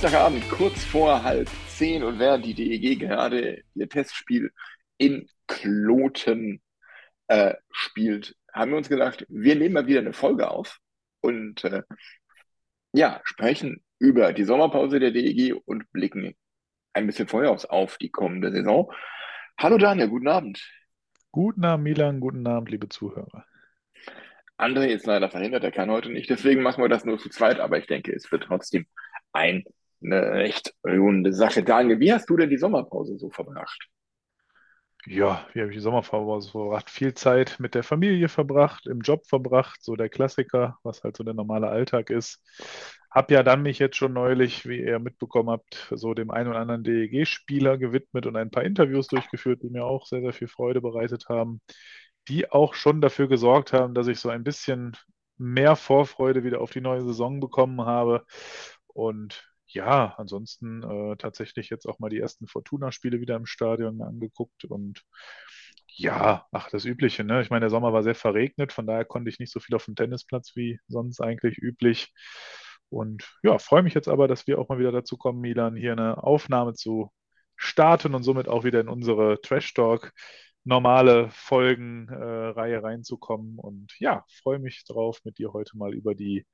Dienstagabend, kurz vor halb zehn und während die DEG gerade ihr Testspiel in Kloten äh, spielt, haben wir uns gedacht, wir nehmen mal wieder eine Folge auf und äh, ja, sprechen über die Sommerpause der DEG und blicken ein bisschen voraus auf die kommende Saison. Hallo Daniel, guten Abend. Guten Abend, Milan, guten Abend, liebe Zuhörer. André ist leider verhindert, er kann heute nicht, deswegen machen wir das nur zu zweit, aber ich denke, es wird trotzdem eine echt runde Sache. Daniel, wie hast du denn die Sommerpause so verbracht? Ja, wie habe ich die Sommerpause verbracht? Viel Zeit mit der Familie verbracht, im Job verbracht, so der Klassiker, was halt so der normale Alltag ist. Hab ja dann mich jetzt schon neulich, wie ihr mitbekommen habt, so dem einen oder anderen DEG-Spieler gewidmet und ein paar Interviews durchgeführt, die mir auch sehr, sehr viel Freude bereitet haben, die auch schon dafür gesorgt haben, dass ich so ein bisschen mehr Vorfreude wieder auf die neue Saison bekommen habe. Und ja, ansonsten äh, tatsächlich jetzt auch mal die ersten Fortuna-Spiele wieder im Stadion angeguckt und ja, ach, das Übliche, ne? Ich meine, der Sommer war sehr verregnet, von daher konnte ich nicht so viel auf dem Tennisplatz wie sonst eigentlich üblich. Und ja, freue mich jetzt aber, dass wir auch mal wieder dazu kommen, Milan, hier eine Aufnahme zu starten und somit auch wieder in unsere Trash Talk normale Folgenreihe äh, reinzukommen. Und ja, freue mich drauf, mit dir heute mal über die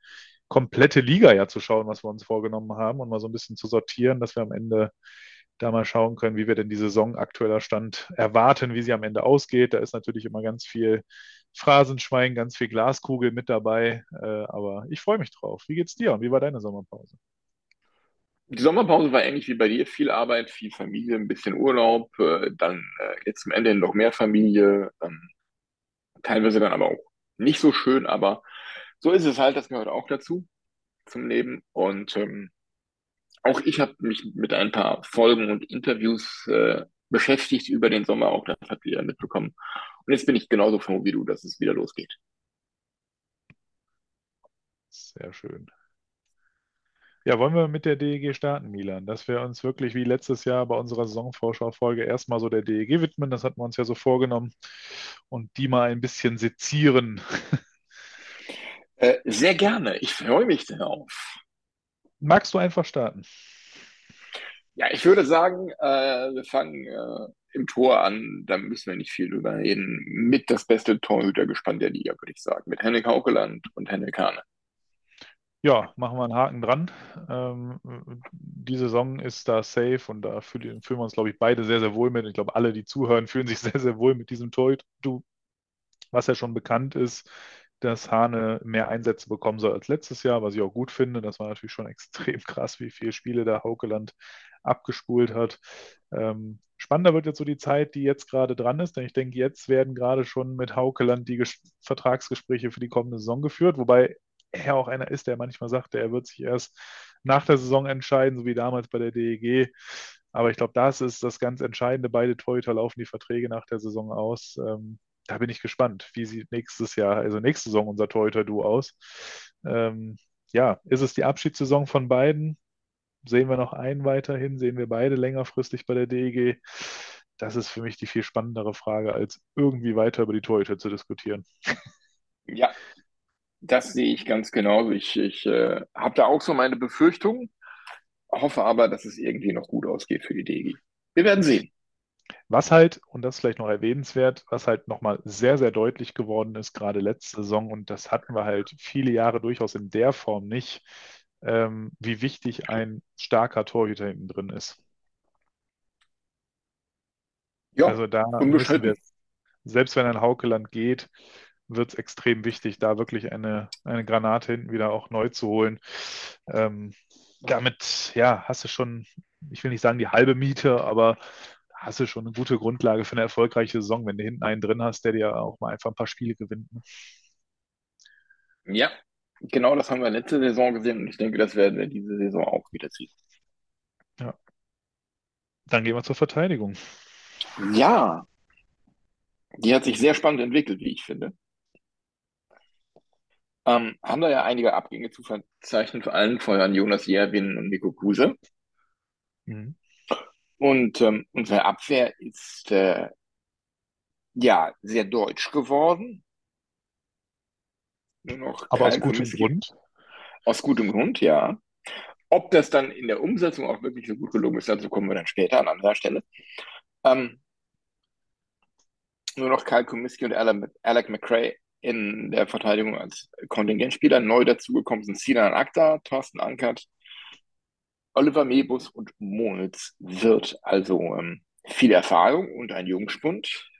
komplette Liga ja zu schauen, was wir uns vorgenommen haben und mal so ein bisschen zu sortieren, dass wir am Ende da mal schauen können, wie wir denn die Saison aktueller Stand erwarten, wie sie am Ende ausgeht. Da ist natürlich immer ganz viel Phrasenschwein, ganz viel Glaskugel mit dabei. Äh, aber ich freue mich drauf. Wie geht's dir und wie war deine Sommerpause? Die Sommerpause war ähnlich wie bei dir. Viel Arbeit, viel Familie, ein bisschen Urlaub, äh, dann äh, jetzt zum Ende noch mehr Familie. Ähm, teilweise dann aber auch nicht so schön, aber so ist es halt, das gehört auch dazu zum Leben. Und ähm, auch ich habe mich mit ein paar Folgen und Interviews äh, beschäftigt über den Sommer, auch das habt ihr mitbekommen. Und jetzt bin ich genauso froh wie du, dass es wieder losgeht. Sehr schön. Ja, wollen wir mit der DEG starten, Milan? Dass wir uns wirklich wie letztes Jahr bei unserer Saisonvorschau-Folge erstmal so der DEG widmen, das hatten wir uns ja so vorgenommen, und die mal ein bisschen sezieren. Äh, sehr gerne. Ich freue mich darauf. Magst du einfach starten? Ja, ich würde sagen, äh, wir fangen äh, im Tor an. Da müssen wir nicht viel drüber reden. Mit das beste Torhütergespann der Liga, würde ich sagen. Mit Henrik Haukeland und Henrik Hane. Ja, machen wir einen Haken dran. Ähm, die Saison ist da safe und da fühlen, fühlen wir uns, glaube ich, beide sehr, sehr wohl mit. Ich glaube, alle, die zuhören, fühlen sich sehr, sehr wohl mit diesem Torhüter, was ja schon bekannt ist dass Hane mehr Einsätze bekommen soll als letztes Jahr, was ich auch gut finde. Das war natürlich schon extrem krass, wie viele Spiele da Haukeland abgespult hat. Ähm, spannender wird jetzt so die Zeit, die jetzt gerade dran ist, denn ich denke, jetzt werden gerade schon mit Haukeland die Ges Vertragsgespräche für die kommende Saison geführt, wobei er auch einer ist, der manchmal sagt, er wird sich erst nach der Saison entscheiden, so wie damals bei der DEG. Aber ich glaube, das ist das ganz Entscheidende. Beide Torhüter laufen die Verträge nach der Saison aus. Ähm, da bin ich gespannt, wie sieht nächstes Jahr, also nächste Saison unser Torhüter-Duo aus. Ähm, ja, ist es die Abschiedssaison von beiden? Sehen wir noch einen weiterhin? Sehen wir beide längerfristig bei der DEG? Das ist für mich die viel spannendere Frage, als irgendwie weiter über die Torhüter zu diskutieren. Ja, das sehe ich ganz genau. Ich, ich äh, habe da auch so meine Befürchtungen, hoffe aber, dass es irgendwie noch gut ausgeht für die DEG. Wir werden sehen. Was halt, und das ist vielleicht noch erwähnenswert, was halt nochmal sehr, sehr deutlich geworden ist, gerade letzte Saison, und das hatten wir halt viele Jahre durchaus in der Form nicht, ähm, wie wichtig ein starker Torhüter hinten drin ist. Ja, also da müssen wir, selbst wenn ein Haukeland geht, wird es extrem wichtig, da wirklich eine, eine Granate hinten wieder auch neu zu holen. Ähm, damit, ja, hast du schon ich will nicht sagen die halbe Miete, aber hast du schon eine gute Grundlage für eine erfolgreiche Saison, wenn du hinten einen drin hast, der dir auch mal einfach ein paar Spiele gewinnt. Ne? Ja, genau das haben wir letzte Saison gesehen und ich denke, das werden wir diese Saison auch wieder ziehen. Ja. Dann gehen wir zur Verteidigung. Ja, die hat sich sehr spannend entwickelt, wie ich finde. Ähm, haben da ja einige Abgänge zu verzeichnen, vor allem von Jonas Jerwin und Nico Kuse. Mhm. Und ähm, unsere Abwehr ist äh, ja sehr deutsch geworden. Nur noch Aber aus gutem Grund. Aus gutem Grund, ja. Ob das dann in der Umsetzung auch wirklich so gut gelungen ist, dazu kommen wir dann später an anderer Stelle. Ähm, nur noch Kyle Komiski und Alec McRae in der Verteidigung als Kontingentspieler. Neu dazugekommen sind Sinan Akta, Thorsten Ankert, Oliver Mebus und Moritz Wirth. Also ähm, viel Erfahrung und ein Jungspund.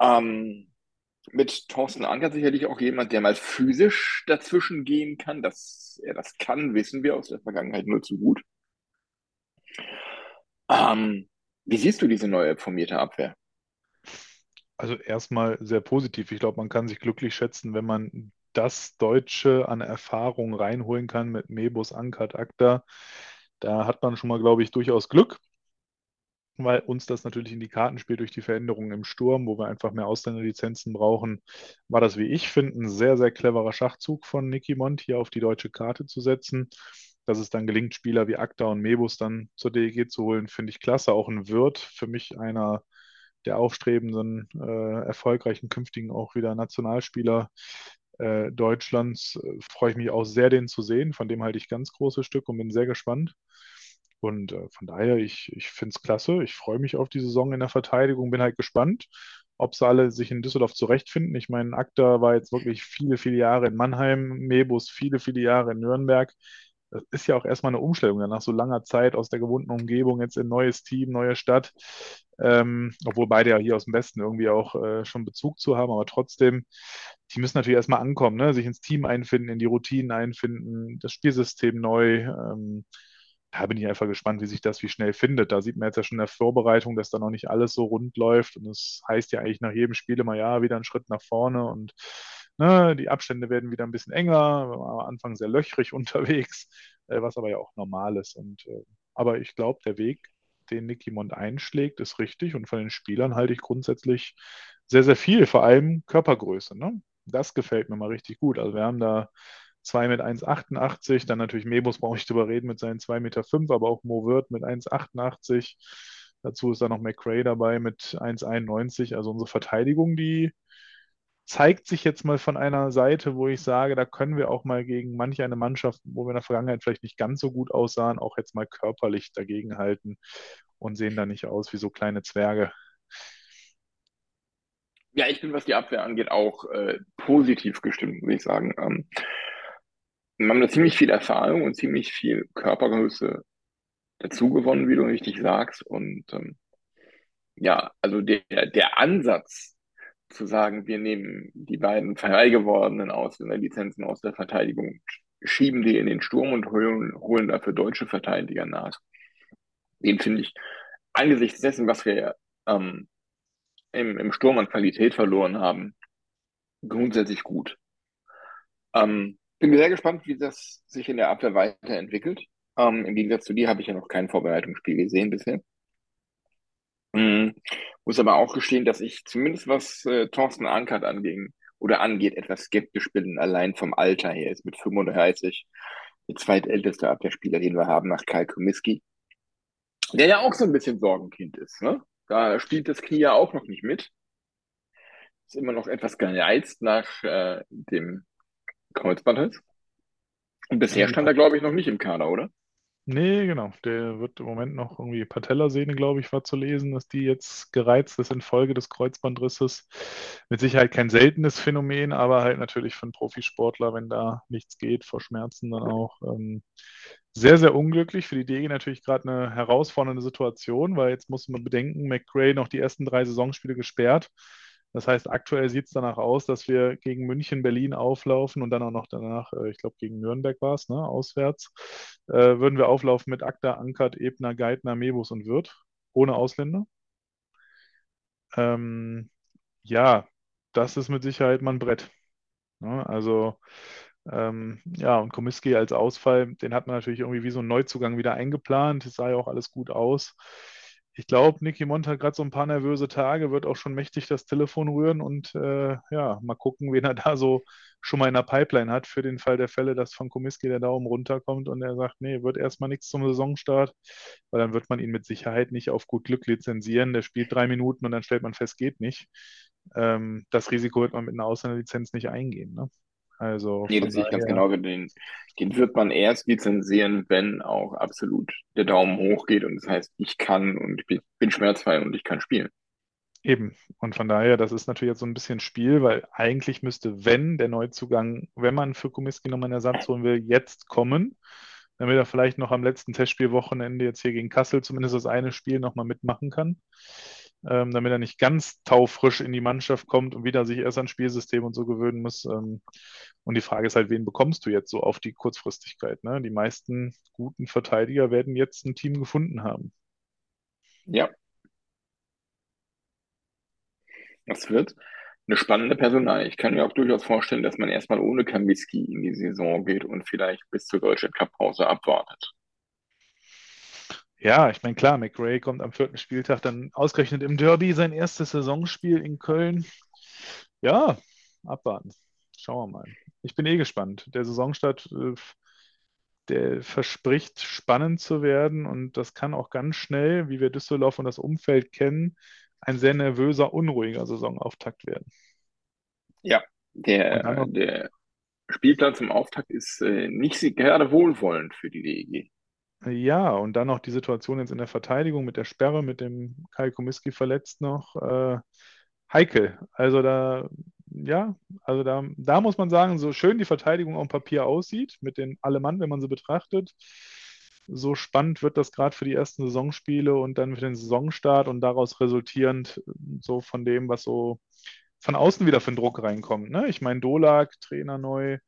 Ähm, mit Thorsten Ankert sicherlich auch jemand, der mal physisch dazwischen gehen kann. Dass er das kann, wissen wir aus der Vergangenheit nur zu gut. Ähm, wie siehst du diese neue formierte Abwehr? Also erstmal sehr positiv. Ich glaube, man kann sich glücklich schätzen, wenn man das Deutsche an Erfahrung reinholen kann mit Mebus, Ankert, Akta. Da hat man schon mal, glaube ich, durchaus Glück, weil uns das natürlich in die Karten spielt durch die Veränderungen im Sturm, wo wir einfach mehr Ausländerlizenzen brauchen. War das, wie ich finde, ein sehr, sehr cleverer Schachzug von Nicky Mont, hier auf die deutsche Karte zu setzen. Dass es dann gelingt, Spieler wie Akta und Mebus dann zur DEG zu holen, finde ich klasse. Auch ein Wirt, für mich einer der aufstrebenden, äh, erfolgreichen künftigen auch wieder Nationalspieler äh, Deutschlands. Äh, freue ich mich auch sehr, den zu sehen. Von dem halte ich ganz große Stück und bin sehr gespannt. Und äh, von daher, ich, ich finde es klasse. Ich freue mich auf die Saison in der Verteidigung, bin halt gespannt, ob sie alle sich in Düsseldorf zurechtfinden. Ich meine, Akta war jetzt wirklich viele, viele Jahre in Mannheim, Mebus viele, viele Jahre in Nürnberg das ist ja auch erstmal eine Umstellung, dann nach so langer Zeit aus der gewohnten Umgebung jetzt in neues Team, neue Stadt, ähm, obwohl beide ja hier aus dem Westen irgendwie auch äh, schon Bezug zu haben, aber trotzdem, die müssen natürlich erstmal ankommen, ne? sich ins Team einfinden, in die Routinen einfinden, das Spielsystem neu. Ähm, da bin ich einfach gespannt, wie sich das wie schnell findet. Da sieht man jetzt ja schon in der Vorbereitung, dass da noch nicht alles so rund läuft. Und das heißt ja eigentlich nach jedem Spiel immer, ja, wieder einen Schritt nach vorne und Ne, die Abstände werden wieder ein bisschen enger, wir waren am Anfang sehr löchrig unterwegs, äh, was aber ja auch normal ist. Und, äh, aber ich glaube, der Weg, den Nicky Mond einschlägt, ist richtig und von den Spielern halte ich grundsätzlich sehr, sehr viel, vor allem Körpergröße. Ne? Das gefällt mir mal richtig gut. Also wir haben da zwei mit 1,88, dann natürlich Mebus brauche ich drüber reden mit seinen 2,5 Meter, fünf, aber auch Mo Wirth mit 1,88. Dazu ist da noch McRae dabei mit 1,91. Also unsere Verteidigung, die zeigt sich jetzt mal von einer Seite, wo ich sage, da können wir auch mal gegen manche eine Mannschaft, wo wir in der Vergangenheit vielleicht nicht ganz so gut aussahen, auch jetzt mal körperlich dagegenhalten und sehen da nicht aus wie so kleine Zwerge. Ja, ich bin, was die Abwehr angeht, auch äh, positiv gestimmt, muss ich sagen. Ähm, wir haben da ziemlich viel Erfahrung und ziemlich viel Körpergröße dazu gewonnen, wie du richtig sagst. Und ähm, ja, also der, der Ansatz, zu sagen, wir nehmen die beiden frei gewordenen Ausländerlizenzen aus der Verteidigung, schieben die in den Sturm und holen, holen dafür deutsche Verteidiger nach. Den finde ich angesichts dessen, was wir ähm, im, im Sturm an Qualität verloren haben, grundsätzlich gut. Ähm, bin sehr gespannt, wie das sich in der Abwehr weiterentwickelt. Ähm, Im Gegensatz zu dir habe ich ja noch kein Vorbereitungsspiel gesehen bisher. Mhm. Muss aber auch gestehen, dass ich zumindest was äh, Thorsten Ankert anging oder angeht, etwas skeptisch bin, allein vom Alter her. Ist mit 35 der zweitälteste Abwehrspieler, den wir haben, nach Karl Komiski. Der ja auch so ein bisschen Sorgenkind ist. Ne? Da spielt das Knie ja auch noch nicht mit. Ist immer noch etwas gereizt nach äh, dem Kreuzbandriss. Und bisher stand er, glaube ich, noch nicht im Kader, oder? Nee, genau. Der wird im Moment noch irgendwie Patellasehne, glaube ich, war zu lesen, dass die jetzt gereizt ist infolge des Kreuzbandrisses. Mit Sicherheit kein seltenes Phänomen, aber halt natürlich für einen Profisportler, wenn da nichts geht, vor Schmerzen dann auch. Ähm, sehr, sehr unglücklich. Für die DG natürlich gerade eine herausfordernde Situation, weil jetzt muss man bedenken, McRae noch die ersten drei Saisonspiele gesperrt. Das heißt, aktuell sieht es danach aus, dass wir gegen München, Berlin auflaufen und dann auch noch danach, äh, ich glaube, gegen Nürnberg war es, ne, auswärts, äh, würden wir auflaufen mit Akta, Ankert, Ebner, Geithner, Mebus und Wirth, ohne Ausländer. Ähm, ja, das ist mit Sicherheit mal ein Brett. Ne? Also ähm, ja, und Komiski als Ausfall, den hat man natürlich irgendwie wie so einen Neuzugang wieder eingeplant. Es sah ja auch alles gut aus. Ich glaube, Nicky Mont hat gerade so ein paar nervöse Tage, wird auch schon mächtig das Telefon rühren und äh, ja, mal gucken, wen er da so schon mal in der Pipeline hat für den Fall der Fälle, dass von Komiski der Daumen runterkommt und er sagt, nee, wird erstmal nichts zum Saisonstart, weil dann wird man ihn mit Sicherheit nicht auf gut Glück lizenzieren. Der spielt drei Minuten und dann stellt man fest, geht nicht. Ähm, das Risiko wird man mit einer Ausländerlizenz nicht eingehen. Ne? Also nee, das sehe ich ganz genau. Den, den wird man erst lizenzieren, wenn auch absolut der Daumen hoch geht und das heißt, ich kann und ich bin schmerzfrei und ich kann spielen. Eben. Und von daher, das ist natürlich jetzt so ein bisschen Spiel, weil eigentlich müsste, wenn der Neuzugang, wenn man für Komiski nochmal einen Ersatz holen will, jetzt kommen, damit er vielleicht noch am letzten Testspielwochenende jetzt hier gegen Kassel zumindest das eine Spiel nochmal mitmachen kann ähm, damit er nicht ganz taufrisch in die Mannschaft kommt und wieder sich erst an Spielsystem und so gewöhnen muss. Ähm, und die Frage ist halt, wen bekommst du jetzt so auf die Kurzfristigkeit? Ne? Die meisten guten Verteidiger werden jetzt ein Team gefunden haben. Ja. Das wird eine spannende Personal. Ich kann mir auch durchaus vorstellen, dass man erstmal ohne Kamiski in die Saison geht und vielleicht bis zur deutschen Cup-Pause abwartet. Ja, ich meine, klar, McRae kommt am vierten Spieltag dann ausgerechnet im Derby sein erstes Saisonspiel in Köln. Ja, abwarten. Schauen wir mal. Ich bin eh gespannt. Der Saisonstart, äh, der verspricht spannend zu werden und das kann auch ganz schnell, wie wir Düsseldorf und das Umfeld kennen, ein sehr nervöser, unruhiger Saisonauftakt werden. Ja, der, der Spielplan zum Auftakt ist äh, nicht gerade wohlwollend für die DEG. Ja, und dann noch die Situation jetzt in der Verteidigung mit der Sperre, mit dem Kai Komiski verletzt noch. Äh, heikel. Also da, ja, also da, da muss man sagen, so schön die Verteidigung auf dem Papier aussieht, mit den Allemann, wenn man sie betrachtet, so spannend wird das gerade für die ersten Saisonspiele und dann für den Saisonstart und daraus resultierend so von dem, was so von außen wieder für einen Druck reinkommt. Ne? Ich meine, Dolak, Trainer neu,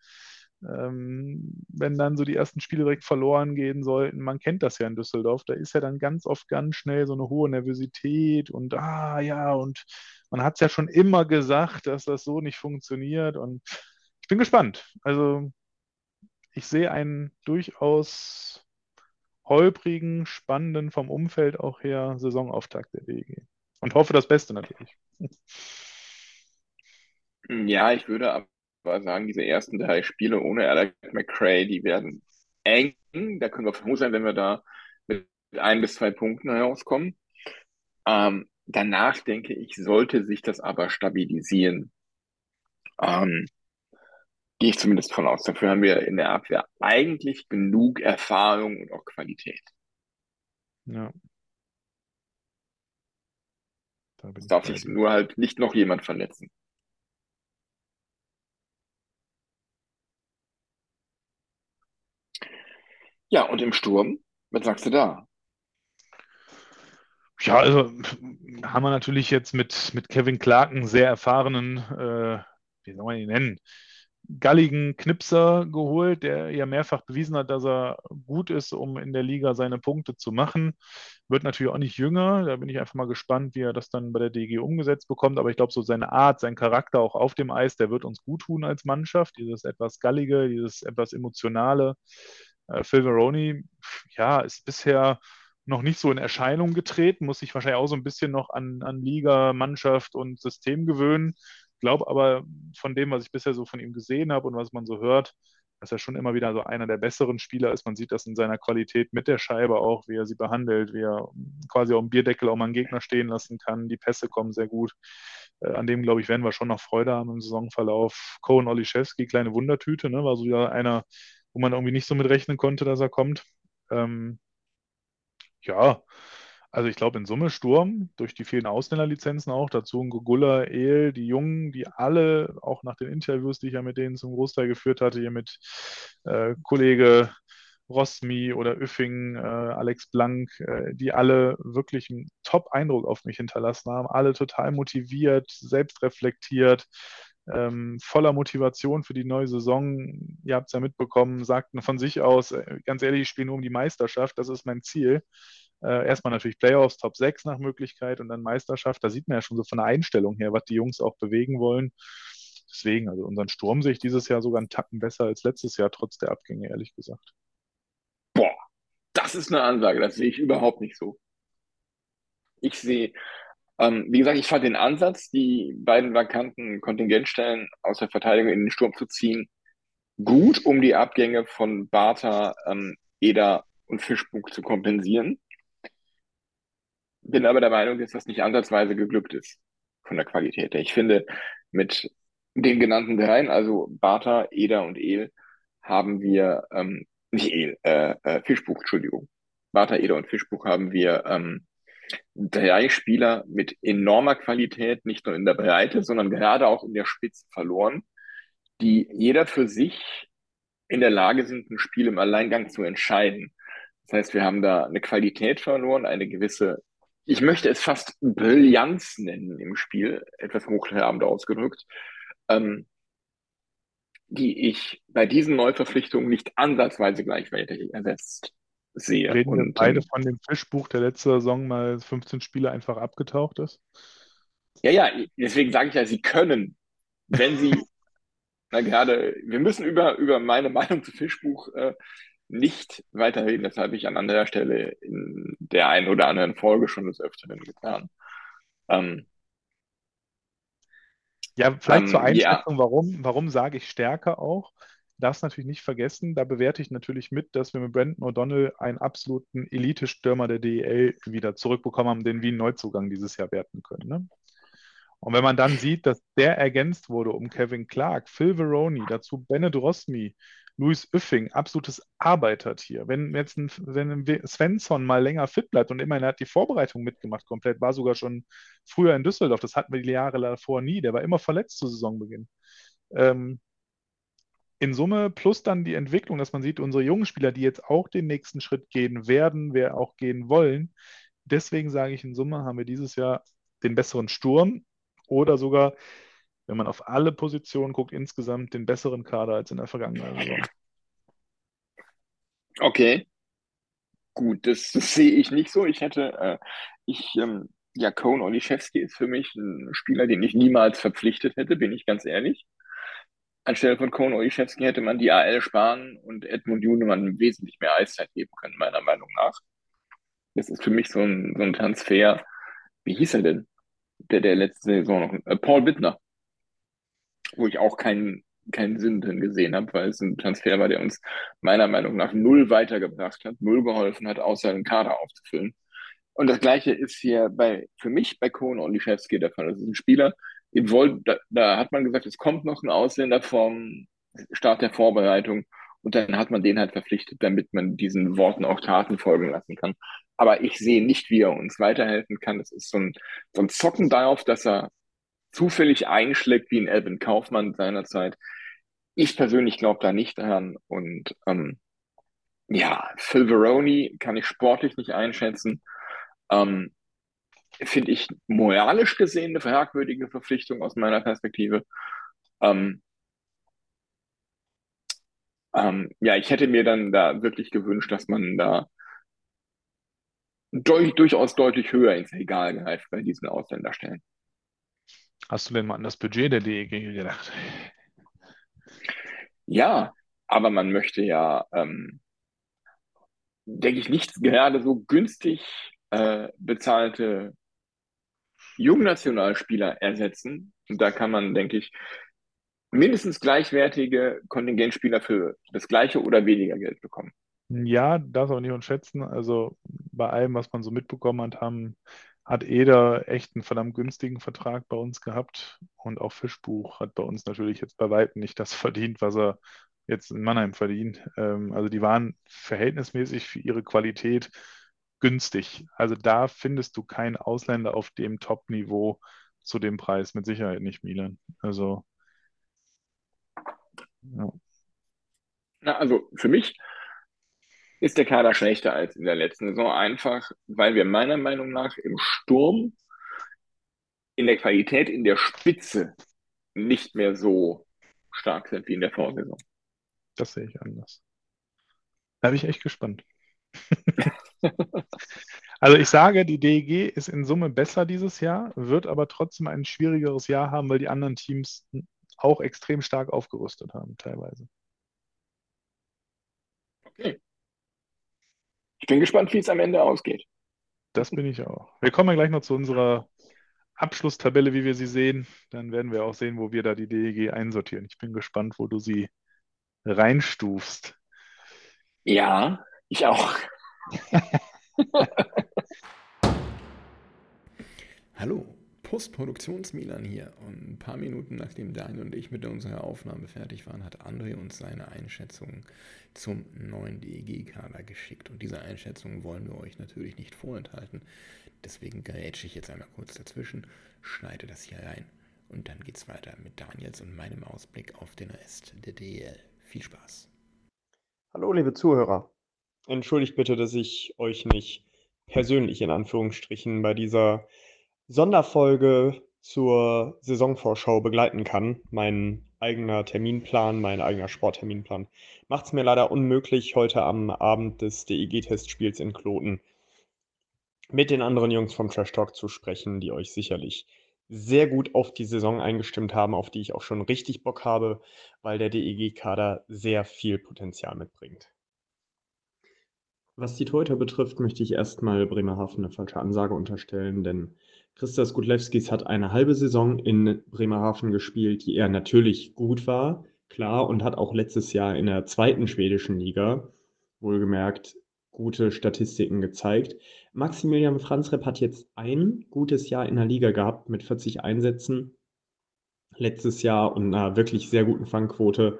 wenn dann so die ersten Spiele direkt verloren gehen sollten, man kennt das ja in Düsseldorf, da ist ja dann ganz oft ganz schnell so eine hohe Nervosität und ah ja, und man hat es ja schon immer gesagt, dass das so nicht funktioniert und ich bin gespannt. Also ich sehe einen durchaus holprigen, spannenden, vom Umfeld auch her Saisonauftakt der DEG und hoffe das Beste natürlich. Ja, ich würde aber aber sagen, diese ersten drei Spiele ohne Alec McCray, die werden eng. Da können wir froh sein, wenn wir da mit ein bis zwei Punkten herauskommen. Ähm, danach denke ich, sollte sich das aber stabilisieren. Ähm, gehe ich zumindest von aus. Dafür haben wir in der Abwehr eigentlich genug Erfahrung und auch Qualität. Ja. Da es darf sich nur halt nicht noch jemand verletzen. Ja, und im Sturm, was sagst du da? Ja, also haben wir natürlich jetzt mit, mit Kevin einen sehr erfahrenen, äh, wie soll man ihn nennen, galligen Knipser geholt, der ja mehrfach bewiesen hat, dass er gut ist, um in der Liga seine Punkte zu machen. Wird natürlich auch nicht jünger. Da bin ich einfach mal gespannt, wie er das dann bei der DG umgesetzt bekommt. Aber ich glaube, so seine Art, sein Charakter auch auf dem Eis, der wird uns gut tun als Mannschaft. Dieses etwas gallige, dieses etwas emotionale. Äh, Phil Veroni, ja, ist bisher noch nicht so in Erscheinung getreten, muss sich wahrscheinlich auch so ein bisschen noch an, an Liga, Mannschaft und System gewöhnen. Glaube aber von dem, was ich bisher so von ihm gesehen habe und was man so hört, dass er schon immer wieder so einer der besseren Spieler ist. Man sieht das in seiner Qualität mit der Scheibe auch, wie er sie behandelt, wie er quasi auf dem Bierdeckel auch mal einen Gegner stehen lassen kann. Die Pässe kommen sehr gut. Äh, an dem, glaube ich, werden wir schon noch Freude haben im Saisonverlauf. Cohen Oliszewski, kleine Wundertüte, ne? war so einer, wo man irgendwie nicht so mit rechnen konnte, dass er kommt. Ähm, ja, also ich glaube in Summe Sturm, durch die vielen Ausländerlizenzen auch, dazu ein Gugulla, El, die Jungen, die alle, auch nach den Interviews, die ich ja mit denen zum Großteil geführt hatte, hier mit äh, Kollege Rosmi oder Üffing, äh, Alex Blank, äh, die alle wirklich einen Top-Eindruck auf mich hinterlassen haben. Alle total motiviert, selbstreflektiert, ähm, voller Motivation für die neue Saison. Ihr habt es ja mitbekommen, sagten von sich aus, äh, ganz ehrlich, ich spiele nur um die Meisterschaft, das ist mein Ziel. Äh, erstmal natürlich Playoffs, Top 6 nach Möglichkeit und dann Meisterschaft. Da sieht man ja schon so von der Einstellung her, was die Jungs auch bewegen wollen. Deswegen, also unseren Sturm sehe ich dieses Jahr sogar einen Tacken besser als letztes Jahr, trotz der Abgänge, ehrlich gesagt. Boah, das ist eine Ansage, das sehe ich überhaupt nicht so. Ich sehe, ähm, wie gesagt, ich fand den Ansatz, die beiden vakanten Kontingentstellen aus der Verteidigung in den Sturm zu ziehen, gut, um die Abgänge von Bartha, ähm, Eder und Fischbuch zu kompensieren. Bin aber der Meinung, dass das nicht ansatzweise geglückt ist von der Qualität. Ich finde, mit den genannten dreien, also Bartha, Eder und El, haben wir, ähm, nicht El, äh, äh, Fischbuch, Entschuldigung. Bartha, Eder und Fischbuch haben wir ähm, drei Spieler mit enormer Qualität, nicht nur in der Breite, sondern gerade auch in der Spitze verloren, die jeder für sich in der Lage sind, ein Spiel im Alleingang zu entscheiden. Das heißt, wir haben da eine Qualität verloren, eine gewisse, ich möchte es fast Brillanz nennen im Spiel, etwas hochtrabend ausgedrückt, ähm, die ich bei diesen Neuverpflichtungen nicht ansatzweise gleichwertig ersetzt sehe. Reden wir Und, beide ähm, von dem Fischbuch, der letzte Saison mal 15 Spiele einfach abgetaucht ist? ja, ja, deswegen sage ich ja, sie können, wenn sie, na gerade, wir müssen über, über meine Meinung zu Fischbuch äh, nicht weiterreden. Das habe ich an anderer Stelle in der einen oder anderen Folge schon des Öfteren getan. Ähm, Ja, vielleicht zur ähm, ja, Einschätzung, warum, warum sage ich stärker auch? Darfst natürlich nicht vergessen, da bewerte ich natürlich mit, dass wir mit Brandon O'Donnell einen absoluten Elite-Stürmer der DEL wieder zurückbekommen haben, den wir einen Neuzugang dieses Jahr werten können. Ne? Und wenn man dann sieht, dass der ergänzt wurde um Kevin Clark, Phil Veroni, dazu Bennett Rosmi, Luis Üffing, absolutes Arbeitertier. Wenn jetzt ein, wenn ein Svensson mal länger fit bleibt und immerhin hat die Vorbereitung mitgemacht komplett, war sogar schon früher in Düsseldorf, das hatten wir die Jahre davor nie, der war immer verletzt zu Saisonbeginn. Ähm, in Summe plus dann die Entwicklung, dass man sieht, unsere jungen Spieler, die jetzt auch den nächsten Schritt gehen werden, wer auch gehen wollen. Deswegen sage ich, in Summe haben wir dieses Jahr den besseren Sturm oder sogar, wenn man auf alle Positionen guckt, insgesamt den besseren Kader als in der vergangenen Saison. okay, gut, das, sehe ich nicht so. Ich hätte, äh, ich, ähm, ja, Cohn Oliszewski ist für mich ein Spieler, den ich niemals verpflichtet hätte, bin ich ganz ehrlich. Anstelle von Cohn Oliszewski hätte man die AL sparen und Edmund Junemann wesentlich mehr Eiszeit geben können, meiner Meinung nach. Das ist für mich so ein, so ein Transfer. Wie hieß er denn? Der, der letzte Saison noch. Äh, Paul Bittner. Wo ich auch keinen, keinen Sinn drin gesehen habe, weil es ein Transfer war, der uns meiner Meinung nach null weitergebracht hat, null geholfen hat, außer einen Kader aufzufüllen. Und das Gleiche ist hier bei, für mich bei Cohn Oliszewski der Fall. Das ist ein Spieler, den wollt, da, da hat man gesagt, es kommt noch ein Ausländer vom Start der Vorbereitung und dann hat man den halt verpflichtet, damit man diesen Worten auch Taten folgen lassen kann. Aber ich sehe nicht, wie er uns weiterhelfen kann. Das ist so ein, so ein Zocken darauf, dass er zufällig einschlägt wie ein Elvin Kaufmann seinerzeit. Ich persönlich glaube da nicht daran. Und ähm, ja, Phil Veroni kann ich sportlich nicht einschätzen. Ähm, Finde ich moralisch gesehen eine fragwürdige Verpflichtung aus meiner Perspektive. Ähm, ähm, ja, ich hätte mir dann da wirklich gewünscht, dass man da durch, durchaus deutlich höher ins Regal greift bei diesen Ausländerstellen. Hast du denn mal an das Budget der DEG gedacht? Ja, aber man möchte ja, ähm, denke ich, nicht gerade so günstig äh, bezahlte Jungnationalspieler ersetzen. Und da kann man, denke ich, mindestens gleichwertige Kontingentspieler für das gleiche oder weniger Geld bekommen. Ja, das auch nicht unterschätzen. Also bei allem, was man so mitbekommen hat, haben, hat Eder echt einen verdammt günstigen Vertrag bei uns gehabt. Und auch Fischbuch hat bei uns natürlich jetzt bei weitem nicht das verdient, was er jetzt in Mannheim verdient. Ähm, also die waren verhältnismäßig für ihre Qualität günstig. Also da findest du keinen Ausländer auf dem Top-Niveau zu dem Preis, mit Sicherheit nicht, Milan. Also, ja. Na, also für mich ist der Kader schlechter als in der letzten Saison, einfach weil wir meiner Meinung nach im Sturm in der Qualität in der Spitze nicht mehr so stark sind wie in der Vorsaison. Das sehe ich anders. Da bin ich echt gespannt. Also ich sage, die DEG ist in Summe besser dieses Jahr, wird aber trotzdem ein schwierigeres Jahr haben, weil die anderen Teams auch extrem stark aufgerüstet haben, teilweise. Okay. Ich bin gespannt, wie es am Ende ausgeht. Das bin ich auch. Wir kommen ja gleich noch zu unserer Abschlusstabelle, wie wir sie sehen. Dann werden wir auch sehen, wo wir da die DEG einsortieren. Ich bin gespannt, wo du sie reinstufst. Ja, ich auch. Hallo, Postproduktions-Milan hier. Und ein paar Minuten nachdem Daniel und ich mit unserer Aufnahme fertig waren, hat André uns seine Einschätzung zum neuen DEG-Kader geschickt. Und diese Einschätzung wollen wir euch natürlich nicht vorenthalten. Deswegen grätsche ich jetzt einmal kurz dazwischen, schneide das hier rein und dann geht's weiter mit Daniels und meinem Ausblick auf den Rest der DEL. Viel Spaß. Hallo, liebe Zuhörer. Entschuldigt bitte, dass ich euch nicht persönlich in Anführungsstrichen bei dieser Sonderfolge zur Saisonvorschau begleiten kann. Mein eigener Terminplan, mein eigener Sportterminplan macht es mir leider unmöglich, heute am Abend des DEG-Testspiels in Kloten mit den anderen Jungs vom Trash Talk zu sprechen, die euch sicherlich sehr gut auf die Saison eingestimmt haben, auf die ich auch schon richtig Bock habe, weil der DEG-Kader sehr viel Potenzial mitbringt. Was die Torhüter betrifft, möchte ich erstmal Bremerhaven eine falsche Ansage unterstellen, denn Christas Gudlewskis hat eine halbe Saison in Bremerhaven gespielt, die er natürlich gut war, klar, und hat auch letztes Jahr in der zweiten schwedischen Liga, wohlgemerkt, gute Statistiken gezeigt. Maximilian Franzrep hat jetzt ein gutes Jahr in der Liga gehabt mit 40 Einsätzen letztes Jahr und einer wirklich sehr guten Fangquote.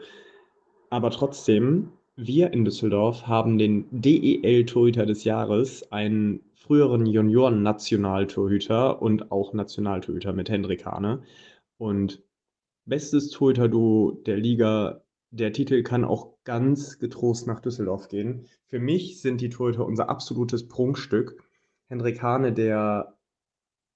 Aber trotzdem, wir in Düsseldorf haben den DEL-Torhüter des Jahres, einen früheren Junioren-Nationaltorhüter und auch Nationaltorhüter mit Hendrik Hane. Und bestes Torhüter-Duo der Liga der Titel kann auch ganz getrost nach Düsseldorf gehen. Für mich sind die Torhüter unser absolutes Prunkstück. Hendrik Hane, der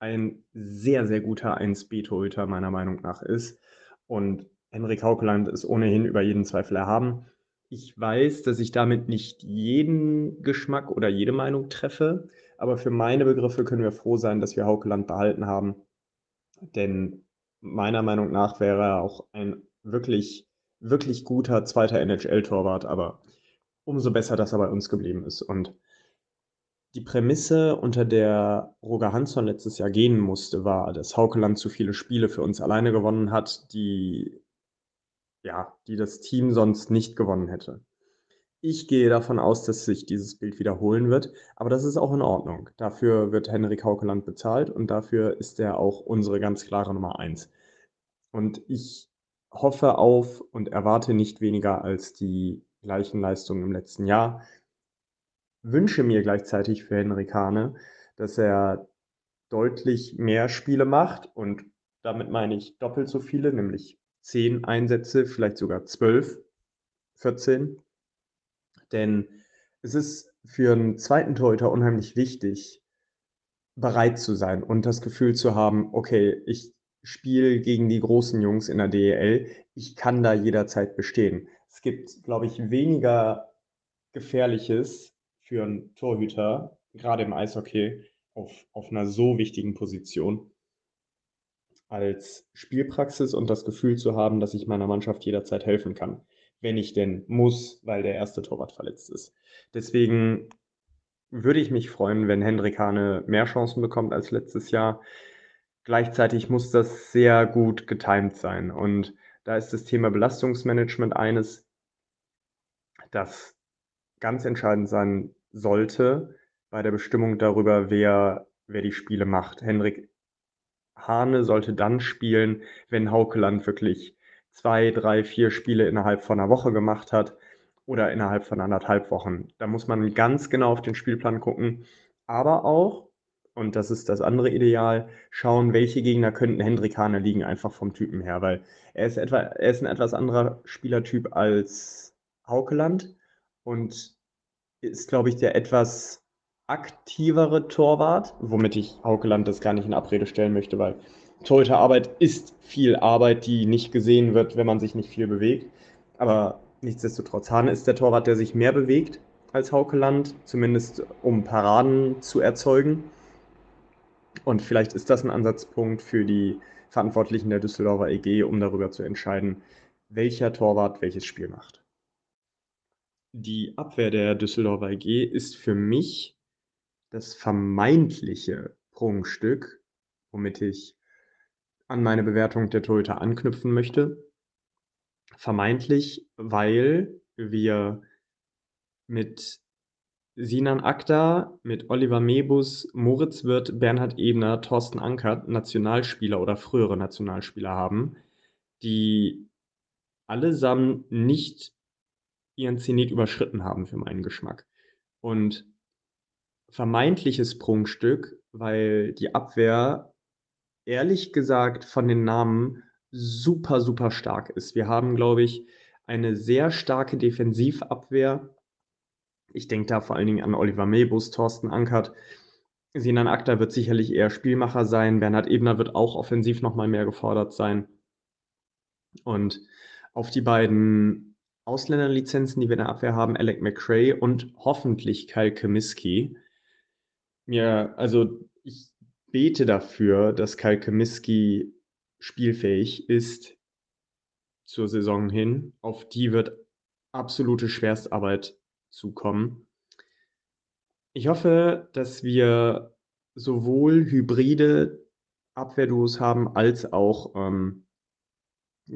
ein sehr, sehr guter 1B-Torhüter meiner Meinung nach ist. Und Henrik Haukeland ist ohnehin über jeden Zweifel erhaben. Ich weiß, dass ich damit nicht jeden Geschmack oder jede Meinung treffe, aber für meine Begriffe können wir froh sein, dass wir Haukeland behalten haben. Denn meiner Meinung nach wäre er auch ein wirklich wirklich guter zweiter NHL-Torwart, aber umso besser, dass er bei uns geblieben ist. Und die Prämisse, unter der Roger Hansson letztes Jahr gehen musste, war, dass Haukeland zu viele Spiele für uns alleine gewonnen hat, die, ja, die das Team sonst nicht gewonnen hätte. Ich gehe davon aus, dass sich dieses Bild wiederholen wird, aber das ist auch in Ordnung. Dafür wird Henrik Haukeland bezahlt und dafür ist er auch unsere ganz klare Nummer eins. Und ich hoffe auf und erwarte nicht weniger als die gleichen Leistungen im letzten Jahr. Wünsche mir gleichzeitig für Henrik Hane, dass er deutlich mehr Spiele macht und damit meine ich doppelt so viele, nämlich zehn Einsätze, vielleicht sogar zwölf, 14. Denn es ist für einen zweiten Torhüter unheimlich wichtig, bereit zu sein und das Gefühl zu haben, okay, ich Spiel gegen die großen Jungs in der DEL. Ich kann da jederzeit bestehen. Es gibt, glaube ich, weniger Gefährliches für einen Torhüter, gerade im Eishockey, auf, auf einer so wichtigen Position, als Spielpraxis und das Gefühl zu haben, dass ich meiner Mannschaft jederzeit helfen kann, wenn ich denn muss, weil der erste Torwart verletzt ist. Deswegen würde ich mich freuen, wenn Hendrik Hane mehr Chancen bekommt als letztes Jahr. Gleichzeitig muss das sehr gut getimt sein. Und da ist das Thema Belastungsmanagement eines, das ganz entscheidend sein sollte bei der Bestimmung darüber, wer, wer die Spiele macht. Henrik Hane sollte dann spielen, wenn Haukeland wirklich zwei, drei, vier Spiele innerhalb von einer Woche gemacht hat oder innerhalb von anderthalb Wochen. Da muss man ganz genau auf den Spielplan gucken, aber auch und das ist das andere Ideal, schauen, welche Gegner könnten Hendrik Hane liegen, einfach vom Typen her, weil er ist, etwa, er ist ein etwas anderer Spielertyp als Haukeland und ist, glaube ich, der etwas aktivere Torwart, womit ich Haukeland das gar nicht in Abrede stellen möchte, weil Torhüterarbeit ist viel Arbeit, die nicht gesehen wird, wenn man sich nicht viel bewegt. Aber nichtsdestotrotz, Hane ist der Torwart, der sich mehr bewegt als Haukeland, zumindest um Paraden zu erzeugen. Und vielleicht ist das ein Ansatzpunkt für die Verantwortlichen der Düsseldorfer EG, um darüber zu entscheiden, welcher Torwart welches Spiel macht. Die Abwehr der Düsseldorfer EG ist für mich das vermeintliche Prunkstück, womit ich an meine Bewertung der Torhüter anknüpfen möchte. Vermeintlich, weil wir mit Sinan Akda, mit Oliver Mebus, Moritz Wirth, Bernhard Ebner, Thorsten Ankert Nationalspieler oder frühere Nationalspieler haben, die allesamt nicht ihren Zenit überschritten haben für meinen Geschmack. Und vermeintliches Prunkstück, weil die Abwehr ehrlich gesagt von den Namen super, super stark ist. Wir haben, glaube ich, eine sehr starke Defensivabwehr ich denke da vor allen Dingen an Oliver Mebus, Thorsten Ankert. Sinan Akta wird sicherlich eher Spielmacher sein. Bernhard Ebner wird auch offensiv nochmal mehr gefordert sein. Und auf die beiden Ausländerlizenzen, die wir in der Abwehr haben, Alec McRae und hoffentlich Kyle Kemiski. Mir, also ich bete dafür, dass Kyle Kemiski spielfähig ist zur Saison hin. Auf die wird absolute Schwerstarbeit zukommen. Ich hoffe, dass wir sowohl hybride Abwehrduos haben, als auch ähm,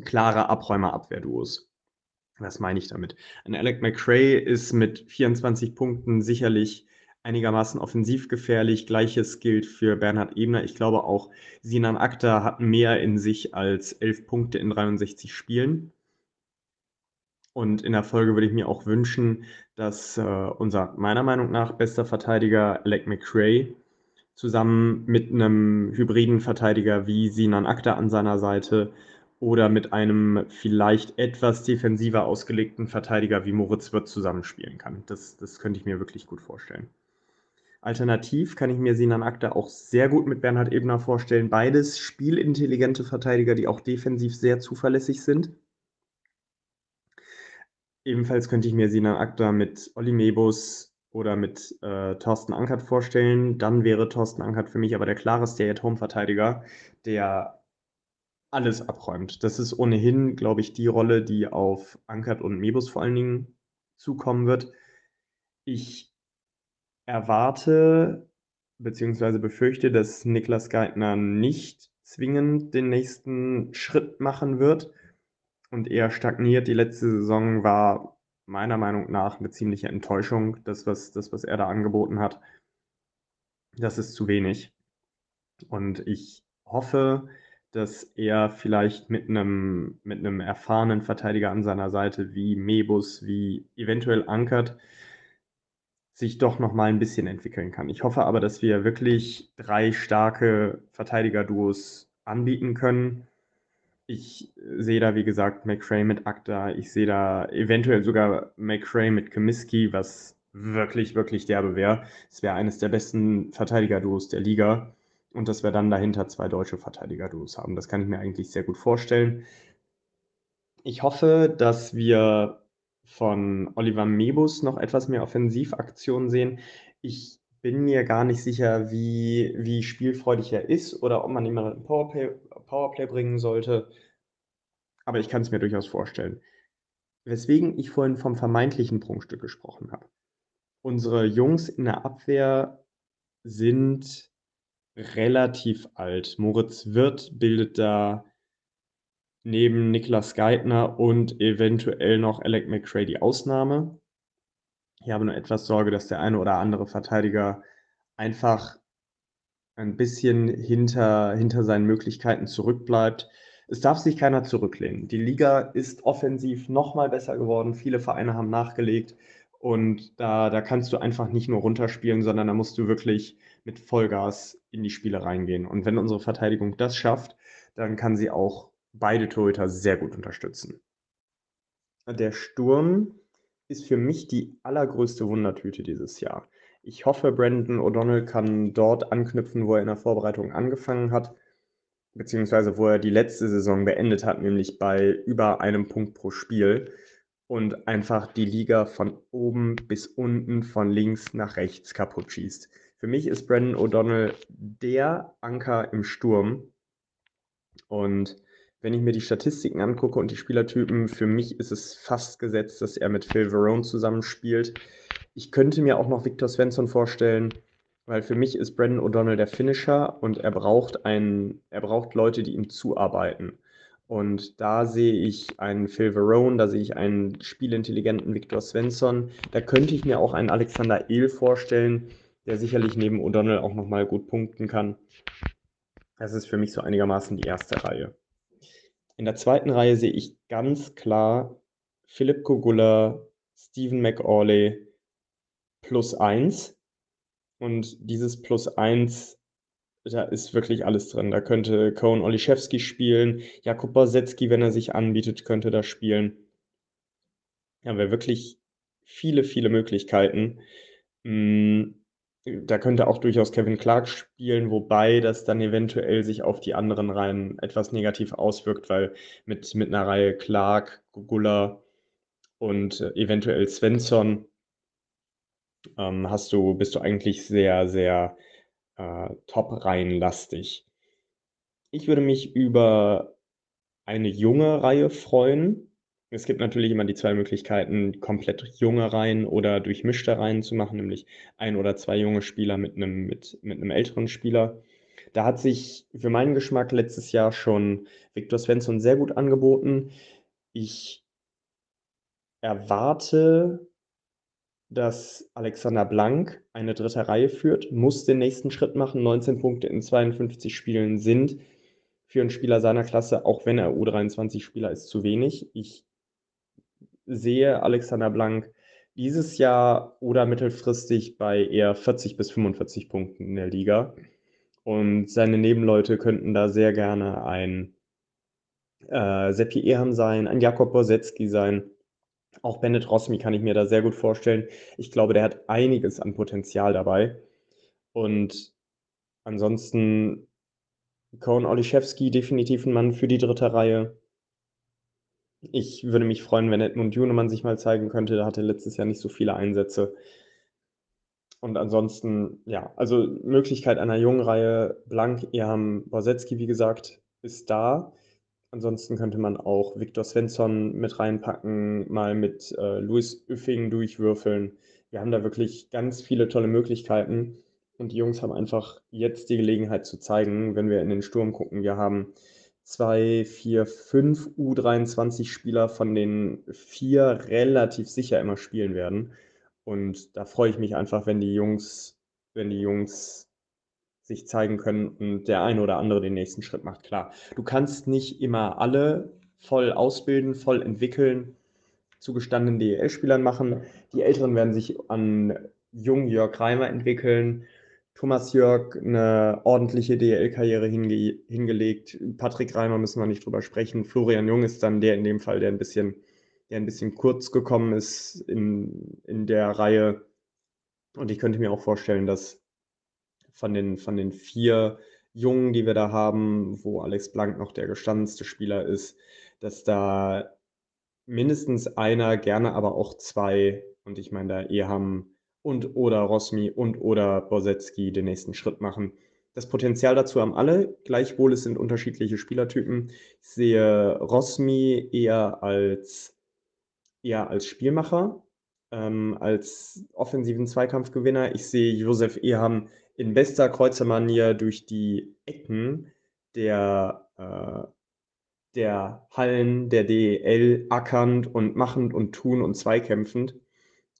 klare Abräumer-Abwehrduos. Was meine ich damit? Ein Alec McRae ist mit 24 Punkten sicherlich einigermaßen offensiv gefährlich. Gleiches gilt für Bernhard Ebner. Ich glaube auch, Sinan Akta hat mehr in sich als 11 Punkte in 63 Spielen. Und in der Folge würde ich mir auch wünschen, dass äh, unser meiner Meinung nach bester Verteidiger Alec McRae zusammen mit einem hybriden Verteidiger wie Sinan Akta an seiner Seite oder mit einem vielleicht etwas defensiver ausgelegten Verteidiger wie Moritz Wirth zusammenspielen kann. Das, das könnte ich mir wirklich gut vorstellen. Alternativ kann ich mir Sinan Akta auch sehr gut mit Bernhard Ebner vorstellen. Beides spielintelligente Verteidiger, die auch defensiv sehr zuverlässig sind. Ebenfalls könnte ich mir Sinan Akta mit Olli Mebus oder mit äh, Thorsten Ankert vorstellen. Dann wäre Thorsten Ankert für mich aber der klare Stay-at-Home-Verteidiger, der alles abräumt. Das ist ohnehin, glaube ich, die Rolle, die auf Ankert und Mebus vor allen Dingen zukommen wird. Ich erwarte bzw. befürchte, dass Niklas Geithner nicht zwingend den nächsten Schritt machen wird und eher stagniert. Die letzte Saison war meiner Meinung nach eine ziemliche Enttäuschung. Das, was, das, was er da angeboten hat, das ist zu wenig. Und ich hoffe, dass er vielleicht mit einem, mit einem erfahrenen Verteidiger an seiner Seite wie Mebus, wie eventuell Ankert, sich doch noch mal ein bisschen entwickeln kann. Ich hoffe aber, dass wir wirklich drei starke Verteidiger-Duos anbieten können ich sehe da, wie gesagt, McRae mit Akta. Ich sehe da eventuell sogar McRae mit Kamiski, was wirklich, wirklich derbe wäre. Es wäre eines der besten Verteidiger-Duos der Liga. Und dass wir dann dahinter zwei deutsche Verteidiger-Duos haben. Das kann ich mir eigentlich sehr gut vorstellen. Ich hoffe, dass wir von Oliver Mebus noch etwas mehr Offensivaktionen sehen. Ich bin mir gar nicht sicher, wie, wie spielfreudig er ist oder ob man ihn mal in Powerplay, Powerplay bringen sollte. Aber ich kann es mir durchaus vorstellen. Weswegen ich vorhin vom vermeintlichen Prunkstück gesprochen habe. Unsere Jungs in der Abwehr sind relativ alt. Moritz Wirth bildet da neben Niklas Geithner und eventuell noch Alec McRae die Ausnahme. Ich habe nur etwas Sorge, dass der eine oder andere Verteidiger einfach ein bisschen hinter, hinter seinen Möglichkeiten zurückbleibt. Es darf sich keiner zurücklehnen. Die Liga ist offensiv noch mal besser geworden. Viele Vereine haben nachgelegt. Und da, da kannst du einfach nicht nur runterspielen, sondern da musst du wirklich mit Vollgas in die Spiele reingehen. Und wenn unsere Verteidigung das schafft, dann kann sie auch beide Torhüter sehr gut unterstützen. Der Sturm ist für mich die allergrößte Wundertüte dieses Jahr. Ich hoffe, Brandon O'Donnell kann dort anknüpfen, wo er in der Vorbereitung angefangen hat, beziehungsweise wo er die letzte Saison beendet hat, nämlich bei über einem Punkt pro Spiel und einfach die Liga von oben bis unten, von links nach rechts kaputt schießt. Für mich ist Brandon O'Donnell der Anker im Sturm. Und wenn ich mir die Statistiken angucke und die Spielertypen, für mich ist es fast gesetzt, dass er mit Phil Verone zusammenspielt. Ich könnte mir auch noch Victor Svensson vorstellen, weil für mich ist Brandon O'Donnell der Finisher und er braucht einen, er braucht Leute, die ihm zuarbeiten. Und da sehe ich einen Phil Verone, da sehe ich einen spielintelligenten Victor Svensson. Da könnte ich mir auch einen Alexander Ehl vorstellen, der sicherlich neben O'Donnell auch nochmal gut punkten kann. Das ist für mich so einigermaßen die erste Reihe. In der zweiten Reihe sehe ich ganz klar Philipp Kogula, Stephen McAuley plus eins. Und dieses plus eins da ist wirklich alles drin. Da könnte Cohen Oliszewski spielen, Jakub Borsetski, wenn er sich anbietet, könnte da spielen. Ja, wäre wirklich viele, viele Möglichkeiten. Hm, da könnte auch durchaus Kevin Clark spielen, wobei das dann eventuell sich auf die anderen Reihen etwas negativ auswirkt, weil mit, mit einer Reihe Clark, Gugula und äh, eventuell Svensson ähm, hast du, bist du eigentlich sehr, sehr äh, Top-Reihen-lastig. Ich würde mich über eine junge Reihe freuen. Es gibt natürlich immer die zwei Möglichkeiten, komplett junge Reihen oder durchmischte Reihen zu machen, nämlich ein oder zwei junge Spieler mit einem, mit, mit einem älteren Spieler. Da hat sich für meinen Geschmack letztes Jahr schon Viktor Svensson sehr gut angeboten. Ich erwarte dass Alexander Blank eine dritte Reihe führt, muss den nächsten Schritt machen. 19 Punkte in 52 Spielen sind für einen Spieler seiner Klasse, auch wenn er U23-Spieler ist, zu wenig. Ich sehe Alexander Blank dieses Jahr oder mittelfristig bei eher 40 bis 45 Punkten in der Liga. Und seine Nebenleute könnten da sehr gerne ein äh, Seppi Eham sein, ein Jakob Borsetski sein auch Bennett Rosmi kann ich mir da sehr gut vorstellen. Ich glaube, der hat einiges an Potenzial dabei. Und ansonsten Cohen Oliszewski definitiv ein Mann für die dritte Reihe. Ich würde mich freuen, wenn Edmund Junemann sich mal zeigen könnte. Der hatte letztes Jahr nicht so viele Einsätze. Und ansonsten, ja, also Möglichkeit einer jungen Reihe. Blank, Erham, Borsetski, wie gesagt, ist da. Ansonsten könnte man auch Viktor Svensson mit reinpacken, mal mit äh, Louis Üffing durchwürfeln. Wir haben da wirklich ganz viele tolle Möglichkeiten und die Jungs haben einfach jetzt die Gelegenheit zu zeigen, wenn wir in den Sturm gucken. Wir haben zwei, vier, fünf U23-Spieler, von denen vier relativ sicher immer spielen werden. Und da freue ich mich einfach, wenn die Jungs, wenn die Jungs sich zeigen können und der eine oder andere den nächsten Schritt macht. Klar, du kannst nicht immer alle voll ausbilden, voll entwickeln, zu gestandenen DEL-Spielern machen. Die Älteren werden sich an jungen Jörg Reimer entwickeln. Thomas Jörg eine ordentliche DEL-Karriere hinge hingelegt. Patrick Reimer müssen wir nicht drüber sprechen. Florian Jung ist dann der in dem Fall, der ein bisschen, der ein bisschen kurz gekommen ist in, in der Reihe. Und ich könnte mir auch vorstellen, dass von den, von den vier Jungen, die wir da haben, wo Alex Blank noch der gestandenste Spieler ist, dass da mindestens einer, gerne aber auch zwei, und ich meine da Eham und oder Rosmi und oder Borsetski den nächsten Schritt machen. Das Potenzial dazu haben alle, gleichwohl es sind unterschiedliche Spielertypen. Ich sehe Rosmi eher als, eher als Spielmacher, ähm, als offensiven Zweikampfgewinner. Ich sehe Josef Eham in bester Kreuzermanier durch die Ecken der, äh, der Hallen der DEL ackernd und machend und tun und zweikämpfend.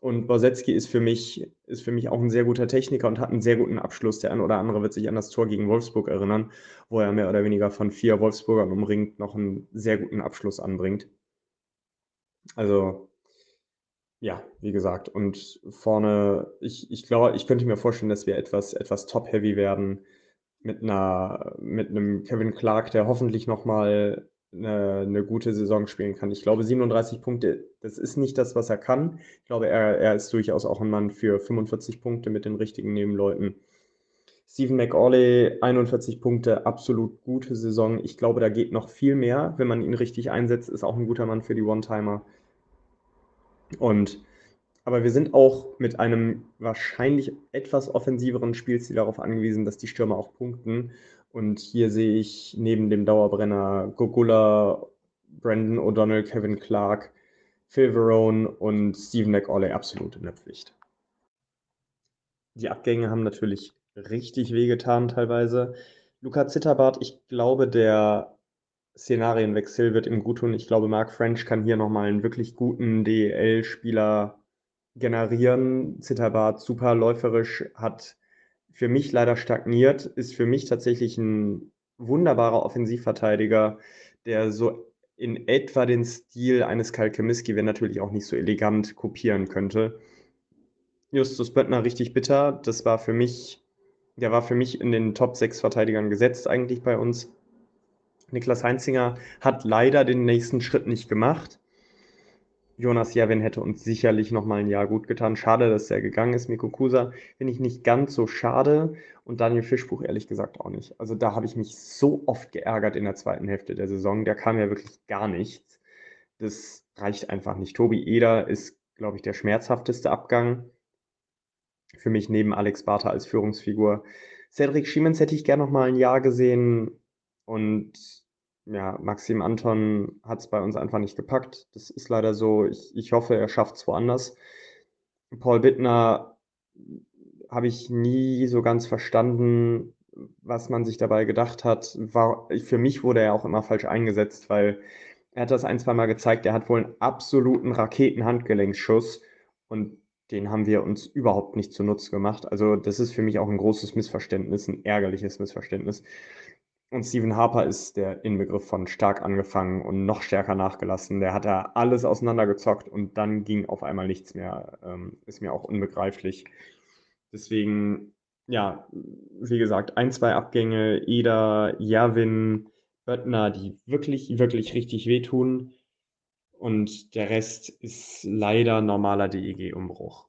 Und Borsetski ist für mich, ist für mich auch ein sehr guter Techniker und hat einen sehr guten Abschluss. Der ein oder andere wird sich an das Tor gegen Wolfsburg erinnern, wo er mehr oder weniger von vier Wolfsburgern umringt noch einen sehr guten Abschluss anbringt. Also ja, wie gesagt, und vorne, ich, ich glaube, ich könnte mir vorstellen, dass wir etwas, etwas top-heavy werden mit einer, mit einem Kevin Clark, der hoffentlich nochmal eine, eine, gute Saison spielen kann. Ich glaube, 37 Punkte, das ist nicht das, was er kann. Ich glaube, er, er ist durchaus auch ein Mann für 45 Punkte mit den richtigen Nebenleuten. Stephen McAuley, 41 Punkte, absolut gute Saison. Ich glaube, da geht noch viel mehr, wenn man ihn richtig einsetzt. Ist auch ein guter Mann für die One-Timer. Und aber wir sind auch mit einem wahrscheinlich etwas offensiveren Spielstil darauf angewiesen, dass die Stürmer auch punkten. Und hier sehe ich neben dem Dauerbrenner Gogula, Brandon O'Donnell, Kevin Clark, Phil Verone und Stephen McAuley absolut in der Pflicht. Die Abgänge haben natürlich richtig wehgetan teilweise. Luca Zitterbart, ich glaube, der Szenarienwechsel wird ihm gut tun. Ich glaube, Mark French kann hier nochmal einen wirklich guten DEL-Spieler generieren. Zitterbart super läuferisch, hat für mich leider stagniert, ist für mich tatsächlich ein wunderbarer Offensivverteidiger, der so in etwa den Stil eines Kalkemiski, wenn natürlich auch nicht so elegant, kopieren könnte. Justus Böttner richtig bitter. Das war für mich, der war für mich in den Top 6 Verteidigern gesetzt eigentlich bei uns. Niklas Heinzinger hat leider den nächsten Schritt nicht gemacht. Jonas Javin hätte uns sicherlich noch mal ein Jahr gut getan. Schade, dass er gegangen ist. Miko Kusa finde ich nicht ganz so schade und Daniel Fischbuch ehrlich gesagt auch nicht. Also da habe ich mich so oft geärgert in der zweiten Hälfte der Saison. Da kam ja wirklich gar nichts. Das reicht einfach nicht. Tobi Eder ist, glaube ich, der schmerzhafteste Abgang. Für mich neben Alex Bartha als Führungsfigur. Cedric Schiemens hätte ich gerne noch mal ein Jahr gesehen und ja, Maxim Anton hat es bei uns einfach nicht gepackt. Das ist leider so. Ich, ich hoffe, er schafft es woanders. Paul Bittner habe ich nie so ganz verstanden, was man sich dabei gedacht hat. War, für mich wurde er auch immer falsch eingesetzt, weil er hat das ein, zwei Mal gezeigt. Er hat wohl einen absoluten Raketenhandgelenksschuss und den haben wir uns überhaupt nicht zunutze gemacht. Also das ist für mich auch ein großes Missverständnis, ein ärgerliches Missverständnis. Und Stephen Harper ist der Inbegriff von stark angefangen und noch stärker nachgelassen. Der hat da alles auseinandergezockt und dann ging auf einmal nichts mehr. Ähm, ist mir auch unbegreiflich. Deswegen, ja, wie gesagt, ein, zwei Abgänge, Eder, Javin, Böttner, die wirklich, wirklich richtig wehtun. Und der Rest ist leider normaler DEG-Umbruch.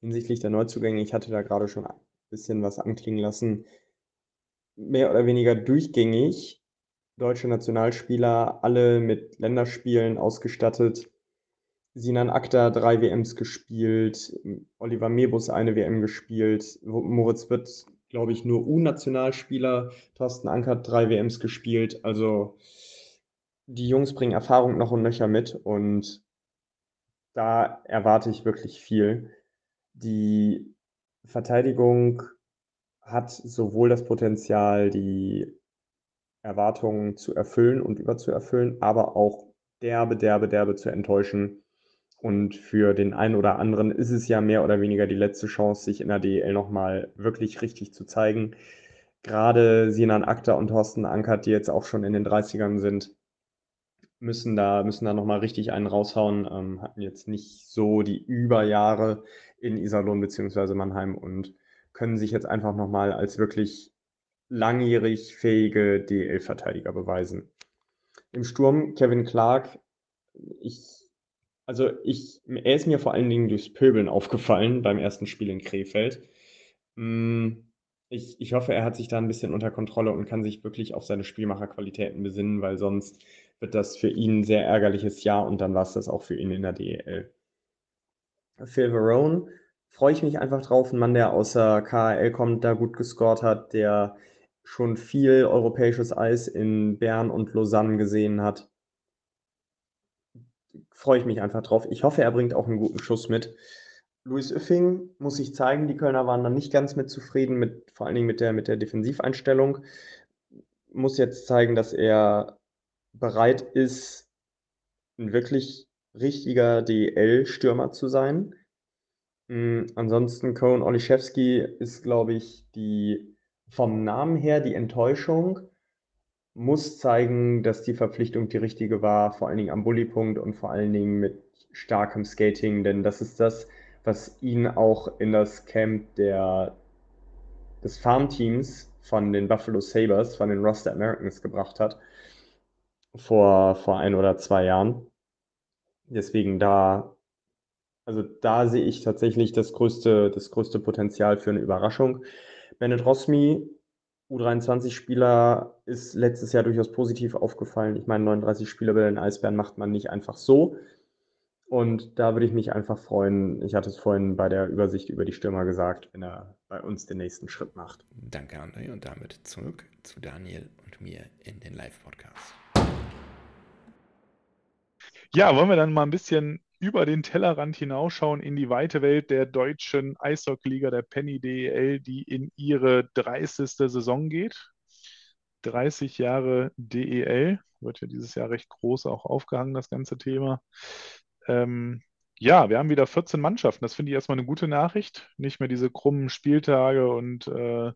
Hinsichtlich der Neuzugänge, ich hatte da gerade schon ein bisschen was anklingen lassen mehr oder weniger durchgängig deutsche Nationalspieler, alle mit Länderspielen ausgestattet. Sinan Akta drei WMs gespielt, Oliver Mebus eine WM gespielt, Moritz Witt, glaube ich, nur U-Nationalspieler, Thorsten Ankert drei WMs gespielt. Also die Jungs bringen Erfahrung noch und nöcher mit und da erwarte ich wirklich viel. Die Verteidigung hat sowohl das Potenzial, die Erwartungen zu erfüllen und überzuerfüllen, aber auch derbe, derbe, derbe zu enttäuschen. Und für den einen oder anderen ist es ja mehr oder weniger die letzte Chance, sich in der DEL nochmal wirklich richtig zu zeigen. Gerade Sinan Akta und Thorsten Ankert, die jetzt auch schon in den 30ern sind, müssen da, müssen da nochmal richtig einen raushauen. Ähm, hatten jetzt nicht so die Überjahre in Iserlohn bzw. Mannheim und können sich jetzt einfach nochmal als wirklich langjährig fähige DL-Verteidiger beweisen. Im Sturm Kevin Clark, ich, also ich, er ist mir vor allen Dingen durchs Pöbeln aufgefallen beim ersten Spiel in Krefeld. Mm, ich, ich hoffe, er hat sich da ein bisschen unter Kontrolle und kann sich wirklich auf seine Spielmacherqualitäten besinnen, weil sonst wird das für ihn ein sehr ärgerliches Jahr und dann war es das auch für ihn in der DEL. Phil Verone freue ich mich einfach drauf. Ein Mann, der aus der KHL kommt, da gut gescored hat, der schon viel europäisches Eis in Bern und Lausanne gesehen hat. Freue ich mich einfach drauf. Ich hoffe, er bringt auch einen guten Schuss mit. Luis Öffing muss sich zeigen, die Kölner waren dann nicht ganz mit zufrieden, mit, vor allen Dingen mit der, mit der Defensiveinstellung. Muss jetzt zeigen, dass er bereit ist, ein wirklich richtiger DL-Stürmer zu sein. Mm, ansonsten Cohen Oliszewski ist, glaube ich, die vom Namen her die Enttäuschung. Muss zeigen, dass die Verpflichtung die richtige war, vor allen Dingen am Bullypunkt und vor allen Dingen mit starkem Skating, denn das ist das, was ihn auch in das Camp der, des Farmteams von den Buffalo Sabres, von den Roster Americans gebracht hat. vor, vor ein oder zwei Jahren. Deswegen da, also da sehe ich tatsächlich das größte, das größte Potenzial für eine Überraschung. Bennett Rosmi, U23-Spieler, ist letztes Jahr durchaus positiv aufgefallen. Ich meine, 39 Spieler bei den Eisbären macht man nicht einfach so. Und da würde ich mich einfach freuen. Ich hatte es vorhin bei der Übersicht über die Stürmer gesagt, wenn er bei uns den nächsten Schritt macht. Danke, André. Und damit zurück zu Daniel und mir in den Live-Podcast. Ja, wollen wir dann mal ein bisschen über den Tellerrand hinausschauen in die weite Welt der deutschen Eishockeyliga, der Penny DEL, die in ihre 30. Saison geht. 30 Jahre DEL, wird ja dieses Jahr recht groß auch aufgehangen, das ganze Thema. Ähm, ja, wir haben wieder 14 Mannschaften. Das finde ich erstmal eine gute Nachricht. Nicht mehr diese krummen Spieltage und äh,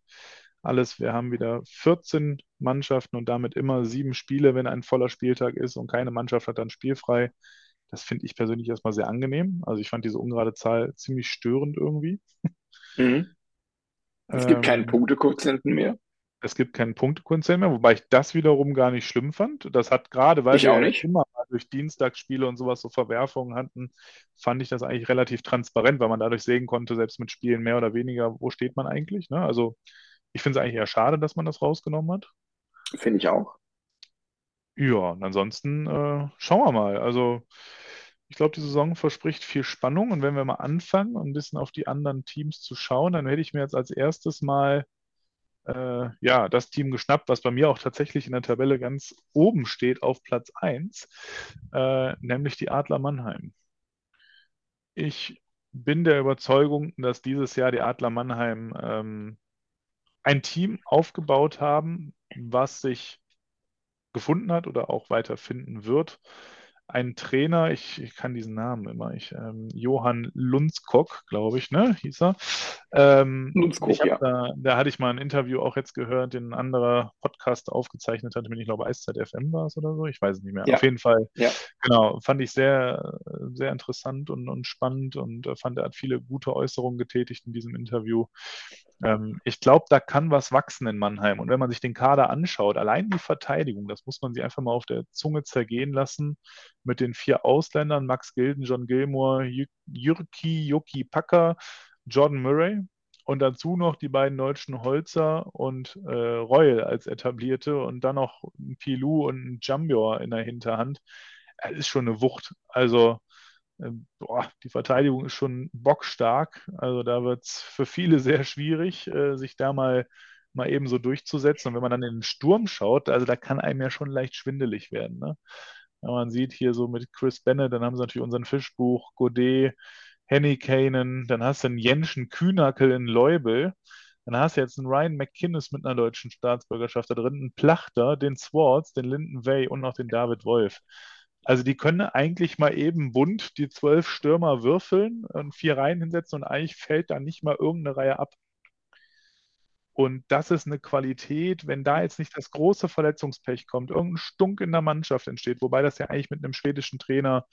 alles. Wir haben wieder 14 Mannschaften und damit immer sieben Spiele, wenn ein voller Spieltag ist und keine Mannschaft hat dann spielfrei. Das finde ich persönlich erstmal sehr angenehm. Also ich fand diese ungerade Zahl ziemlich störend irgendwie. Mhm. Es gibt keinen Ähm, Punktequotienten mehr. es gibt keinen Punktequotienten mehr, wobei ich das wiederum gar nicht schlimm fand. Das hat gerade, weil Ich wir nicht. immer mal durch Dienstagsspiele und sowas so Verwerfungen hatten, fand ich das eigentlich relativ transparent, weil man dadurch sehen konnte, selbst mit Spielen mehr oder weniger, wo steht man eigentlich. Ne? Also ich finde es eigentlich eher schade, dass man das rausgenommen hat. Finde ich auch. Ja, und ansonsten äh, schauen wir mal. Also ich glaube, die Saison verspricht viel Spannung und wenn wir mal anfangen, ein bisschen auf die anderen Teams zu schauen, dann hätte ich mir jetzt als erstes mal äh, ja, das Team geschnappt, was bei mir auch tatsächlich in der Tabelle ganz oben steht auf Platz 1, äh, nämlich die Adler Mannheim. Ich bin der Überzeugung, dass dieses Jahr die Adler Mannheim ähm, ein Team aufgebaut haben, was sich gefunden hat oder auch weiter finden wird. Ein Trainer, ich, ich kann diesen Namen immer, ich, ähm, Johann Lundskog, glaube ich, ne, hieß er. Ähm, hab ja. da, da hatte ich mal ein Interview auch jetzt gehört, den ein anderer Podcast aufgezeichnet hat, ich glaube Eiszeit FM war es oder so, ich weiß es nicht mehr. Ja. Auf jeden Fall, Ja. genau, fand ich sehr, sehr interessant und, und spannend und äh, fand, er hat viele gute Äußerungen getätigt in diesem Interview. Ähm, ich glaube, da kann was wachsen in Mannheim. Und wenn man sich den Kader anschaut, allein die Verteidigung, das muss man sich einfach mal auf der Zunge zergehen lassen, mit den vier Ausländern, Max Gilden, John Gilmore, Jü- Jyrki, Joki Packer, Jordan Murray und dazu noch die beiden deutschen Holzer und äh, Royal als etablierte und dann noch ein Pilou und ein Jambior in der Hinterhand. Das ist schon eine Wucht. Also boah, die Verteidigung ist schon bockstark. Also da wird es für viele sehr schwierig, äh, sich da mal, mal eben so durchzusetzen. Und wenn man dann in den Sturm schaut, also da kann einem ja schon leicht schwindelig werden. Ne? Wenn man sieht hier so mit Chris Bennett, dann haben sie natürlich unseren Fischbuch, Godet, Henny Kanen, dann hast du einen Jenschen Kühnackel in Leubel. Dann hast du jetzt einen Ryan McKinnis mit einer deutschen Staatsbürgerschaft da drin, einen Plachter, den Swartz, den Linden Way und noch den David Wolf. Also die können eigentlich mal eben bunt die zwölf Stürmer würfeln und vier Reihen hinsetzen und eigentlich fällt da nicht mal irgendeine Reihe ab. Und das ist eine Qualität, wenn da jetzt nicht das große Verletzungspech kommt, irgendein Stunk in der Mannschaft entsteht, wobei das ja eigentlich mit einem schwedischen Trainer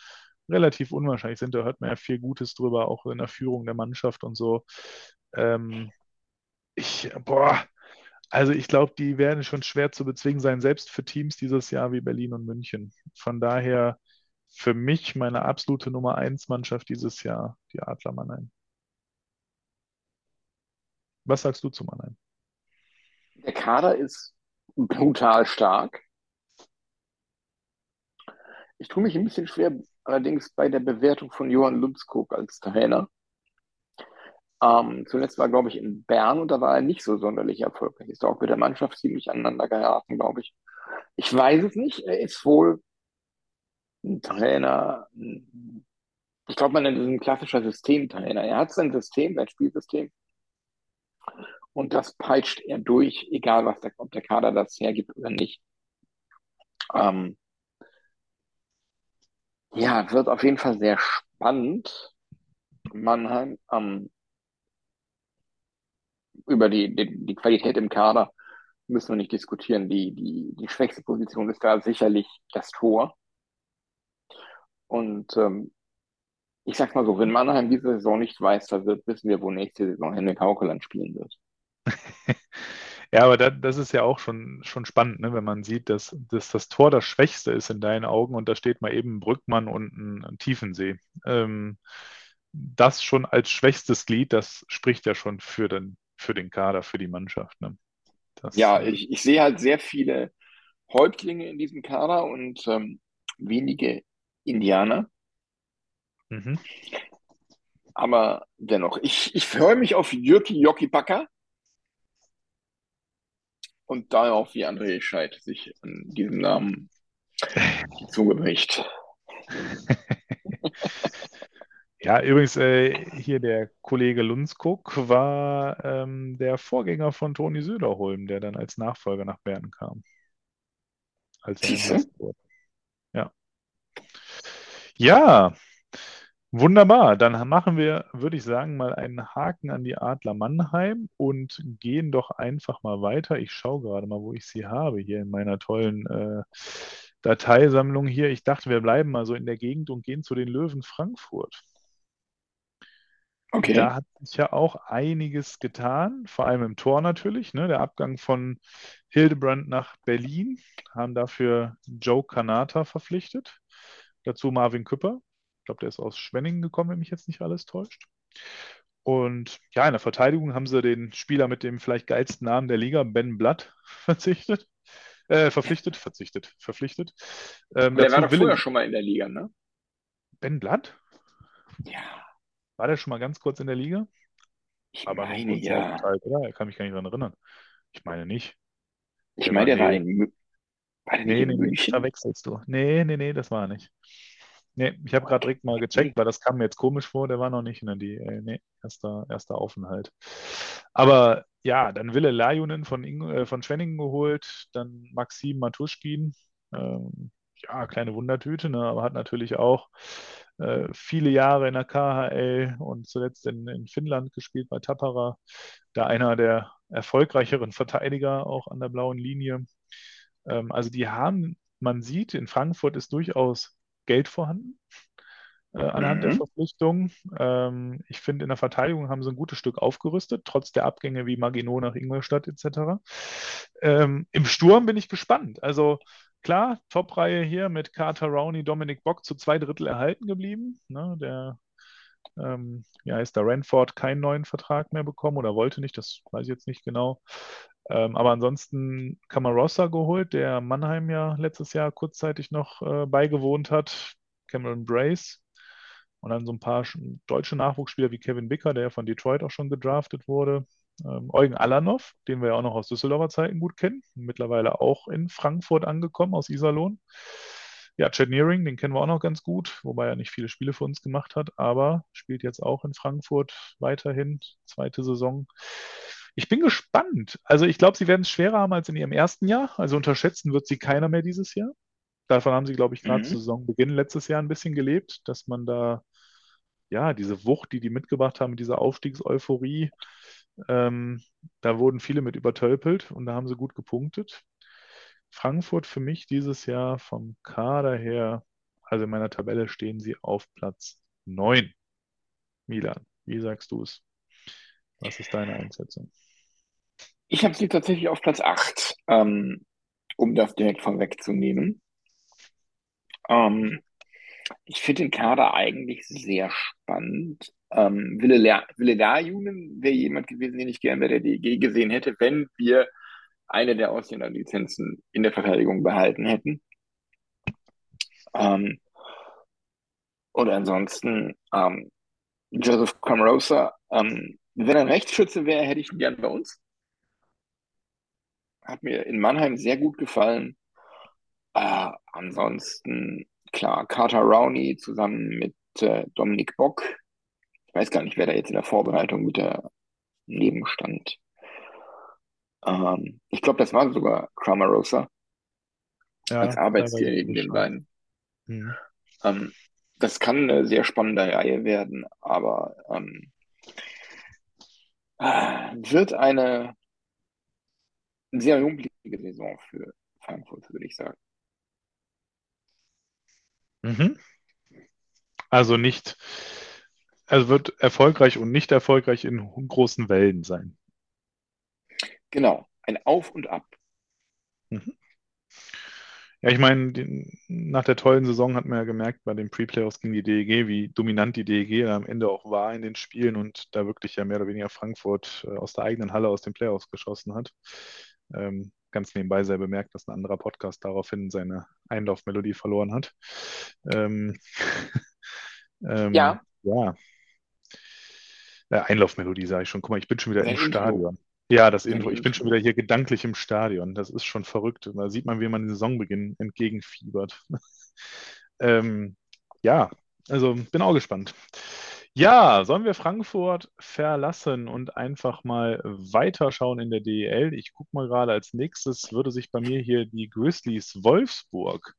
relativ unwahrscheinlich sind. Da hört man ja viel Gutes drüber, auch in der Führung der Mannschaft und so. Ähm, ich, boah, also ich glaube, die werden schon schwer zu bezwingen sein, selbst für Teams dieses Jahr wie Berlin und München. Von daher für mich meine absolute Nummer 1 Mannschaft dieses Jahr, die Adler Mannheim. Was sagst du zu Mannheim? Der Kader ist brutal stark. Ich tue mich ein bisschen schwer, allerdings bei der Bewertung von Johann Lundskog als Trainer. Ähm, zuletzt war, glaube ich, in Bern und da war er nicht so sonderlich erfolgreich. Ist auch mit der Mannschaft ziemlich aneinander geraten, glaube ich. Ich weiß es nicht. Er ist wohl ein Trainer. Ich glaube, man nennt es ein klassischer Systemtrainer. Er hat sein System, sein Spielsystem. Und das peitscht er durch, egal was der, ob der Kader das hergibt oder nicht. Ähm, ja, wird auf jeden Fall sehr spannend. Mannheim. Ähm, über die, die, die Qualität im Kader müssen wir nicht diskutieren. Die, die, die schwächste Position ist da sicherlich das Tor. Und ähm, ich sag's mal so, wenn Mannheim diese Saison nicht Meister wird, wissen wir, wo nächste Saison Henrik Haukeland spielen wird. Ja, aber da, das ist ja auch schon, schon spannend, ne, wenn man sieht, dass, dass das Tor das Schwächste ist in deinen Augen und da steht mal eben Brückmann und ein, ein Tiefensee. Ähm, das schon als schwächstes Glied, das spricht ja schon für den, für den Kader, für die Mannschaft. Ne? Das, Ja, äh, ich, ich sehe halt sehr viele Häuptlinge in diesem Kader und ähm, wenige Indianer. mhm. Aber dennoch, ich, ich freue mich auf Jyrki Jokipaka und darauf, wie André Scheid sich an diesem Namen die Zunge bricht. Ja, übrigens, äh, hier der Kollege Lundskog war ähm, der Vorgänger von Toni Söderholm, der dann als Nachfolger nach Bern kam. Als wurde. Ja. Ja, wunderbar. Dann machen wir, würde ich sagen, mal einen Haken an die Adler Mannheim und gehen doch einfach mal weiter. Ich schaue gerade mal, wo ich sie habe, hier in meiner tollen äh, Dateisammlung hier. Ich dachte, wir bleiben mal so in der Gegend und gehen zu den Löwen Frankfurt. Okay. Da hat sich ja auch einiges getan, vor allem im Tor natürlich. Ne? Der Abgang von Hildebrand nach Berlin, haben dafür Joe Kanata verpflichtet. Dazu Marvin Küpper. Ich glaube, der ist aus Schwenningen gekommen, wenn mich jetzt nicht alles täuscht. Und ja, in der Verteidigung haben sie den Spieler mit dem vielleicht geilsten Namen der Liga, Ben Blatt, verzichtet. Äh, verpflichtet, verzichtet, verpflichtet. Ähm, der war doch vorher schon mal in der Liga, ne? Ben Blatt? Ja, War der schon mal ganz kurz in der Liga? ich Aber meine ja. aufgeteilt, oder? Er kann mich gar nicht daran erinnern. Ich meine nicht. Ich Der meine, der war nee. war der Nee, in nee, München? verwechselst du. Nee, nee, nee, das war er nicht. Nee, ich habe gerade direkt mal gecheckt, weil das kam mir jetzt komisch vor, der war noch nicht in der D. Äh, nee, erster, erster Aufenthalt. Aber ja, dann Wille Lajunen von, äh, von Schwenningen geholt, dann Maxim Matuschkin. Ähm, ja, kleine Wundertüte, ne, aber hat natürlich auch äh, viele Jahre in der KHL und zuletzt in, in Finnland gespielt bei Tappara. Da einer der erfolgreicheren Verteidiger auch an der blauen Linie. Ähm, also die haben, man sieht, in Frankfurt ist durchaus Geld vorhanden äh, anhand der Mhm. Verpflichtung. Ähm, ich finde, in der Verteidigung haben sie ein gutes Stück aufgerüstet, trotz der Abgänge wie Maginot nach Ingolstadt etc. Ähm, Im Sturm bin ich gespannt. Also klar, Top-Reihe hier mit Carter Rowney, Dominik Bock zu zwei Drittel erhalten geblieben. Ne, der ähm, wie heißt der Ranford keinen neuen Vertrag mehr bekommen oder wollte nicht, das weiß ich jetzt nicht genau. Ähm, aber ansonsten Camarossa geholt, der Mannheim ja letztes Jahr kurzzeitig noch äh, beigewohnt hat. Cameron Brace. Und dann so ein paar sch- deutsche Nachwuchsspieler wie Kevin Bicker, der ja von Detroit auch schon gedraftet wurde. Ähm, Eugen Alanov, den wir ja auch noch aus Düsseldorfer Zeiten gut kennen. Mittlerweile auch in Frankfurt angekommen, aus Iserlohn. Ja, Chad Nearing, den kennen wir auch noch ganz gut, wobei er nicht viele Spiele für uns gemacht hat, aber spielt jetzt auch in Frankfurt weiterhin, zweite Saison. Ich bin gespannt. Also ich glaube, sie werden es schwerer haben als in ihrem ersten Jahr. Also unterschätzen wird sie keiner mehr dieses Jahr. Davon haben sie, glaube ich, gerade Mhm. zu Saisonbeginn letztes Jahr ein bisschen gelebt, dass man da, ja, diese Wucht, die die mitgebracht haben, diese Aufstiegseuphorie, ähm, da wurden viele mit übertölpelt und da haben sie gut gepunktet. Frankfurt für mich dieses Jahr vom Kader her, also in meiner Tabelle stehen sie auf Platz 9. Milan, wie sagst du es? Was ist deine Einschätzung? Ich habe sie tatsächlich auf Platz 8, ähm, um das direkt vorwegzunehmen. Ähm, ich finde den Kader eigentlich sehr spannend. Ähm, Wille, Lajunen wäre jemand gewesen, den ich gerne bei der DEG gesehen hätte, wenn wir eine der Ausländerlizenzen in der Verteidigung behalten hätten. Ähm, oder ansonsten ähm, Joseph Camarosa. Ähm, wenn er ein Rechtsschütze wäre, hätte ich ihn gern bei uns. Hat mir in Mannheim sehr gut gefallen. Äh, ansonsten, klar, Carter Rowney zusammen mit äh, Dominik Bock. Ich weiß gar nicht, wer da jetzt in der Vorbereitung mit der Nebenstand. Ähm, ich glaube, das war sogar Cramarosa als Ja, Arbeitstier teilweise neben den beiden. Mhm. Ähm, das kann eine sehr spannende Reihe werden, aber ähm, äh, wird eine sehr rumpelige Saison für Frankfurt, würde ich sagen. Mhm. Also nicht, also wird erfolgreich und nicht erfolgreich in großen Wellen sein. Genau. ein Auf und Ab. Mhm. Ja, ich meine, die, nach der tollen Saison hat man ja gemerkt bei den Pre-Playoffs gegen die DEG, wie dominant die DEG am Ende auch war in den Spielen und da wirklich ja mehr oder weniger Frankfurt äh, aus der eigenen Halle aus den Playoffs geschossen hat. Ähm, ganz nebenbei sei bemerkt, dass ein anderer Podcast daraufhin seine Einlaufmelodie verloren hat. Ähm, ähm, ja. Ja. Äh, Einlaufmelodie sage ich schon. Guck mal, ich bin schon wieder im Stadion. Ja, das Intro. Ich bin schon wieder hier gedanklich im Stadion. Das ist schon verrückt. Da sieht man, wie man den Saisonbeginn entgegenfiebert. ähm, ja, also bin auch gespannt. Ja, sollen wir Frankfurt verlassen und einfach mal weiterschauen in der DEL? Ich gucke mal gerade, als nächstes würde sich bei mir hier die Grizzlies Wolfsburg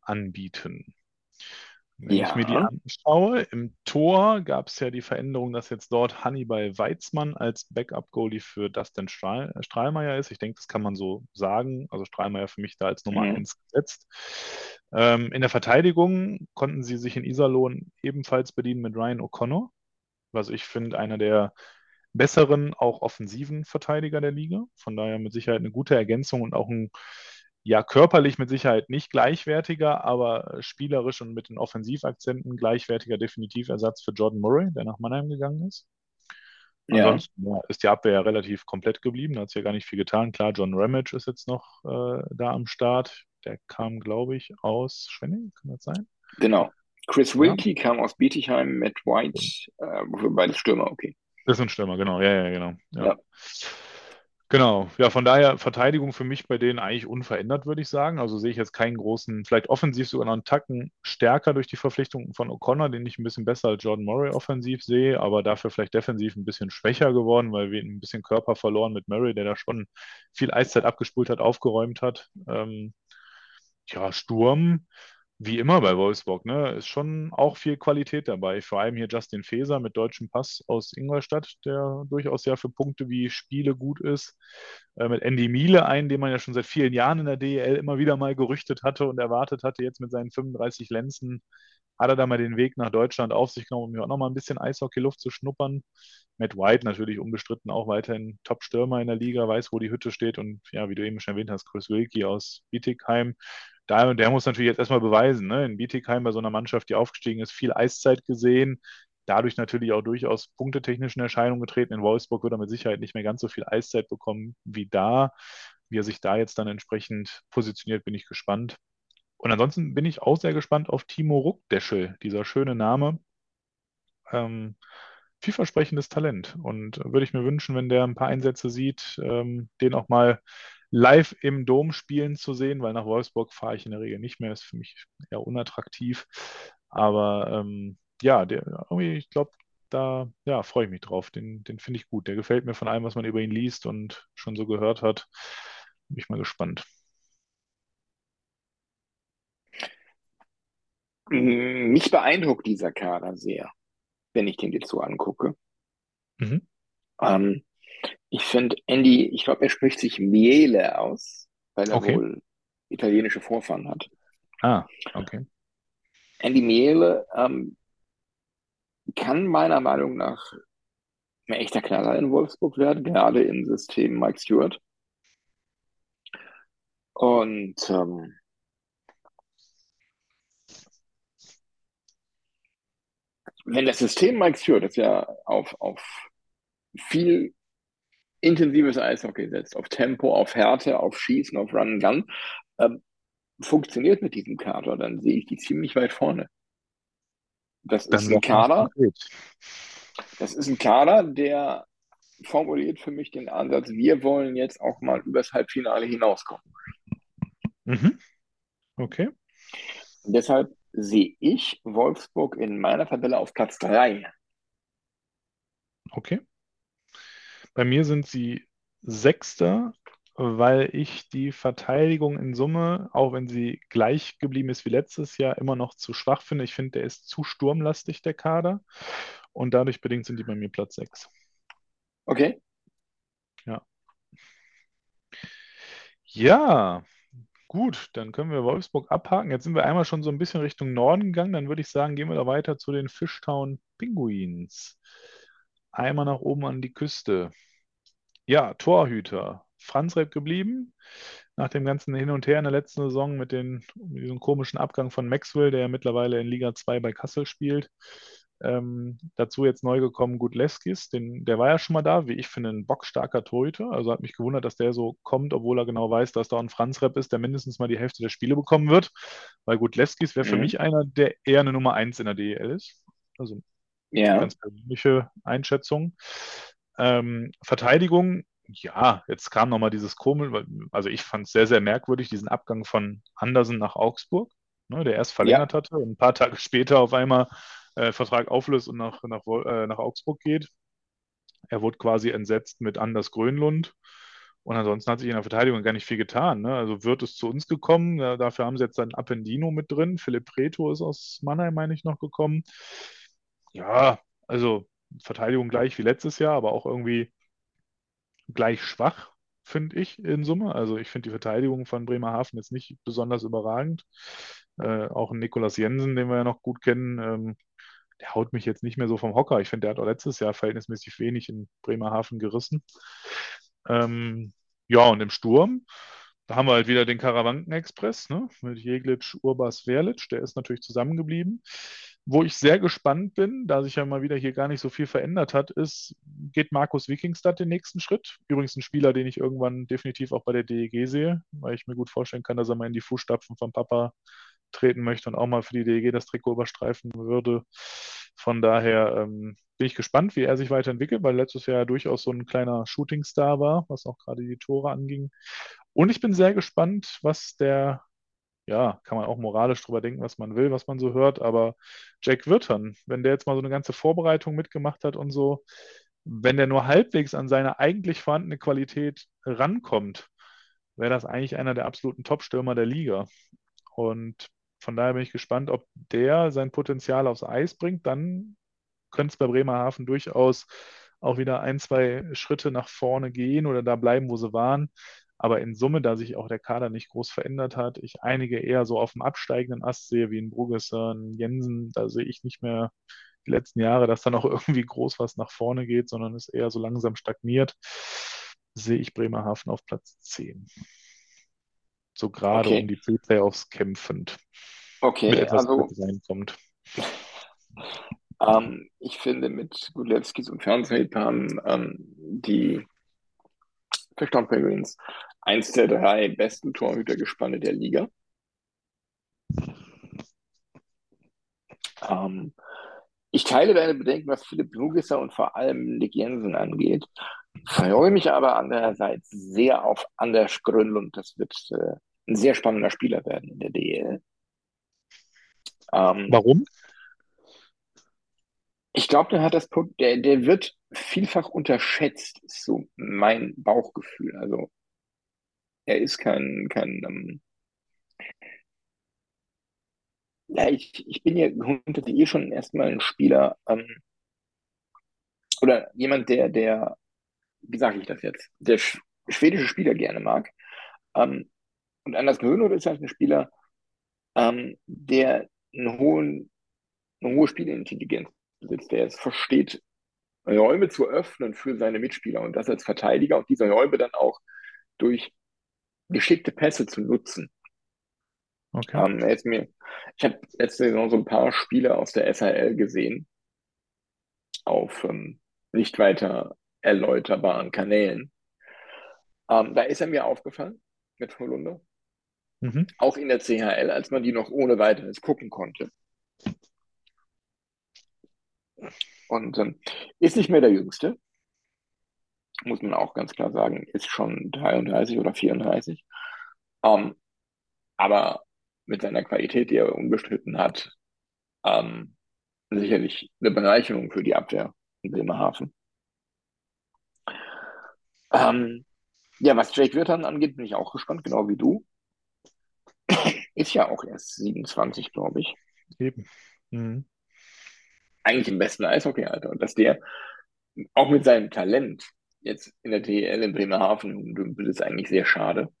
anbieten. Wenn ja. ich mir die anschaue, im Tor gab es ja die Veränderung, dass jetzt dort Hannibal Weizmann als Backup-Goalie für Dustin Strahl, Strahlmeier ist. Ich denke, das kann man so sagen. Also Strahlmeier für mich da als Nummer mhm. 1 gesetzt. Ähm, in der Verteidigung konnten sie sich in Iserlohn ebenfalls bedienen mit Ryan O'Connor, was ich finde, einer der besseren, auch offensiven Verteidiger der Liga. Von daher mit Sicherheit eine gute Ergänzung und auch ein ja, körperlich mit Sicherheit nicht gleichwertiger, aber spielerisch und mit den Offensivakzenten gleichwertiger definitiv Ersatz für Jordan Murray, der nach Mannheim gegangen ist. Ja. Ansonsten ja, ist die Abwehr ja relativ komplett geblieben, da hat es ja gar nicht viel getan. Klar, John Ramage ist jetzt noch äh, da am Start. Der kam, glaube ich, aus Schwenning, kann das sein? Genau. Chris Wilkie ja. kam aus Bietigheim, Matt White, äh, beide Stürmer, okay. Das sind Stürmer, genau, ja, ja, genau. Ja. Genau, ja, von daher Verteidigung für mich bei denen eigentlich unverändert, würde ich sagen. Also sehe ich jetzt keinen großen, vielleicht offensiv sogar noch einen Tacken stärker durch die Verpflichtung von O'Connor, den ich ein bisschen besser als Jordan Murray offensiv sehe, aber dafür vielleicht defensiv ein bisschen schwächer geworden, weil wir ein bisschen Körper verloren mit Murray, der da schon viel Eiszeit abgespult hat, aufgeräumt hat. Ähm, ja, Sturm, wie immer bei Wolfsburg, ne, ist schon auch viel Qualität dabei. Vor allem hier Justin Feser mit deutschem Pass aus Ingolstadt, der durchaus ja für Punkte wie Spiele gut ist. Äh, mit Andy Miele einen, den man ja schon seit vielen Jahren in der DEL immer wieder mal gerüchtet hatte und erwartet hatte, jetzt mit seinen 35 Lenzen hat er da mal den Weg nach Deutschland auf sich genommen, um mir auch noch mal ein bisschen Eishockey-Luft zu schnuppern. Matt White natürlich unbestritten auch weiterhin Top-Stürmer in der Liga, weiß, wo die Hütte steht und ja, wie du eben schon erwähnt hast, Chris Wilkie aus Bietigheim da, der muss natürlich jetzt erstmal beweisen, ne? in Bietigheim bei so einer Mannschaft, die aufgestiegen ist, viel Eiszeit gesehen, dadurch natürlich auch durchaus punktetechnisch in Erscheinung getreten. In Wolfsburg wird er mit Sicherheit nicht mehr ganz so viel Eiszeit bekommen wie da. Wie er sich da jetzt dann entsprechend positioniert, bin ich gespannt. Und ansonsten bin ich auch sehr gespannt auf Timo Ruckdeschel, dieser schöne Name. Ähm, vielversprechendes Talent. Und würde ich mir wünschen, wenn der ein paar Einsätze sieht, ähm, den auch mal live im Dom spielen zu sehen, weil nach Wolfsburg fahre ich in der Regel nicht mehr, ist für mich eher unattraktiv. Aber ähm, ja, der, irgendwie, ich glaube, da ja, freue ich mich drauf. Den, den finde ich gut. Der gefällt mir von allem, was man über ihn liest und schon so gehört hat. Bin ich mal gespannt. Mich beeindruckt dieser Kader sehr, wenn ich den jetzt so angucke. Mhm. Ähm, ich finde Andy, ich glaube, er spricht sich Miele aus, weil er okay. wohl italienische Vorfahren hat. Ah, okay. Andy Miele ähm, kann meiner Meinung nach ein echter Knaller in Wolfsburg werden, gerade im System Mike Stewart. Und ähm, wenn das System Mike Stewart, das ja auf, auf viel intensives Eishockey setzt, auf Tempo, auf Härte, auf Schießen, auf Run and Gun, ähm, funktioniert mit diesem Kader, dann sehe ich die ziemlich weit vorne. Das dann ist ein Kader. Das ist ein Kader, der formuliert für mich den Ansatz, wir wollen jetzt auch mal übers Halbfinale hinauskommen. Mhm. Okay. Und deshalb sehe ich Wolfsburg in meiner Tabelle auf Platz 3. Okay. Bei mir sind sie Sechster, weil ich die Verteidigung in Summe, auch wenn sie gleich geblieben ist wie letztes Jahr, immer noch zu schwach finde. Ich finde, der ist zu sturmlastig, der Kader. Und dadurch bedingt sind die bei mir Platz 6. Okay. Ja. Ja, gut, dann können wir Wolfsburg abhaken. Jetzt sind wir einmal schon so ein bisschen Richtung Norden gegangen. Dann würde ich sagen, gehen wir da weiter zu den Fishtown Pinguins. Einmal nach oben an die Küste. Ja, Torhüter. Franz Repp geblieben. Nach dem ganzen Hin und Her in der letzten Saison mit, den, mit diesem komischen Abgang von Maxwell, der ja mittlerweile in Liga 2 bei Kassel spielt. Ähm, dazu jetzt neu gekommen Gudlewskis, den, der war ja schon mal da, wie ich finde, ein bockstarker Torhüter. Also hat mich gewundert, dass der so kommt, obwohl er genau weiß, dass da ein Franz Repp ist, der mindestens mal die Hälfte der Spiele bekommen wird. Weil Gudlewskis wäre für Mhm. mich einer, der eher eine Nummer 1 in der DEL ist. Also Ja. ganz persönliche Einschätzung. Ähm, Verteidigung, ja, jetzt kam nochmal dieses komische, also ich fand es sehr, sehr merkwürdig, diesen Abgang von Andersen nach Augsburg, ne, der erst verlängert hatte und ein paar Tage später auf einmal äh, Vertrag auflöst und nach, nach, äh, nach Augsburg geht. Er wurde quasi entsetzt mit Anders Grönlund. Und ansonsten hat sich in der Verteidigung gar nicht viel getan. Ne? Also Wirth ist zu uns gekommen, da, dafür haben sie jetzt dann Appendino mit drin. Philipp Preto ist aus Mannheim, meine ich, noch gekommen. Ja, also Verteidigung gleich wie letztes Jahr, aber auch irgendwie gleich schwach, finde ich in Summe. Also ich finde die Verteidigung von Bremerhaven jetzt nicht besonders überragend. Äh, auch ein Nikolaus Jensen, den wir ja noch gut kennen, ähm, der haut mich jetzt nicht mehr so vom Hocker. Ich finde, der hat auch letztes Jahr verhältnismäßig wenig in Bremerhaven gerissen. Ähm, ja, und im Sturm, da haben wir halt wieder den Karawanken-Express, ne? Mit Jeglitsch, Urbas, Verlic, der ist natürlich zusammengeblieben. Wo ich sehr gespannt bin, da sich ja mal wieder hier gar nicht so viel verändert hat, ist, geht Markus Wikingstad den nächsten Schritt? Übrigens ein Spieler, den ich irgendwann definitiv auch bei der DEG sehe, weil ich mir gut vorstellen kann, dass er mal in die Fußstapfen von Papa treten möchte und auch mal für die DEG das Trikot überstreifen würde. Von daher ähm, bin ich gespannt, wie er sich weiterentwickelt, weil letztes Jahr durchaus so ein kleiner Shootingstar war, was auch gerade die Tore anging. Und ich bin sehr gespannt, was der, ja, kann man auch moralisch drüber denken, was man will, was man so hört, aber Jack Wirtern, wenn der jetzt mal so eine ganze Vorbereitung mitgemacht hat und so, wenn der nur halbwegs an seine eigentlich vorhandene Qualität rankommt, wäre das eigentlich einer der absoluten Top-Stürmer der Liga. Und von daher bin ich gespannt, ob der sein Potenzial aufs Eis bringt. Dann könnte es bei Bremerhaven durchaus auch wieder ein, zwei Schritte nach vorne gehen oder da bleiben, wo sie waren. Aber in Summe, da sich auch der Kader nicht groß verändert hat, ich einige eher so auf dem absteigenden Ast sehe, wie in Brugesser, in Jensen, da sehe ich nicht mehr die letzten Jahre, dass da noch irgendwie groß was nach vorne geht, sondern es eher so langsam stagniert, sehe ich Bremerhaven auf Platz 10. So gerade Okay. um die Pre-Playoffs kämpfend, mit Okay, etwas also reinkommt. Ähm, ich finde, mit Gudlewskis und Fernsehp haben ähm, die Fischtown Penguins eins der drei besten Torhütergespanne der Liga. Ähm, ich teile deine Bedenken, was Philipp Lugisser und vor allem Nick Jensen angeht, freue mich aber andererseits sehr auf Anders Grönlund. Das wird äh, ein sehr spannender Spieler werden in der DEL. Ähm, Warum? Ich glaube, der hat das, der, der wird vielfach unterschätzt, ist so mein Bauchgefühl. Also er ist kein, kein, ähm, ja, ich, ich bin ja grundsätzlich eh schon erstmal ein Spieler, ähm, oder jemand, der, der, wie sage ich das jetzt, der sch schwedische Spieler gerne mag. Ähm, und Anders Grönlund ist halt ein Spieler, ähm, der einen hohen, eine hohe Spielintelligenz besitzt, der es versteht, Räume zu öffnen für seine Mitspieler und das als Verteidiger und diese Räume dann auch durch geschickte Pässe zu nutzen. Okay. Ähm, er ist mir, ich habe letzte Saison so ein paar Spiele aus der SHL gesehen, auf ähm, nicht weiter erläuterbaren Kanälen. Ähm, da ist er mir aufgefallen mit Holunder, Mhm. auch in der CHL, als man die noch ohne weiteres gucken konnte. Und ähm, ist nicht mehr der Jüngste, muss man auch ganz klar sagen, ist schon 33 oder 34. Ähm, aber mit seiner Qualität, die er unbestritten hat, ähm, sicherlich eine Bereicherung für die Abwehr in Bremerhaven. Ähm, ja, was Jake Wirtan angeht, bin ich auch gespannt, genau wie du. Ist ja auch erst 27, glaube ich. Eben. Mhm. Eigentlich im besten Eishockey-Alter. Und dass der auch mit seinem Talent jetzt in der DEL in Bremerhaven rumdümpelt, ist eigentlich sehr schade.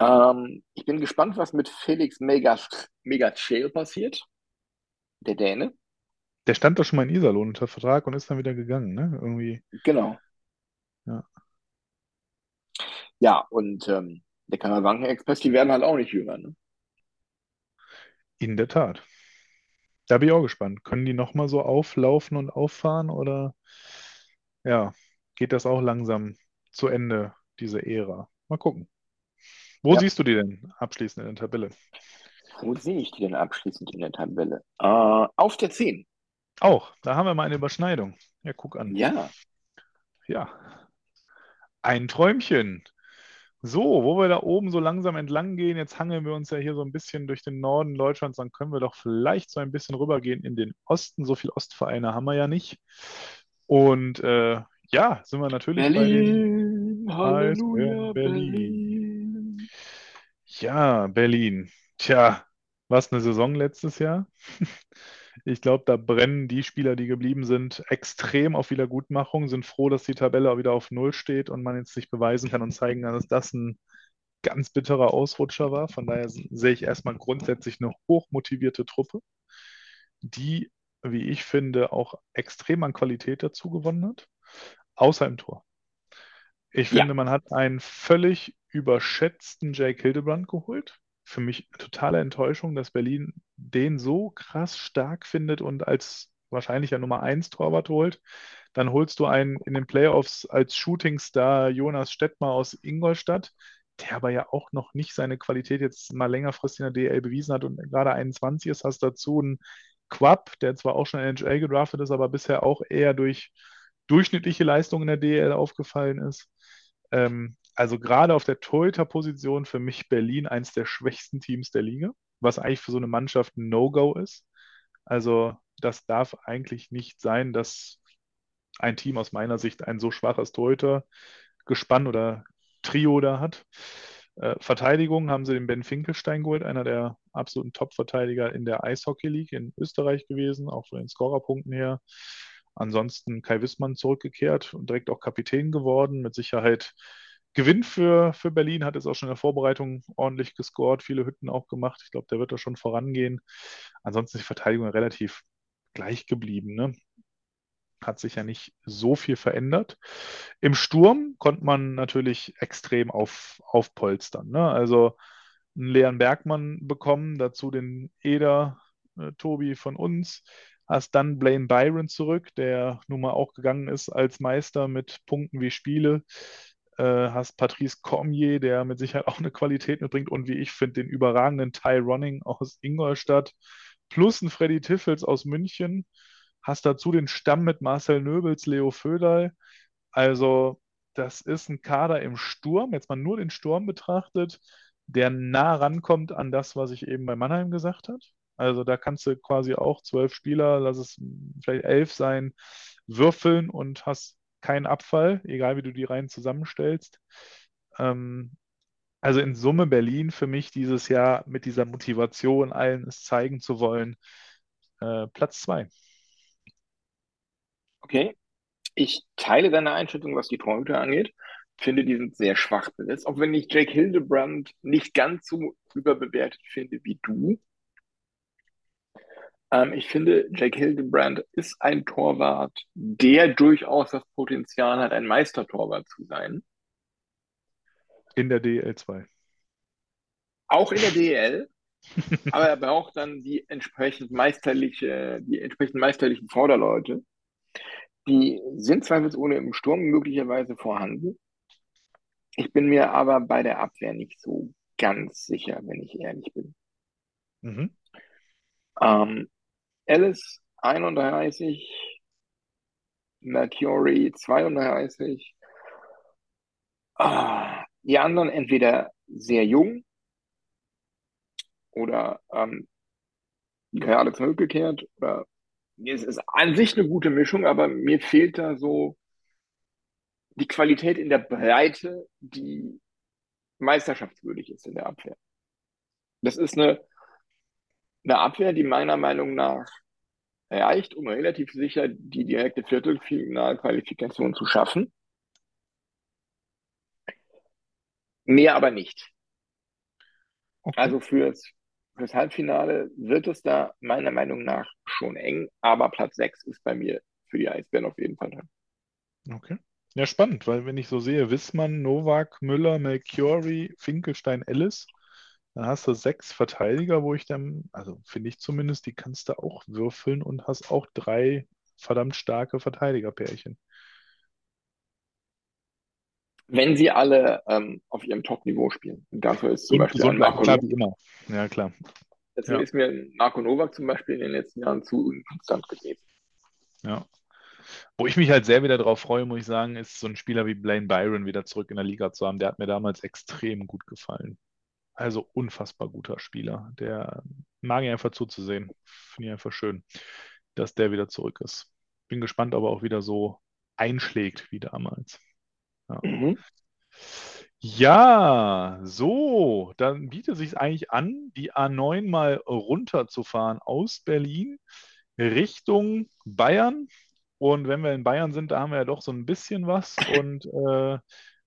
Ähm, ich bin gespannt, was mit Felix Megachel passiert. Der Däne. Der stand doch schon mal in Iserlohn unter Vertrag und ist dann wieder gegangen, ne? Irgendwie. Genau. Ja, und ähm, der Karawanken-Express, die werden halt auch nicht jünger. Ne? In der Tat. Da bin ich auch gespannt. Können die nochmal so auflaufen und auffahren oder ja, geht das auch langsam zu Ende, diese Ära? Mal gucken. Wo Ja. siehst du die denn abschließend in der Tabelle? Wo sehe ich die denn abschließend in der Tabelle? Äh, auf der 10. Auch, da haben wir mal eine Überschneidung. Ja, guck an. Ja, Ja. Ein Träumchen. So, wo wir da oben so langsam entlang gehen, jetzt hangeln wir uns ja hier so ein bisschen durch den Norden Deutschlands, dann können wir doch vielleicht so ein bisschen rübergehen in den Osten. So viele Ostvereine haben wir ja nicht. Und äh, ja, sind wir natürlich bei den Berlin, Halleluja, Berlin. Ja, Berlin. Tja, was eine Saison letztes Jahr. Ich glaube, da brennen die Spieler, die geblieben sind, extrem auf Wiedergutmachung, sind froh, dass die Tabelle auch wieder auf Null steht und man jetzt sich beweisen kann und zeigen kann, dass das ein ganz bitterer Ausrutscher war. Von daher sehe ich erstmal grundsätzlich eine hochmotivierte Truppe, die, wie ich finde, auch extrem an Qualität dazu gewonnen hat, außer im Tor. Ich Ja. finde, man hat einen völlig überschätzten Jake Hildebrand geholt. Für mich totale Enttäuschung, dass Berlin den so krass stark findet und als wahrscheinlich ja Nummer 1 Torwart holt. Dann holst du einen in den Playoffs als Shootingstar Jonas Stettmar aus Ingolstadt, der aber ja auch noch nicht seine Qualität jetzt mal längerfristig in der DL bewiesen hat und gerade 21 ist. Hast dazu einen Quapp, der zwar auch schon in NHL gedraftet ist, aber bisher auch eher durch durchschnittliche Leistung in der DL aufgefallen ist. Ähm, also gerade auf der Torhüter-Position für mich Berlin eins der schwächsten Teams der Liga, was eigentlich für so eine Mannschaft ein No-Go ist. Also das darf eigentlich nicht sein, dass ein Team aus meiner Sicht ein so schwaches Torhüter-Gespann oder Trio da hat. Äh, Verteidigung haben sie den Ben Finkelstein geholt, einer der absoluten Top-Verteidiger in der Eishockey League in Österreich gewesen, auch von den Scorerpunkten her. Ansonsten Kai Wissmann zurückgekehrt und direkt auch Kapitän geworden. Mit Sicherheit Gewinn für, für Berlin, hat es auch schon in der Vorbereitung ordentlich gescored, viele Hütten auch gemacht. Ich glaube, der wird da schon vorangehen. Ansonsten ist die Verteidigung relativ gleich geblieben. Ne? Hat sich ja nicht so viel verändert. Im Sturm konnte man natürlich extrem auf, aufpolstern. Ne? Also einen Leon Bergmann bekommen, dazu den Eder, äh, Tobi von uns. Hast dann Blaine Byron zurück, der nun mal auch gegangen ist als Meister mit Punkten wie Spiele. Äh, hast Patrice Cormier, der mit Sicherheit auch eine Qualität mitbringt und wie ich finde, den überragenden Ty Ronning aus Ingolstadt. Plus ein Freddy Tiffels aus München. Hast dazu den Stamm mit Marcel Nöbels, Leo Föderl. Also, das ist ein Kader im Sturm, jetzt mal nur den Sturm betrachtet, der nah rankommt an das, was ich eben bei Mannheim gesagt habe. Also da kannst du quasi auch zwölf Spieler, lass es vielleicht elf sein, würfeln und hast keinen Abfall, egal wie du die Reihen zusammenstellst. Ähm, also in Summe Berlin für mich dieses Jahr mit dieser Motivation, allen es zeigen zu wollen, äh, Platz zwei. Okay. Ich teile deine Einschätzung, was die Torhüter angeht. Finde, die sind sehr schwach besetzt. Auch wenn ich Jake Hildebrand nicht ganz so überbewertet finde wie du. Ähm, ich finde, Jake Hildebrand ist ein Torwart, der durchaus das Potenzial hat, ein Meistertorwart zu sein. In der DL2. Auch in der DEL. aber er braucht dann die entsprechend meisterliche, die entsprechend meisterlichen Vorderleute. Die sind zweifelsohne im Sturm möglicherweise vorhanden. Ich bin mir aber bei der Abwehr nicht so ganz sicher, wenn ich ehrlich bin. Mhm. Ähm, Alice 31, Mercury 32. Ah, die anderen entweder sehr jung oder ähm, gerade zurückgekehrt oder es ist an sich eine gute Mischung, aber mir fehlt da so die Qualität in der Breite, die meisterschaftswürdig ist in der Abwehr. Das ist eine, eine Abwehr, die meiner Meinung nach reicht, um relativ sicher die direkte Viertelfinalqualifikation zu schaffen. Mehr aber nicht. Okay. Also fürs, fürs Halbfinale wird es da meiner Meinung nach schon eng, aber Platz 6 ist bei mir für die Eisbären auf jeden Fall drin. Okay. Ja, spannend, weil wenn ich so sehe, Wissmann, Novak, Müller, Melchiori, Finkelstein, Ellis, dann hast du sechs Verteidiger, wo ich dann, also finde ich zumindest, die kannst du auch würfeln und hast auch drei verdammt starke Verteidigerpärchen. Wenn sie alle ähm, auf ihrem Top-Niveau spielen. Und dafür ist zum Und Beispiel bleiben, Marco, klar, wie immer. Ja, klar. deswegen Ja. ist mir Marco Novak zum Beispiel in den letzten Jahren zu unkonstant gewesen. Ja. Wo ich mich halt sehr wieder drauf freue, muss ich sagen, ist so ein Spieler wie Blaine Byron wieder zurück in der Liga zu haben. Der hat mir damals extrem gut gefallen. Also unfassbar guter Spieler. Der mag ich einfach zuzusehen. Finde ich einfach schön, dass der wieder zurück ist. Bin gespannt, ob er auch wieder so einschlägt wie damals. Ja. Mhm. Ja, so, dann bietet sich eigentlich an, die A9 mal runterzufahren aus Berlin Richtung Bayern. Und wenn wir in Bayern sind, da haben wir ja doch so ein bisschen was. Und äh,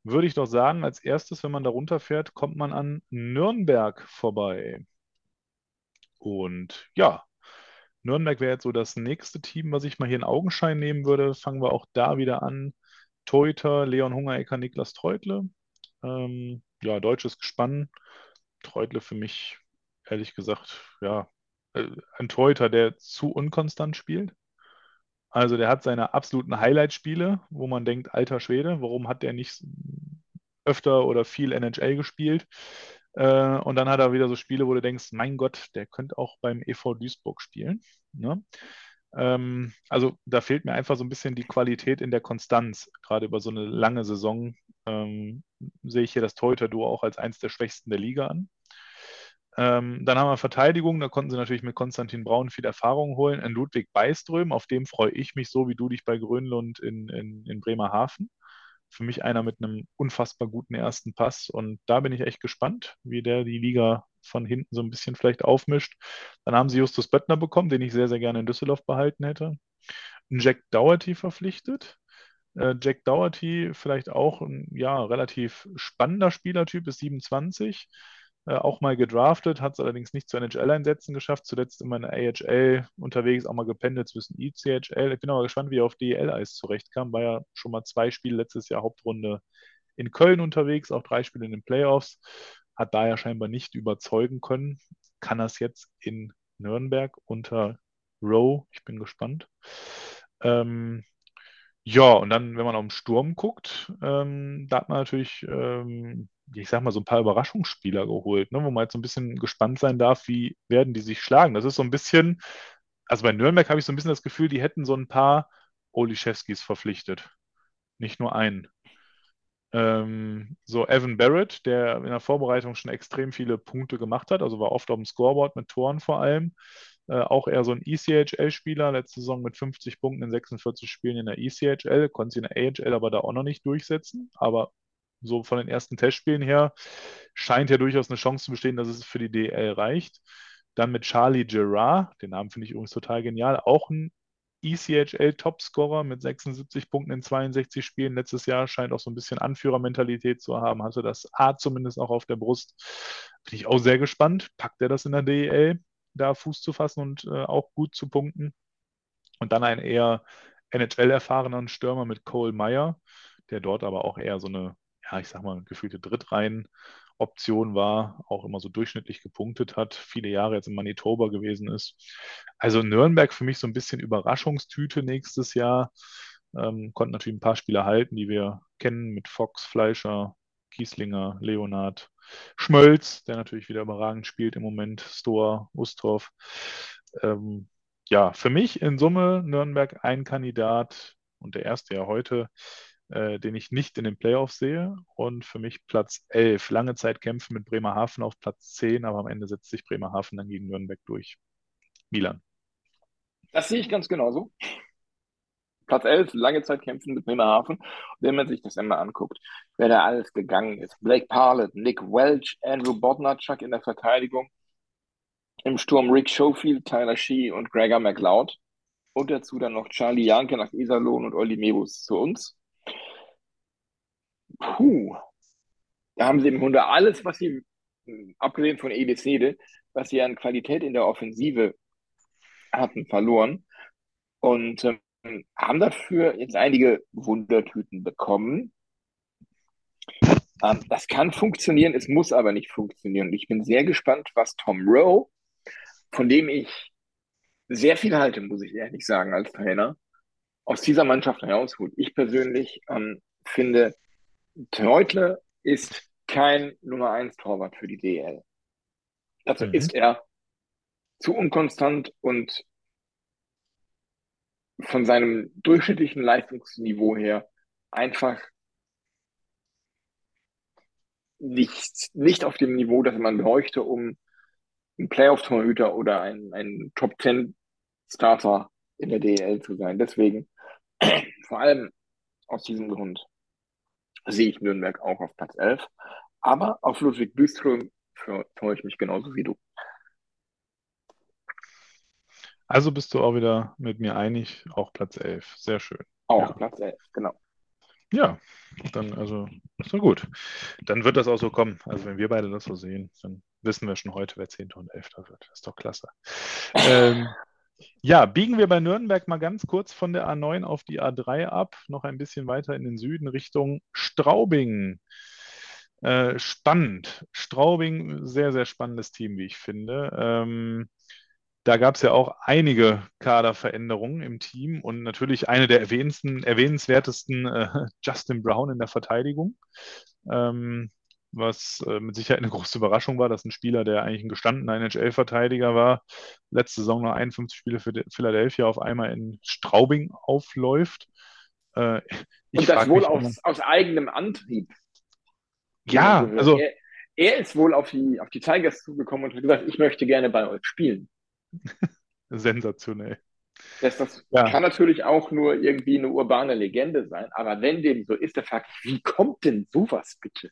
würde ich doch sagen, als erstes, wenn man da runterfährt, kommt man an Nürnberg vorbei. Und ja, Nürnberg wäre jetzt so das nächste Team, was ich mal hier in Augenschein nehmen würde. Fangen wir auch da wieder an. Torhüter, Leon Hungerecker, Niklas Treutle. Ähm, ja, deutsches Gespann. Treutle für mich, ehrlich gesagt, ja, äh, ein Torhüter, der zu unkonstant spielt. Also der hat seine absoluten Highlight-Spiele, wo man denkt, alter Schwede, warum hat der nicht öfter oder viel NHL gespielt? Äh, und dann hat er wieder so Spiele, wo du denkst, mein Gott, der könnte auch beim EV Duisburg spielen. Ne? Ähm, also da fehlt mir einfach so ein bisschen die Qualität in der Konstanz. Gerade über so eine lange Saison ähm, sehe ich hier das Torhüter-Duo auch als eins der schwächsten der Liga an. Ähm, dann haben wir Verteidigung, da konnten sie natürlich mit Konstantin Braun viel Erfahrung holen. In Ludwig Beiström, auf dem freue ich mich so wie du dich bei Grönlund in, in, in Bremerhaven. Für mich einer mit einem unfassbar guten ersten Pass und da bin ich echt gespannt, wie der die Liga von hinten so ein bisschen vielleicht aufmischt. Dann haben sie Justus Böttner bekommen, den ich sehr, sehr gerne in Düsseldorf behalten hätte. Jack Dougherty verpflichtet. Äh, Jack Dougherty vielleicht auch ein ja, relativ spannender Spielertyp, ist 27 äh, auch mal gedraftet, hat es allerdings nicht zu NHL-Einsätzen geschafft, zuletzt immer in der AHL unterwegs, auch mal gependelt zwischen ECHL. Ich bin aber gespannt, wie er auf DEL-Eis zurechtkam, war ja schon mal zwei Spiele letztes Jahr Hauptrunde in Köln unterwegs, auch drei Spiele in den Playoffs, hat da ja scheinbar nicht überzeugen können, kann es jetzt in Nürnberg unter Rowe, ich bin gespannt. Ähm, ja, und dann, wenn man auf den Sturm guckt, ähm, da hat man natürlich ähm, ich sag mal, so ein paar Überraschungsspieler geholt, ne, wo man jetzt so ein bisschen gespannt sein darf, wie werden die sich schlagen. Das ist so ein bisschen, also bei Nürnberg habe ich so ein bisschen das Gefühl, die hätten so ein paar Oliszewskis verpflichtet. Nicht nur einen. Ähm, so Evan Barrett, der in der Vorbereitung schon extrem viele Punkte gemacht hat, also war oft auf dem Scoreboard mit Toren vor allem. Äh, auch eher so ein ECHL-Spieler, letzte Saison mit 50 Punkten in 46 Spielen in der ECHL, konnte sie in der AHL aber da auch noch nicht durchsetzen, aber so von den ersten Testspielen her, scheint ja durchaus eine Chance zu bestehen, dass es für die DL reicht. Dann mit Charlie Gerard, den Namen finde ich übrigens total genial, auch ein ECHL-Topscorer mit 76 Punkten in 62 Spielen. Letztes Jahr scheint auch so ein bisschen Anführermentalität zu haben, hatte das A zumindest auch auf der Brust. Bin ich auch sehr gespannt. Packt er das in der DEL, da Fuß zu fassen und äh, auch gut zu punkten? Und dann ein eher NHL-erfahrenen Stürmer mit Cole Meyer, der dort aber auch eher so eine ja, ich sag mal, gefühlte Drittreihen-Option war, auch immer so durchschnittlich gepunktet hat, viele Jahre jetzt in Manitoba gewesen ist. Also Nürnberg für mich so ein bisschen Überraschungstüte nächstes Jahr. Ähm, konnten natürlich ein paar Spieler halten, die wir kennen, mit Fox, Fleischer, Kieslinger, Leonard, Schmölz, der natürlich wieder überragend spielt im Moment, Stoa, Ustorf. Ähm, ja, für mich in Summe Nürnberg ein Kandidat und der erste ja heute, äh, den ich nicht in den Playoffs sehe. Und für mich Platz 11. Lange Zeit kämpfen mit Bremerhaven auf Platz 10, aber am Ende setzt sich Bremerhaven dann gegen Nürnberg durch. Milan. Das sehe ich ganz genauso. Platz 11, lange Zeit kämpfen mit Bremerhaven. Wenn man sich das einmal anguckt, wer da alles gegangen ist. Blake Parlett, Nick Welch, Andrew Bodnarchuk in der Verteidigung. Im Sturm Rick Schofield, Tyler Shee und Gregor McLeod. Und dazu dann noch Charlie Janke nach Iserlohn und Olli Mebus zu uns. Puh. Da haben sie im Grunde alles, was sie, abgesehen von Edesede, was sie an Qualität in der Offensive hatten, verloren. Und ähm, haben dafür jetzt einige Wundertüten bekommen. Ähm, das kann funktionieren, es muss aber nicht funktionieren. Und ich bin sehr gespannt, was Tom Rowe, von dem ich sehr viel halte, muss ich ehrlich sagen, als Trainer, aus dieser Mannschaft herausholt. Ich persönlich ähm, finde, Treutle ist kein Nummer 1 Torwart für die DL. Dazu mhm. ist er zu unkonstant und von seinem durchschnittlichen Leistungsniveau her einfach nicht, nicht auf dem Niveau, das man bräuchte, um ein Playoff-Torhüter oder ein, ein Top-10-Starter in der DEL zu sein. Deswegen, vor allem aus diesem Grund, sehe ich Nürnberg auch auf Platz 11. Aber auf Ludwig Büström freue ich mich genauso wie du. Also bist du auch wieder mit mir einig, auch Platz 11. Sehr schön. Auch ja. Platz 11, genau. Ja, dann also ist doch gut. Dann wird das auch so kommen. Also wenn wir beide das so sehen, dann wissen wir schon heute, wer 10. und 11. wird. Das ist doch klasse. ähm, ja, biegen wir bei Nürnberg mal ganz kurz von der A9 auf die A3 ab, noch ein bisschen weiter in den Süden Richtung Straubing. Äh, spannend. Straubing, sehr, sehr spannendes Team, wie ich finde. Ähm, da gab es ja auch einige Kaderveränderungen im Team und natürlich eine der erwähnenswertesten äh, Justin Brown in der Verteidigung. Ähm, was äh, mit Sicherheit eine große Überraschung war, dass ein Spieler, der eigentlich ein gestandener NHL-Verteidiger war, letzte Saison noch 51 Spiele für Philadelphia auf einmal in Straubing aufläuft. Äh, und das wohl aus, aus, eigenem Antrieb. Ja, also. Er, er, ist wohl auf die, auf die Tigers zugekommen und hat gesagt, ich möchte gerne bei euch spielen. Sensationell. Das, das ja. kann natürlich auch nur irgendwie eine urbane Legende sein, aber wenn dem so ist, der fragt, wie kommt denn sowas bitte?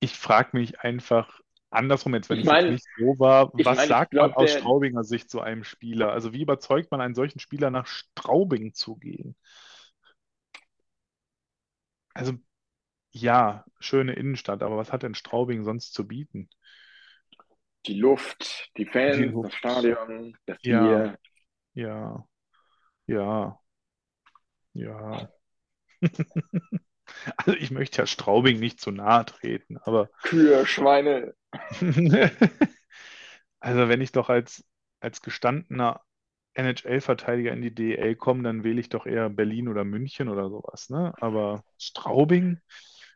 Ich frage mich einfach andersrum jetzt, wenn ich es mein, nicht so war, was mein, sagt glaub, man aus der, Straubinger Sicht zu einem Spieler? Also wie überzeugt man einen solchen Spieler nach Straubing zu gehen? Also ja, schöne Innenstadt, aber was hat denn Straubing sonst zu bieten? Die Luft, die Fans, die Luft. das Stadion, das ja, Bier. Ja, ja, ja. also ich möchte ja Straubing nicht zu nahe treten, aber. Kühe, Schweine. also wenn ich doch als, als gestandener NHL-Verteidiger in die DEL komme, dann wähle ich doch eher Berlin oder München oder sowas, ne? Aber Straubing.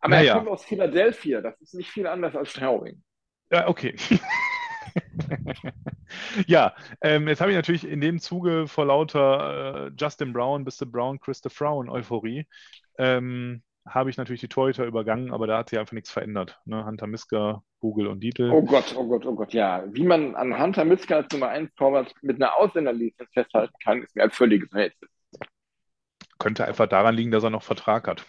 Aber naja. er kommt aus Philadelphia, das ist nicht viel anders als Straubing. Ja, okay. ja, ähm, jetzt habe ich natürlich in dem Zuge vor lauter äh, Justin Brown, Mr. Brown, Christopher Brown Euphorie, ähm, habe ich natürlich die Torhüter übergangen, aber da hat sich einfach nichts verändert. Ne? Hunter Miska, Google und Dietl. Oh Gott, oh Gott, oh Gott, ja. Wie man an Hunter Miska als Nummer 1 Torwart mit einer Ausländerlizenz festhalten kann, ist mir ein völliges Rätsel. Könnte einfach daran liegen, dass er noch Vertrag hat.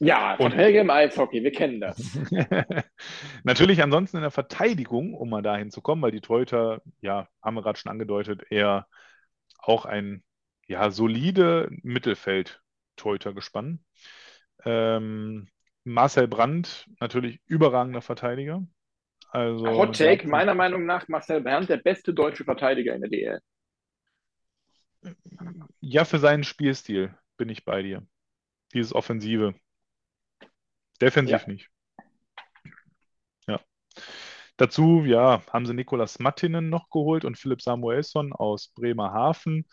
Ja, Verträge im Eishockey, wir kennen das. Natürlich ansonsten in der Verteidigung, um mal dahin zu kommen, weil die Torhüter, ja, haben wir gerade schon angedeutet, eher auch ein ja, solide Mittelfeld-Torhüter gespannt. Ähm, Marcel Brandt, natürlich überragender Verteidiger. Also, Hot Take, meiner Meinung nach Marcel Brandt der beste deutsche Verteidiger in der DL. Ja, für seinen Spielstil bin ich bei dir. Dieses Offensive. Defensiv ja. nicht. Ja. Dazu, ja, haben sie Nikolas Mattinen noch geholt und Philipp Samuelsson aus Bremerhaven.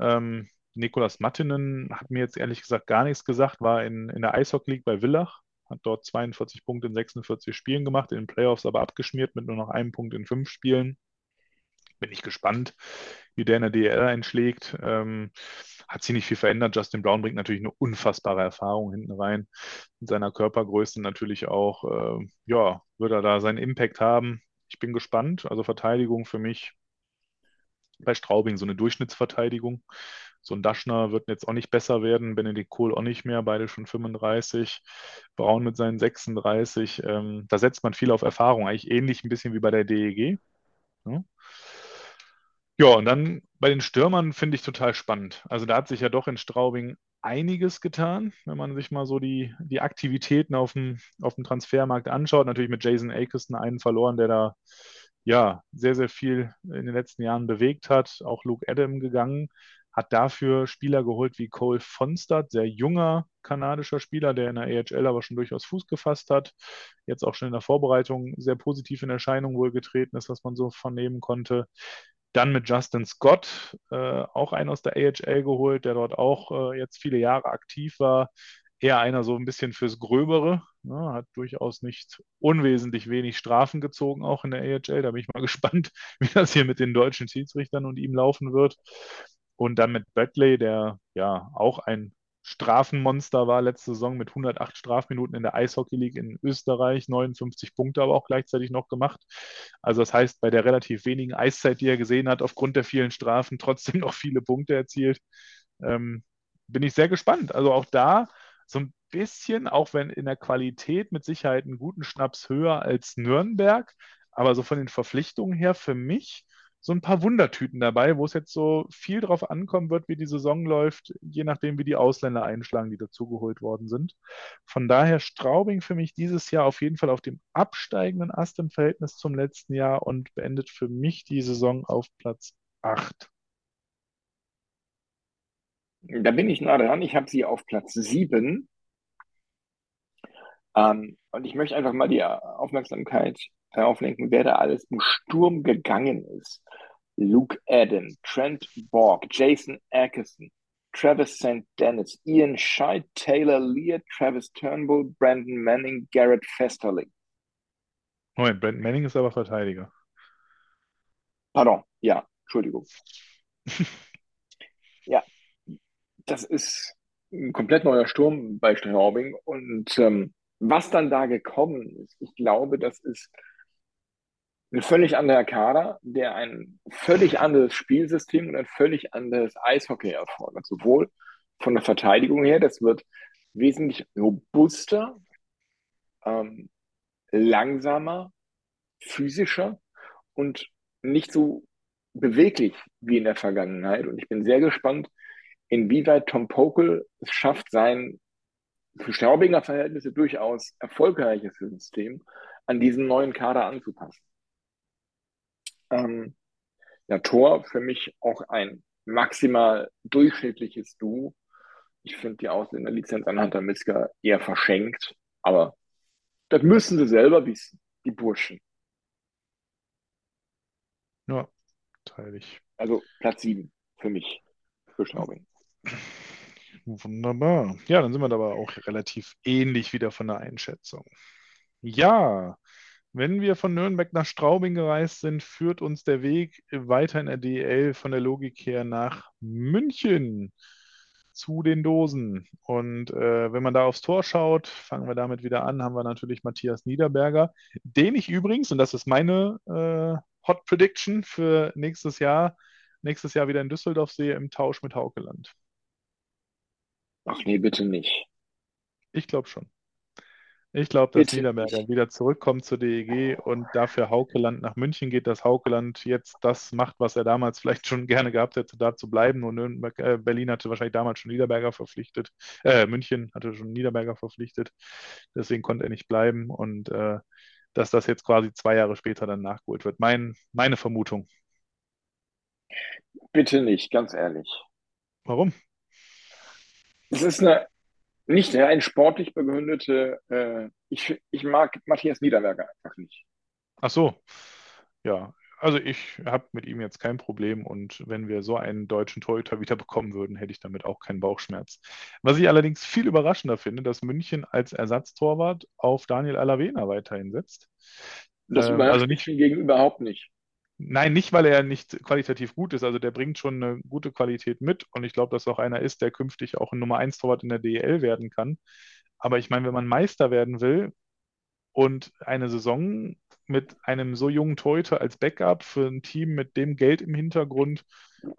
Ähm, Nikolas Mattinen hat mir jetzt ehrlich gesagt gar nichts gesagt, war in, in der Eishockey League bei Villach, hat dort 42 Punkte in 46 Spielen gemacht, in den Playoffs aber abgeschmiert mit nur noch einem Punkt in fünf Spielen. Bin ich gespannt, wie der in der DL einschlägt. Ähm, hat sich nicht viel verändert. Justin Brown bringt natürlich eine unfassbare Erfahrung hinten rein. Mit seiner Körpergröße natürlich auch, äh, ja, wird er da seinen Impact haben. Ich bin gespannt. Also Verteidigung für mich bei Straubing so eine Durchschnittsverteidigung. So ein Daschner wird jetzt auch nicht besser werden, Benedikt Kohl auch nicht mehr, beide schon 35, Braun mit seinen 36. Ähm, da setzt man viel auf Erfahrung, eigentlich ähnlich ein bisschen wie bei der DEG. Ja. Ja, und dann bei den Stürmern finde ich total spannend. Also da hat sich ja doch in Straubing einiges getan, wenn man sich mal so die, die Aktivitäten auf dem, auf dem Transfermarkt anschaut. Natürlich mit Jason Akeston einen verloren, der da ja, sehr, sehr viel in den letzten Jahren bewegt hat. Auch Luke Adam gegangen, hat dafür Spieler geholt wie Cole Fonstad, sehr junger kanadischer Spieler, der in der AHL aber schon durchaus Fuß gefasst hat. Jetzt auch schon in der Vorbereitung sehr positiv in Erscheinung wohl getreten ist, was man so vernehmen konnte. Dann mit Justin Scott, äh, auch einen aus der AHL geholt, der dort auch äh, jetzt viele Jahre aktiv war. Eher einer so ein bisschen fürs Gröbere, ne, hat durchaus nicht unwesentlich wenig Strafen gezogen, auch in der AHL. Da bin ich mal gespannt, wie das hier mit den deutschen Schiedsrichtern und ihm laufen wird. Und dann mit Bradley, der ja auch ein Strafenmonster war letzte Saison mit 108 Strafminuten in der Eishockey League in Österreich, 59 Punkte aber auch gleichzeitig noch gemacht. Also das heißt, bei der relativ wenigen Eiszeit, die er gesehen hat, aufgrund der vielen Strafen trotzdem noch viele Punkte erzielt. Ähm, bin ich sehr gespannt. Also auch da so ein bisschen, auch wenn in der Qualität mit Sicherheit einen guten Schnaps höher als Nürnberg, aber so von den Verpflichtungen her für mich so ein paar Wundertüten dabei, wo es jetzt so viel drauf ankommen wird, wie die Saison läuft, je nachdem, wie die Ausländer einschlagen, die dazugeholt worden sind. Von daher Straubing für mich dieses Jahr auf jeden Fall auf dem absteigenden Ast im Verhältnis zum letzten Jahr und beendet für mich die Saison auf Platz 8. Da bin ich nah dran. Ich habe sie auf Platz 7. Ähm, und ich möchte einfach mal die Aufmerksamkeit darauf lenken, wer da alles im Sturm gegangen ist. Luke Adam, Trent Borg, Jason Atkinson, Travis St. Dennis, Ian Scheid, Taylor Lear, Travis Turnbull, Brandon Manning, Garrett Festerling. Moment, Brandon Manning ist aber Verteidiger. Pardon, ja, Entschuldigung. ja, das ist ein komplett neuer Sturm bei Straubing und ähm, was dann da gekommen ist, ich glaube, das ist ein völlig anderer Kader, der ein völlig anderes Spielsystem und ein völlig anderes Eishockey erfordert. Sowohl von der Verteidigung her, das wird wesentlich robuster, ähm, langsamer, physischer und nicht so beweglich wie in der Vergangenheit. Und ich bin sehr gespannt, inwieweit Tom Pokel es schafft, sein für Straubinger Verhältnisse durchaus erfolgreiches System an diesen neuen Kader anzupassen. Ähm, ja, Tor für mich auch ein maximal durchschnittliches Duo. Ich finde die Ausländerlizenz an Hunter Miska eher verschenkt, aber das müssen sie selber wissen, die Burschen. Ja, teile ich. Also Platz 7 für mich, für Straubing. Wunderbar. Ja, dann sind wir aber auch relativ ähnlich wieder von der Einschätzung. Ja, wenn wir von Nürnberg nach Straubing gereist sind, führt uns der Weg weiter in der DL von der Logik her nach München zu den Dosen. Und äh, wenn man da aufs Tor schaut, fangen wir damit wieder an, haben wir natürlich Matthias Niederberger, den ich übrigens, und das ist meine äh, Hot Prediction für nächstes Jahr, nächstes Jahr wieder in Düsseldorf sehe im Tausch mit Haukeland. Ach nee, bitte nicht. Ich glaube schon. Ich glaube, dass Bitte Niederberger nicht. wieder zurückkommt zur DEG und dafür Haukeland nach München geht, dass Haukeland jetzt das macht, was er damals vielleicht schon gerne gehabt hätte, da zu bleiben. Nürnberg, äh, Berlin hatte wahrscheinlich damals schon Niederberger verpflichtet. Äh, München hatte schon Niederberger verpflichtet. Deswegen konnte er nicht bleiben und äh, dass das jetzt quasi zwei Jahre später dann nachgeholt wird. Mein, meine Vermutung. Bitte nicht, ganz ehrlich. Warum? Es ist eine nicht rein sportlich begründete, äh, ich, ich mag Matthias Niederberger einfach nicht. Ach so. Ja, also ich habe mit ihm jetzt kein Problem und wenn wir so einen deutschen Torhüter wieder bekommen würden, hätte ich damit auch keinen Bauchschmerz. Was ich allerdings viel überraschender finde, dass München als Ersatztorwart auf Daniel Alavena weiterhin setzt. Das Ähm, überrascht also mich nicht, hingegen überhaupt nicht. Nein, nicht, weil er nicht qualitativ gut ist. Also der bringt schon eine gute Qualität mit und ich glaube, dass auch einer ist, der künftig auch ein Nummer 1 Torwart in der DEL werden kann. Aber ich meine, wenn man Meister werden will, Und eine Saison mit einem so jungen Torhüter als Backup für ein Team mit dem Geld im Hintergrund,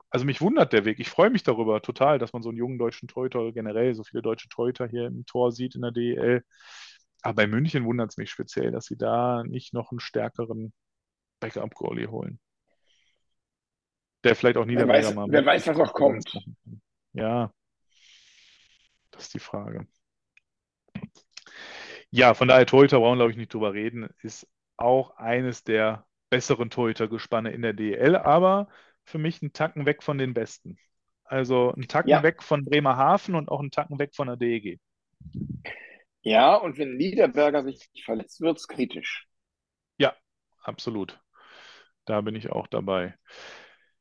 also mich wundert der Weg. Ich freue mich darüber total, dass man so einen jungen deutschen Torhüter generell, so viele deutsche Torhüter hier im Tor sieht in der DEL. Aber bei München wundert es mich speziell, dass sie da nicht noch einen stärkeren Backup-Goalie holen. Der vielleicht auch Wer Niederberger weiß, mal wer weiß, was noch kommt. Ja, das ist die Frage. Ja, von daher Torhüter brauchen wir, glaube ich, nicht drüber reden. Ist auch eines der besseren Torhütergespanne in der DEL, aber für mich einen Tacken weg von den Besten. Also einen Tacken Ja. weg von Bremerhaven und auch einen Tacken weg von der DEG. Ja, und wenn Niederberger sich verletzt, wird es kritisch. Absolut. Da bin ich auch dabei.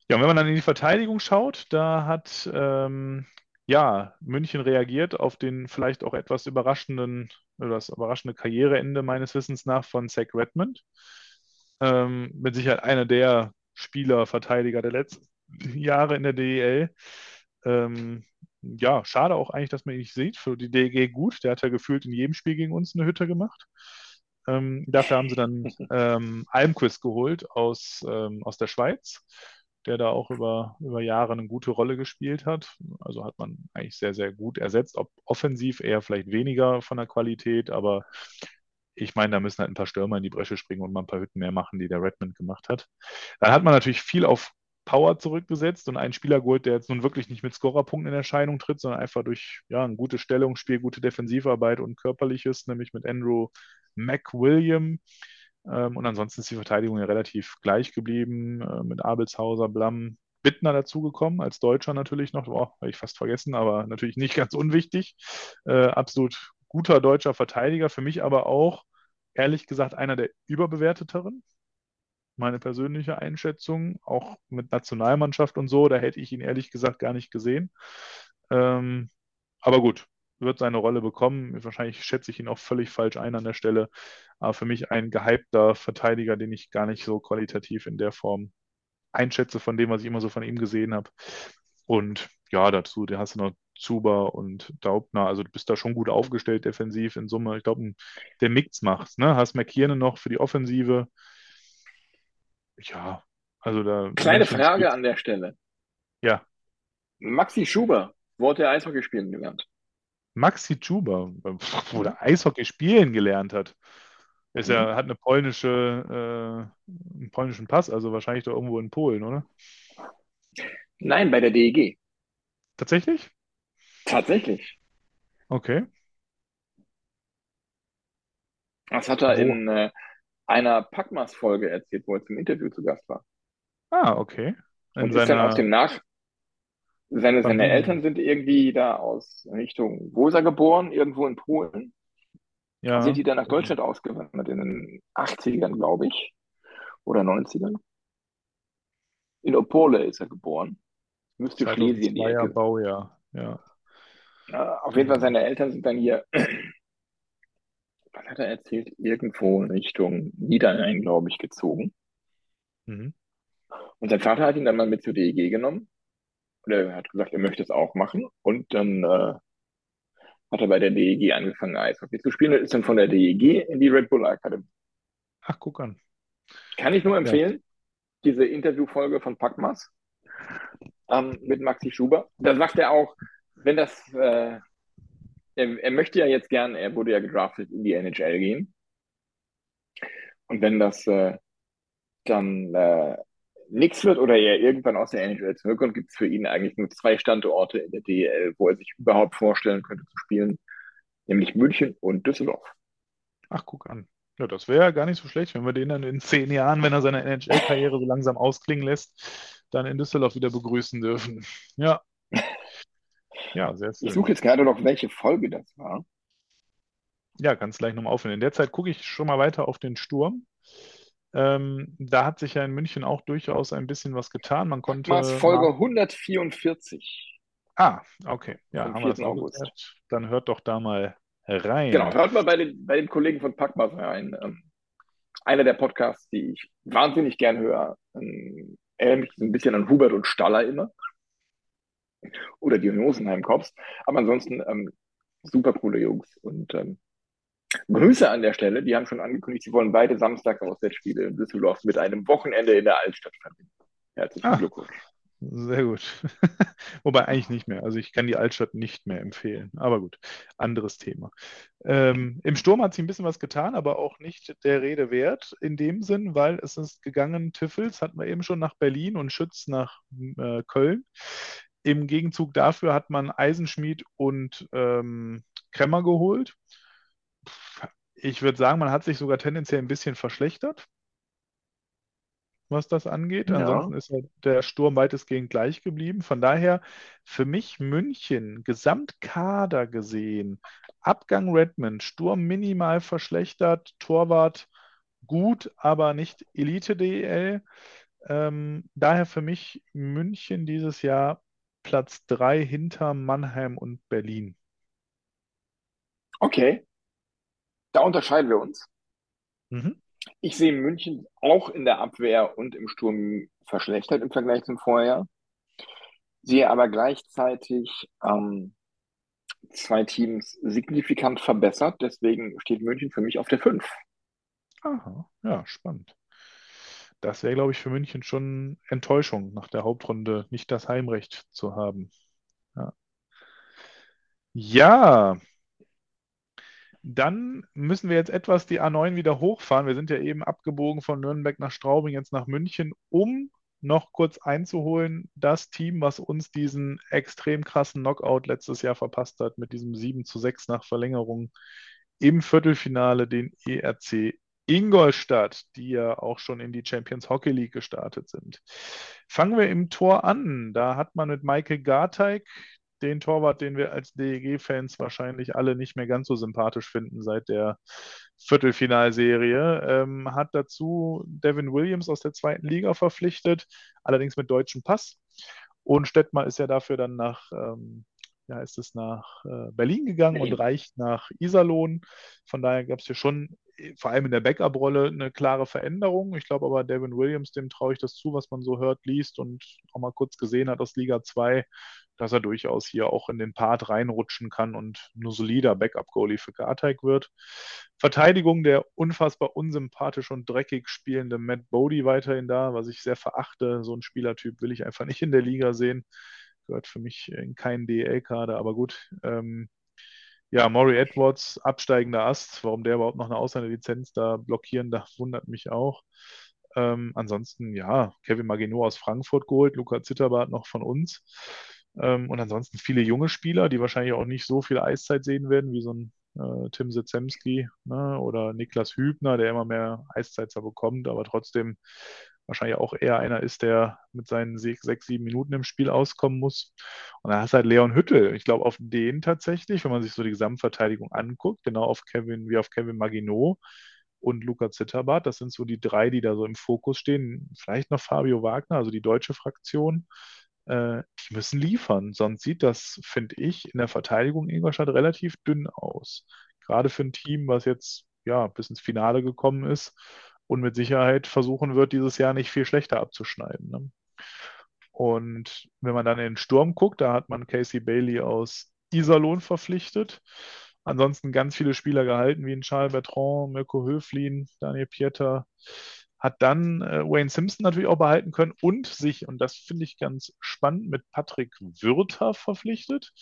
Ja, und wenn man dann in die Verteidigung schaut, da hat ähm, ja München reagiert auf den vielleicht auch etwas überraschenden oder das überraschende Karriereende meines Wissens nach von Zach Redmond. Ähm, mit Sicherheit einer der Spieler, Verteidiger der letzten Jahre in der DEL. Ähm, ja, schade auch eigentlich, dass man ihn nicht sieht. Für die DEG gut. Der hat ja gefühlt in jedem Spiel gegen uns eine Hütte gemacht. Ähm, dafür haben sie dann ähm, Almquist geholt aus, ähm, aus der Schweiz, der da auch über, über Jahre eine gute Rolle gespielt hat. Also hat man eigentlich sehr, sehr gut ersetzt. Ob offensiv eher vielleicht weniger von der Qualität, aber ich meine, da müssen halt ein paar Stürmer in die Bresche springen und mal ein paar Hütten mehr machen, die der Redmond gemacht hat. Dann hat man natürlich viel auf Power zurückgesetzt und einen Spieler geholt, der jetzt nun wirklich nicht mit Scorerpunkten in Erscheinung tritt, sondern einfach durch ja, ein gutes Stellungsspiel, gute Defensivarbeit und körperliches, nämlich mit Andrew McWilliam. Ähm, und ansonsten ist die Verteidigung ja relativ gleich geblieben, äh, mit Abelshauser, Blam, Bittner dazugekommen, als Deutscher natürlich noch, habe ich fast vergessen, aber natürlich nicht ganz unwichtig. Äh, absolut guter deutscher Verteidiger, für mich aber auch, ehrlich gesagt, einer der überbewerteteren. Meine persönliche Einschätzung, auch mit Nationalmannschaft und so, da hätte ich ihn ehrlich gesagt gar nicht gesehen. Ähm, aber gut, wird seine Rolle bekommen. Wahrscheinlich schätze ich ihn auch völlig falsch ein an der Stelle. Aber für mich ein gehypter Verteidiger, den ich gar nicht so qualitativ in der Form einschätze, von dem, was ich immer so von ihm gesehen habe. Und ja, dazu, da hast du noch Zuber und Daubner. Also du bist da schon gut aufgestellt defensiv in Summe. Ich glaube, der Mix macht's. Ne? Hast McKiernan noch für die Offensive. Ja, also da. Kleine Frage an der Stelle. Ja. Maxi Schuber, wo hat der Eishockey spielen gelernt? Maxi Chuba, wo der Eishockey spielen gelernt hat. Ist ja, hat eine polnische, äh, einen polnischen Pass, also wahrscheinlich da irgendwo in Polen, oder? Nein, bei der DEG. Tatsächlich? Tatsächlich. Okay. Das hat er Wo? in äh, einer Packmas-Folge erzählt, wo er zum Interview zu Gast war. Ah, okay. In Und ist dann aus dem Nach... Seine, seine. Eltern sind irgendwie da aus Richtung, wo ist er geboren? Irgendwo in Polen. ja. Sind die dann nach Deutschland ausgewandert in den 80ern, glaube ich. Oder 90ern. In Opole ist er geboren. Müsste Schlesien die 2002er Ecke. Baujahr, ja. Ja, auf jeden Fall, seine Eltern sind dann hier, was hat er erzählt? Irgendwo in Richtung Niederrhein, glaube ich, gezogen. Mhm. Und sein Vater hat ihn dann mal mit zur DEG genommen. Und er hat gesagt, er möchte es auch machen. Und dann äh, hat er bei der DEG angefangen, Eishockey zu spielen und ist dann von der DEG in die Red Bull Academy. Ach, guck an. Kann ich nur empfehlen, diese Interviewfolge von Packmas ähm, mit Maxi Schuber. Da sagt er auch, wenn das, äh, er, er möchte ja jetzt gern, er wurde ja gedraftet in die NHL gehen. Und wenn das äh, dann äh, nichts wird oder er irgendwann aus der NHL zurückkommt, gibt es für ihn eigentlich nur zwei Standorte in der DEL, wo er sich überhaupt vorstellen könnte zu spielen, nämlich München und Düsseldorf. Ach, guck an. Ja, das wäre ja gar nicht so schlecht, wenn wir den dann in zehn Jahren, wenn er seine NHL-Karriere so langsam ausklingen lässt, dann in Düsseldorf wieder begrüßen dürfen. Ja. Ja, sehr Ich schön. suche jetzt gerade noch, welche Folge das war. Ja, kannst gleich nochmal aufhören. In der Zeit gucke ich schon mal weiter auf den Sturm. Ähm, da hat sich ja in München auch durchaus ein bisschen was getan. Man konnte. Packmas Folge nach- 144. Ah, okay. Ja, haben wir das 4. auch August. Dann hört doch da mal rein. Genau, hört mal bei den, bei den Kollegen von Packmas rein. Ähm, einer der Podcasts, die ich wahnsinnig gern höre. Ähm, erinnert mich so ein bisschen an Hubert und Staller immer. Oder die Rosenheim-Cops. Aber ansonsten ähm, super coole Jungs. Und ähm, Grüße an der Stelle. Die haben schon angekündigt, sie wollen beide Samstagsauswärtsspiele in Düsseldorf mit einem Wochenende in der Altstadt verbinden. Herzlichen Ah. Glückwunsch. Sehr gut. Wobei eigentlich nicht mehr. Also ich kann die Altstadt nicht mehr empfehlen. Aber gut, anderes Thema. Ähm, Im Sturm hat sich ein bisschen was getan, aber auch nicht der Rede wert in dem Sinn, weil es ist gegangen, Tiffels hatten wir eben schon nach Berlin und Schütz nach äh, Köln. Im Gegenzug dafür hat man Eisenschmied und ähm, Kremmer geholt. Ich würde sagen, man hat sich sogar tendenziell ein bisschen verschlechtert. was das angeht. Ja. Ansonsten ist halt der Sturm weitestgehend gleich geblieben. Von daher für mich München, Gesamtkader gesehen, Abgang Redmond, Sturm minimal verschlechtert, Torwart gut, aber nicht Elite-DEL. Ähm, daher für mich München dieses Jahr Platz 3 hinter Mannheim und Berlin. Okay. Da unterscheiden wir uns. Mhm. Ich sehe München auch in der Abwehr und im Sturm verschlechtert im Vergleich zum Vorjahr. Sehe aber gleichzeitig ähm, zwei Teams signifikant verbessert. Deswegen steht München für mich auf der 5. Aha, ja, spannend. Das wäre, glaube ich, für München schon Enttäuschung, nach der Hauptrunde nicht das Heimrecht zu haben. Ja. Ja, dann müssen wir jetzt etwas die A9 wieder hochfahren. Wir sind ja eben abgebogen von Nürnberg nach Straubing, jetzt nach München, um noch kurz einzuholen, das Team, was uns diesen extrem krassen Knockout letztes Jahr verpasst hat, mit diesem 7 zu 6 nach Verlängerung im Viertelfinale, den ERC Ingolstadt, die ja auch schon in die Champions Hockey League gestartet sind. Fangen wir im Tor an. Da hat man mit Michael Garteig den Torwart, den wir als DEG-Fans wahrscheinlich alle nicht mehr ganz so sympathisch finden seit der Viertelfinalserie, ähm, hat dazu Devin Williams aus der zweiten Liga verpflichtet, allerdings mit deutschem Pass. Und Stettmar ist ja dafür dann nach, ähm, ja, ist es nach äh, Berlin gegangen und reicht nach Iserlohn. Von daher gab es hier schon vor allem in der Backup-Rolle eine klare Veränderung. Ich glaube aber, Devin Williams, dem traue ich das zu, was man so hört, liest und auch mal kurz gesehen hat aus Liga 2, dass er durchaus hier auch in den Part reinrutschen kann und nur solider Backup-Goalie für Garteig wird. Verteidigung der unfassbar unsympathisch und dreckig spielende Matt Bodie weiterhin da, was ich sehr verachte. So ein Spielertyp will ich einfach nicht in der Liga sehen. Gehört für mich in keinen DL-Kader, aber gut. Ähm, ja, Maury Edwards, absteigender Ast. Warum der überhaupt noch eine Ausländerlizenz da blockieren darf, wundert mich auch. Ähm, ansonsten, ja, Kevin Maginot aus Frankfurt geholt, Luca Zitterbart noch von uns. Ähm, und ansonsten viele junge Spieler, die wahrscheinlich auch nicht so viel Eiszeit sehen werden, wie so ein äh, Tim Sitzemski ne, oder Niklas Hübner, der immer mehr Eiszeit zwar bekommt, aber trotzdem wahrscheinlich auch eher einer ist, der mit seinen sechs, sieben Minuten im Spiel auskommen muss. Und dann hast du halt Leon Hüttel. Ich glaube, auf den tatsächlich, wenn man sich so die Gesamtverteidigung anguckt, genau auf Kevin, wie auf Kevin Maginot und Luca Zitterbart, das sind so die drei, die da so im Fokus stehen. Vielleicht noch Fabio Wagner, also die deutsche Fraktion. Äh, die müssen liefern, sonst sieht das, finde ich, in der Verteidigung Ingolstadt relativ dünn aus. Gerade für ein Team, was jetzt ja bis ins Finale gekommen ist und mit Sicherheit versuchen wird, dieses Jahr nicht viel schlechter abzuschneiden. Ne? Und wenn man dann in den Sturm guckt, da hat man Casey Bailey aus Iserlohn verpflichtet. Ansonsten ganz viele Spieler gehalten, wie ein Charles Bertrand, Mirko Höflin, Daniel Pieter. Hat dann äh, Wayne Simpson natürlich auch behalten können und sich, und das finde ich ganz spannend, mit Patrick Würther verpflichtet,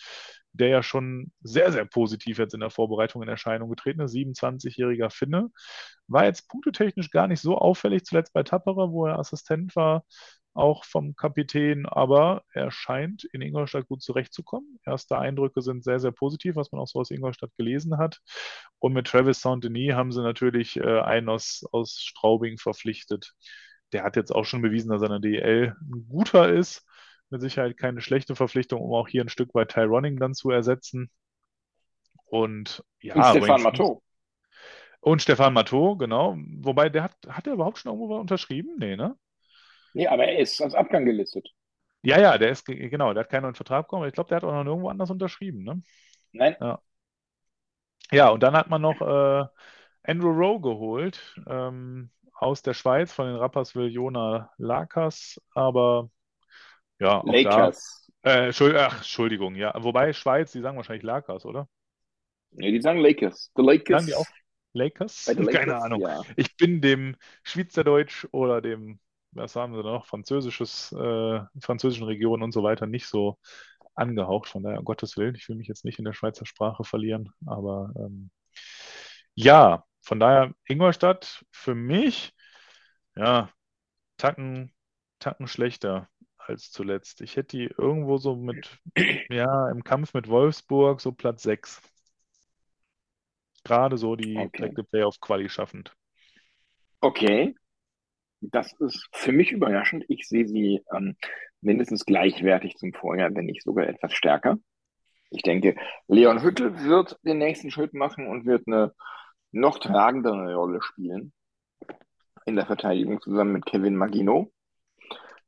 der ja schon sehr, sehr positiv jetzt in der Vorbereitung in Erscheinung getreten ist. 27-jähriger Finne. War jetzt punktetechnisch gar nicht so auffällig, zuletzt bei Tapperer, wo er Assistent war, auch vom Kapitän, aber er scheint in Ingolstadt gut zurechtzukommen. Erste Eindrücke sind sehr, sehr positiv, was man auch so aus Ingolstadt gelesen hat. Und mit Travis Saint-Denis haben sie natürlich äh, einen aus, aus Straubing verpflichtet. Der hat jetzt auch schon bewiesen, dass er in der DL ein guter ist. Mit Sicherheit keine schlechte Verpflichtung, um auch hier ein Stück weit Tyroning dann zu ersetzen. Und ja, Und Stefan Matteau. Und Stefan Matteau, genau. Wobei, der hat, hat er überhaupt schon irgendwo unterschrieben? Nee, ne? Nee, aber er ist als Abgang gelistet. Ja, ja, der ist, ge- genau, der hat keinen neuen Vertrag bekommen, ich glaube, der hat auch noch nirgendwo anders unterschrieben, ne? Nein, Ja, und dann hat man noch äh, Andrew Rowe geholt, ähm, aus der Schweiz von den Rapperswil Jona Lakers, aber ja, auch Lakers. da. Äh, Entschuld- ach, Entschuldigung, ja. Wobei Schweiz, die sagen wahrscheinlich Lakers, oder? Nee, die sagen Lakers. The Lakers. Sagen die auch Lakers? Lakers, Keine Ahnung. Ja. Ich bin dem Schweizerdeutsch oder dem, was haben sie noch, französisches, äh, französischen Regionen und so weiter nicht so angehaucht. Von daher, um Gottes Willen, ich will mich jetzt nicht in der Schweizer Sprache verlieren, aber ähm, ja, von daher Ingolstadt für mich, ja, Tacken, Tacken schlechter als zuletzt. Ich hätte die irgendwo so mit, ja, im Kampf mit Wolfsburg so Platz 6. Gerade so die Okay. Playoff-Quali schaffend. Okay. Das ist für mich überraschend. Ich sehe sie ähm, mindestens gleichwertig zum Vorjahr, wenn nicht sogar etwas stärker. Ich denke, Leon Hüttel wird den nächsten Schritt machen und wird eine noch tragendere Rolle spielen in der Verteidigung zusammen mit Kevin Magino.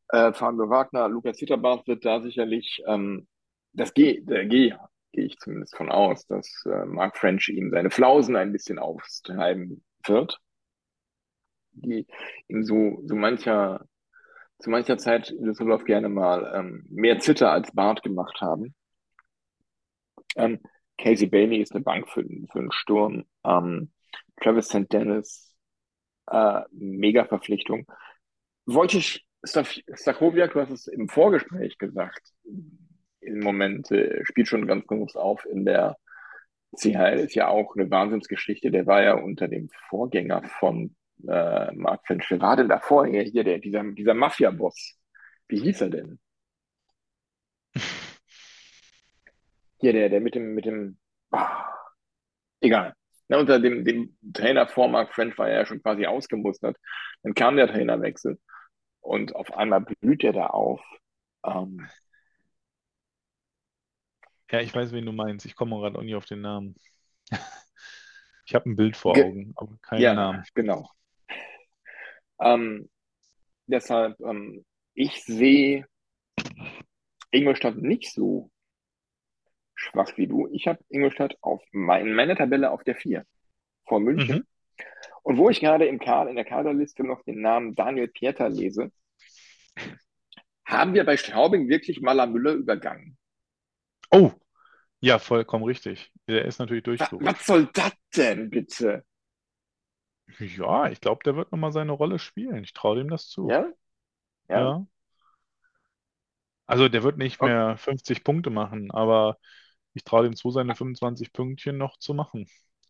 Äh, Fabio Wagner, Lukas Zitterbach wird da sicherlich ähm, das G, der G, gehe ich zumindest von aus, dass äh, Mark French ihm seine Flausen ein bisschen aufstreiben wird, die ihm so, so mancher, zu mancher Zeit in Düsseldorf gerne mal ähm, mehr Zitter als Bart gemacht haben. Ähm, Casey Bailey ist eine Bank für, für einen Sturm. Ähm, Travis St. Dennis, äh, mega Verpflichtung. Wojciech Stachowiak, du hast es im Vorgespräch gesagt, im Moment äh, spielt schon ganz groß auf in der CHL, ist ja auch eine Wahnsinnsgeschichte. Der war ja unter dem Vorgänger von äh, Mark Finch. Wer war denn davor? Hier, der, dieser, dieser Mafia-Boss. Wie hieß er denn? Hier, der, der mit dem, mit dem, ah, egal. Ja, unter dem, dem Trainer vor Mark French war er ja schon quasi ausgemustert. Dann kam der Trainerwechsel und auf einmal blüht er da auf. Ähm, ja, ich weiß, wen du meinst. Ich komme gerade auch nicht auf den Namen. Ich habe ein Bild vor Ge Augen, aber keinen ja, Namen. genau. Ähm, deshalb, ähm, ich sehe Ingolstadt nicht so schwach wie du. Ich habe Ingolstadt auf mein, in meiner Tabelle auf der 4 vor München. Mhm. Und wo ich gerade im Kader, in der Kaderliste noch den Namen Daniel Pieter lese, haben wir bei Straubing wirklich Maler Müller übergangen. Oh, ja, vollkommen richtig. Der ist natürlich durchgerutscht. Was soll das denn bitte? Ja, ich glaube, der wird nochmal seine Rolle spielen. Ich traue dem das zu. Ja? Ja? Ja. Also der wird nicht Okay. mehr 50 Punkte machen, aber ich traue dem zu, seine 25 Pünktchen noch zu machen.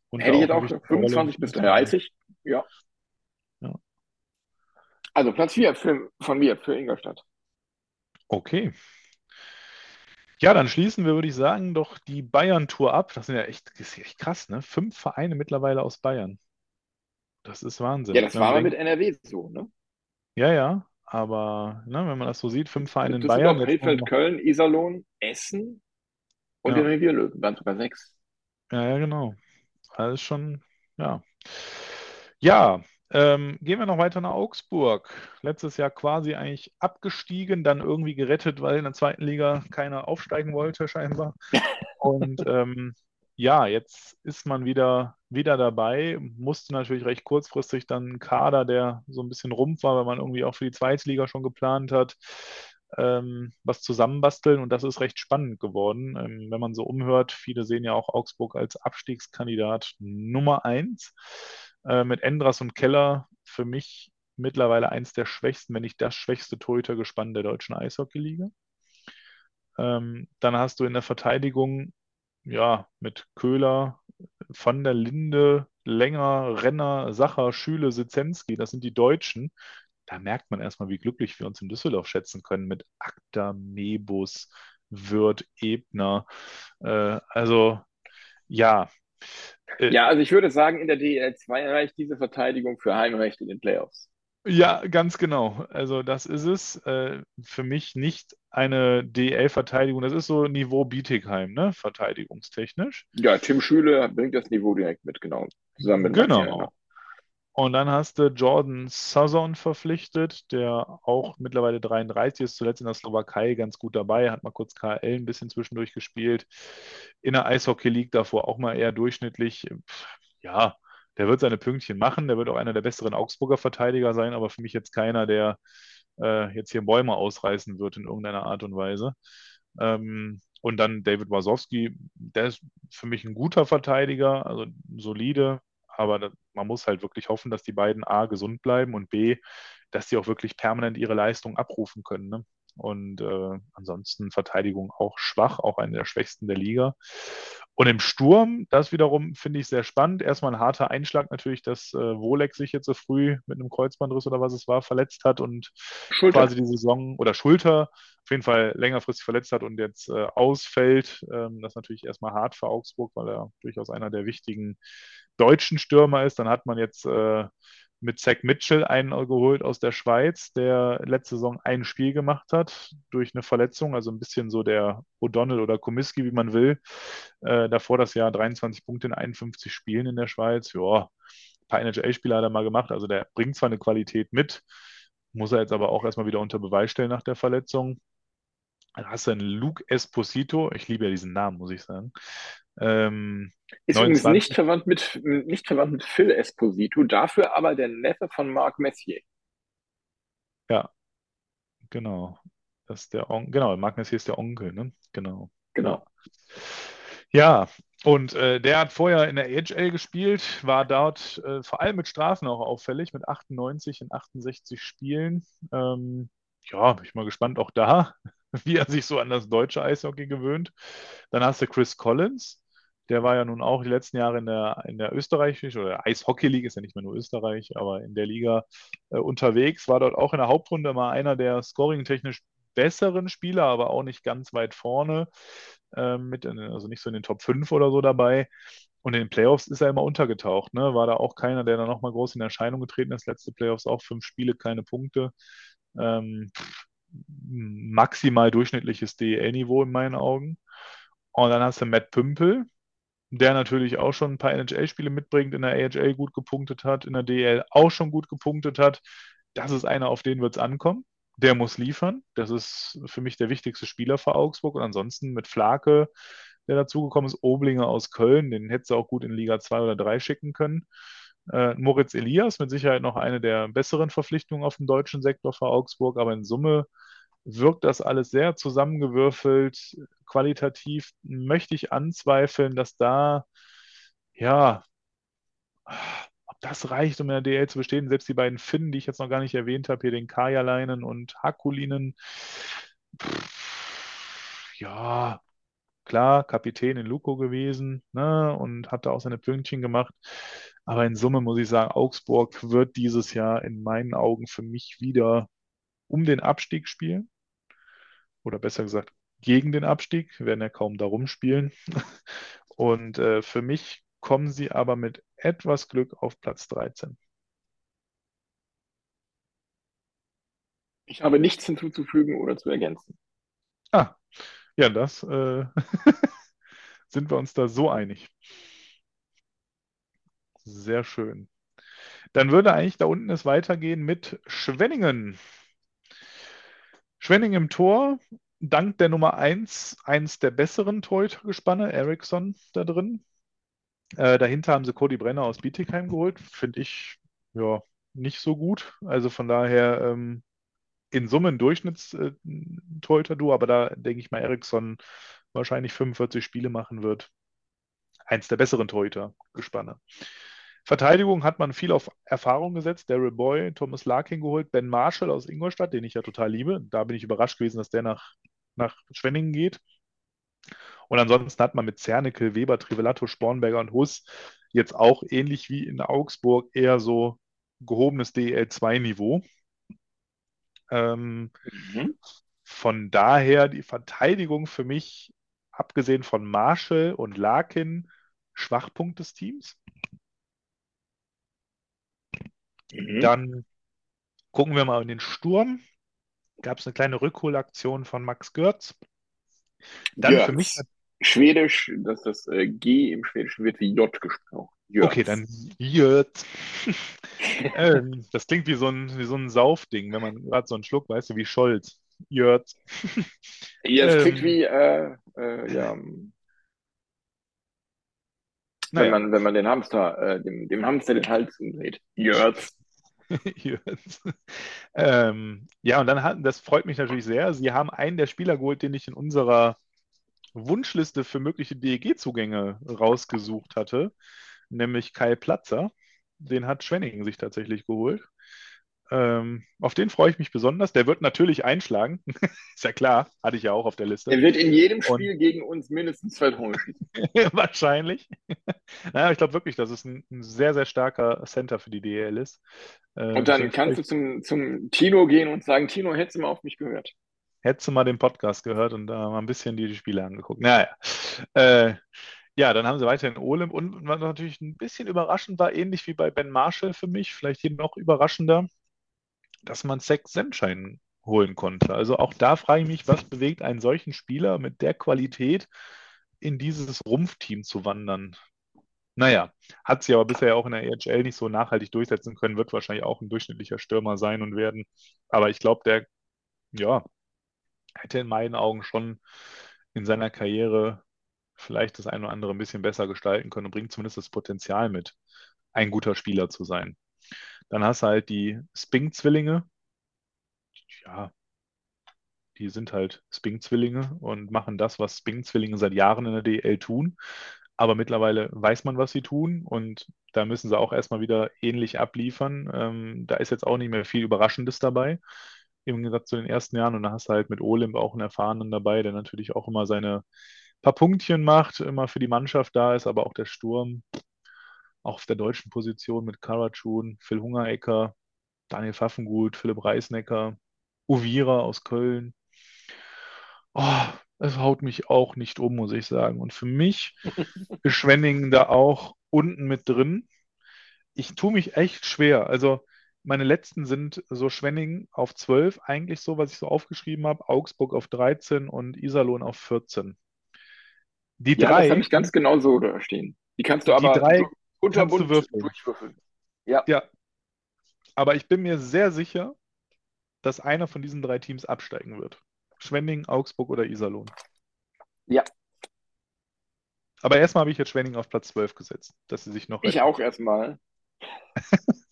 Und da Hätte ich auch jetzt eine auch wichtige Rolle 25 bis mitzunehmen. 30. Ja. Ja. Also Platz 4 für, von mir für Ingolstadt. Okay. Ja, dann schließen wir, würde ich sagen, doch die Bayern-Tour ab. Das sind ja echt, das ist ja echt krass, ne? Fünf Vereine mittlerweile aus Bayern. Das ist Wahnsinn. Ja, das Wenn war man aber mit NRW so, ne? ja, ja, aber ne, wenn man das so sieht, fünf Vereine in Bayern, Krefeld, Köln, Iserlohn, Essen und ja, den Revierlöwen waren sogar sechs. ja, ja, genau. Alles schon, ja. Ja, ähm, gehen wir noch weiter nach Augsburg. Letztes Jahr quasi eigentlich abgestiegen, dann irgendwie gerettet, weil in der zweiten Liga keiner aufsteigen wollte, scheinbar. Und ähm, ja, jetzt ist man wieder, wieder dabei, musste natürlich recht kurzfristig dann einen Kader, der so ein bisschen rumpf war, weil man irgendwie auch für die zweite Liga schon geplant hat, ähm, was zusammenbasteln und das ist recht spannend geworden. Ähm, wenn man so umhört, viele sehen ja auch Augsburg als Abstiegskandidat Nummer eins. Äh, mit Endras und Keller für mich mittlerweile eins der schwächsten, wenn nicht das schwächste Torhütergespann der deutschen Eishockeyliga. Ähm, dann hast du in der Verteidigung, ja, mit Köhler, Van der Linde, Länger, Renner, Sacher, Schüle, Sitzemski, das sind die Deutschen. Da merkt man erstmal, wie glücklich wir uns in Düsseldorf schätzen können mit Akta, Mebus, Wirth, Ebner. Äh, also, ja. Äh, Ja, also ich würde sagen, in der DL2 reicht diese Verteidigung für Heimrecht in den Playoffs. Ja, ganz genau. Also das ist es. Äh, für mich nicht eine DL-Verteidigung. Das ist so Niveau Bietigheim, ne? Verteidigungstechnisch. Ja, Tim Schüle bringt das Niveau direkt mit, genau. Zusammen mit. Genau. Und dann hast du Jordan Sazon verpflichtet, der auch mittlerweile 33 ist, zuletzt in der Slowakei ganz gut dabei, hat mal kurz KL ein bisschen zwischendurch gespielt. In der Eishockey League davor auch mal eher durchschnittlich. Pff, Ja, der wird seine Pünktchen machen, der wird auch einer der besseren Augsburger Verteidiger sein, aber für mich jetzt keiner, der äh, jetzt hier Bäume ausreißen wird in irgendeiner Art und Weise. Ähm, und dann David Wasowski, der ist für mich ein guter Verteidiger, also solide, aber da, man muss halt wirklich hoffen, dass die beiden A gesund bleiben und B, dass sie auch wirklich permanent ihre Leistung abrufen können. Ne? Und äh, ansonsten Verteidigung auch schwach, auch eine der schwächsten der Liga. Und im Sturm, das wiederum finde ich sehr spannend. Erstmal ein harter Einschlag natürlich, dass äh, Wolek sich jetzt so früh mit einem Kreuzbandriss oder was es war, verletzt hat und Schulter. quasi die Saison oder Schulter auf jeden Fall längerfristig verletzt hat und jetzt äh, ausfällt. Ähm, das ist natürlich erstmal hart für Augsburg, weil er durchaus einer der wichtigen deutschen Stürmer ist. Dann hat man jetzt äh, mit Zach Mitchell einen geholt aus der Schweiz, der letzte Saison ein Spiel gemacht hat durch eine Verletzung, also ein bisschen so der O'Donnell oder Komiski, wie man will. Äh, davor das Jahr 23 Punkte in 51 Spielen in der Schweiz. Ja, ein paar NHL-Spieler hat er mal gemacht, also der bringt zwar eine Qualität mit, muss er jetzt aber auch erstmal wieder unter Beweis stellen nach der Verletzung. Dann hast du einen Luke Esposito, ich liebe ja diesen Namen, muss ich sagen. Ähm, ist 29. übrigens nicht verwandt, mit, nicht verwandt mit Phil Esposito, dafür aber der Neffe von Marc Messier. Ja, genau. Das ist der On genau, Marc Messier ist der Onkel, ne? Genau. Genau. Ja, und äh, der hat vorher in der AHL gespielt, war dort äh, vor allem mit Strafen auch auffällig, mit 98 in 68 Spielen. Ähm, ja, bin ich mal gespannt, auch da, wie er sich so an das deutsche Eishockey gewöhnt. Dann hast du Chris Collins, der war ja nun auch die letzten Jahre in der, in der österreichischen oder Eishockey-Liga, ist ja nicht mehr nur Österreich, aber in der Liga äh, unterwegs, war dort auch in der Hauptrunde mal einer der scoring-technisch besseren Spieler, aber auch nicht ganz weit vorne, äh, mit in, also nicht so in den Top 5 oder so dabei. Und in den Playoffs ist er immer untergetaucht, ne? War da auch keiner, der da nochmal groß in Erscheinung getreten ist. Letzte Playoffs auch fünf Spiele, keine Punkte. Ähm, maximal durchschnittliches DEL-Niveau in meinen Augen. Und dann hast du Matt Pümpel, der natürlich auch schon ein paar NHL-Spiele mitbringt, in der AHL gut gepunktet hat, in der DL auch schon gut gepunktet hat. Das ist einer, auf den wird es ankommen. Der muss liefern. Das ist für mich der wichtigste Spieler für Augsburg. Und ansonsten mit Flake, der dazugekommen ist, Oblinger aus Köln, den hätte sie auch gut in Liga 2 oder 3 schicken können. Äh, Moritz Elias, mit Sicherheit noch eine der besseren Verpflichtungen auf dem deutschen Sektor für Augsburg, aber in Summe wirkt das alles sehr zusammengewürfelt. Qualitativ möchte ich anzweifeln, dass da, ja, ob das reicht, um in der DL zu bestehen. Selbst die beiden Finnen, die ich jetzt noch gar nicht erwähnt habe, hier den Kajaleinen und Hakulinen, ja, klar, Kapitän in Luko gewesen ne, und hat da auch seine Pünktchen gemacht. Aber in Summe muss ich sagen, Augsburg wird dieses Jahr in meinen Augen für mich wieder um den Abstieg spielen oder besser gesagt gegen den Abstieg, werden ja kaum darum spielen. Und äh, für mich kommen sie aber mit etwas Glück auf Platz 13. Ich habe nichts hinzuzufügen oder zu ergänzen. Ah, ja, das äh, sind wir uns da so einig. Sehr schön. Dann würde eigentlich da unten es weitergehen mit Schwenningen. Schwenning im Tor, dank der Nummer 1, eins der besseren Torhütergespanne, Eriksson da drin. Äh, dahinter haben sie Cody Brenner aus Bietigheim geholt. Finde ich ja nicht so gut. Also von daher ähm, in Summe ein Durchschnittstorhüter-Duo, aber da denke ich mal, Eriksson wahrscheinlich 45 Spiele machen wird. Eins der besseren Torhüter-Gespanne. Verteidigung hat man viel auf Erfahrung gesetzt. Daryl Boy, Thomas Larkin geholt, Ben Marshall aus Ingolstadt, den ich ja total liebe. Da bin ich überrascht gewesen, dass der nach, nach Schwenningen geht. Und ansonsten hat man mit Zernickel, Weber, Trivellato, Spornberger und Huss jetzt auch ähnlich wie in Augsburg eher so gehobenes DL2-Niveau. Ähm, mhm. Von daher die Verteidigung für mich, abgesehen von Marshall und Larkin, Schwachpunkt des Teams. Mhm. Dann gucken wir mal in den Sturm. Gab es eine kleine Rückholaktion von Max Görz. Dann Görz. für mich. Schwedisch, dass das äh, G im Schwedischen wird wie J gesprochen. Görz. Okay, dann Görz. ähm, das klingt wie so ein, wie so ein Saufding, wenn man gerade so einen Schluck, weißt du, wie Scholz. Jörz. Ja, klingt ähm, wie, äh, äh, ja, naja. Wenn, man, wenn man den Hamster, äh, dem, dem Hamster den Hals umdreht. Jörz. ähm, ja, und dann hatten, das freut mich natürlich sehr. Sie haben einen der Spieler geholt, den ich in unserer Wunschliste für mögliche DEG-Zugänge rausgesucht hatte, nämlich Kai Platzer. Den hat Schwenningen sich tatsächlich geholt. Ähm, auf den freue ich mich besonders. Der wird natürlich einschlagen. ist ja klar, hatte ich ja auch auf der Liste. Der wird in jedem Spiel Und, gegen uns mindestens zwei Tore. Wahrscheinlich. naja, ich glaube wirklich, dass es ein, ein, sehr, sehr starker Center für die DEL ist. Ähm, und dann kannst du zum, zum Tino gehen und sagen, Tino, hättest du mal auf mich gehört? Hättest du mal den Podcast gehört und da mal ein bisschen dir die Spiele angeguckt. Naja. Äh, Ja, dann haben sie weiterhin Olymp und was natürlich ein bisschen überraschend war, ähnlich wie bei Ben Marshall für mich, vielleicht hier noch überraschender, dass man Sex Senschein holen konnte. Also auch da frage ich mich, was bewegt einen solchen Spieler mit der Qualität in dieses Rumpfteam zu wandern? Naja, hat sie aber bisher auch in der EHL nicht so nachhaltig durchsetzen können, wird wahrscheinlich auch ein durchschnittlicher Stürmer sein und werden. Aber ich glaube, der, ja, hätte in meinen Augen schon in seiner Karriere vielleicht das eine oder andere ein bisschen besser gestalten können und bringt zumindest das Potenzial mit, ein guter Spieler zu sein. Dann hast du halt die Sping-Zwillinge. Ja, die sind halt Sping-Zwillinge und machen das, was Sping-Zwillinge seit Jahren in der DL tun. Aber mittlerweile weiß man, was sie tun und da müssen sie auch erstmal wieder ähnlich abliefern. Ähm, da ist jetzt auch nicht mehr viel Überraschendes dabei, im Gegensatz zu den ersten Jahren. Und da hast du halt mit Olimp auch einen Erfahrenen dabei, der natürlich auch immer seine paar Punktchen macht, immer für die Mannschaft da ist, aber auch der Sturm, auch auf der deutschen Position mit Karatschun, Phil Hungerecker, Daniel Pfaffengut, Philipp Reisnecker, Uvira aus Köln. Oh, es haut mich auch nicht um, muss ich sagen. Und für mich ist Schwenningen da auch unten mit drin. Ich tue mich echt schwer. Also meine letzten sind so Schwenningen auf 12, eigentlich so, was ich so aufgeschrieben habe, Augsburg auf 13 und Iserlohn auf 14. Die Ja, drei, das habe ich ganz genau so da stehen. Die kannst du Die aber drei so unterbunt kannst du würfeln. durchwürfeln. Ja, ja. Aber ich bin mir sehr sicher, dass einer von diesen drei Teams absteigen wird. Schwenningen, Augsburg oder Iserlohn. ja, Aber erstmal habe ich jetzt Schwenningen auf Platz 12 gesetzt, dass sie sich noch ich auch erstmal.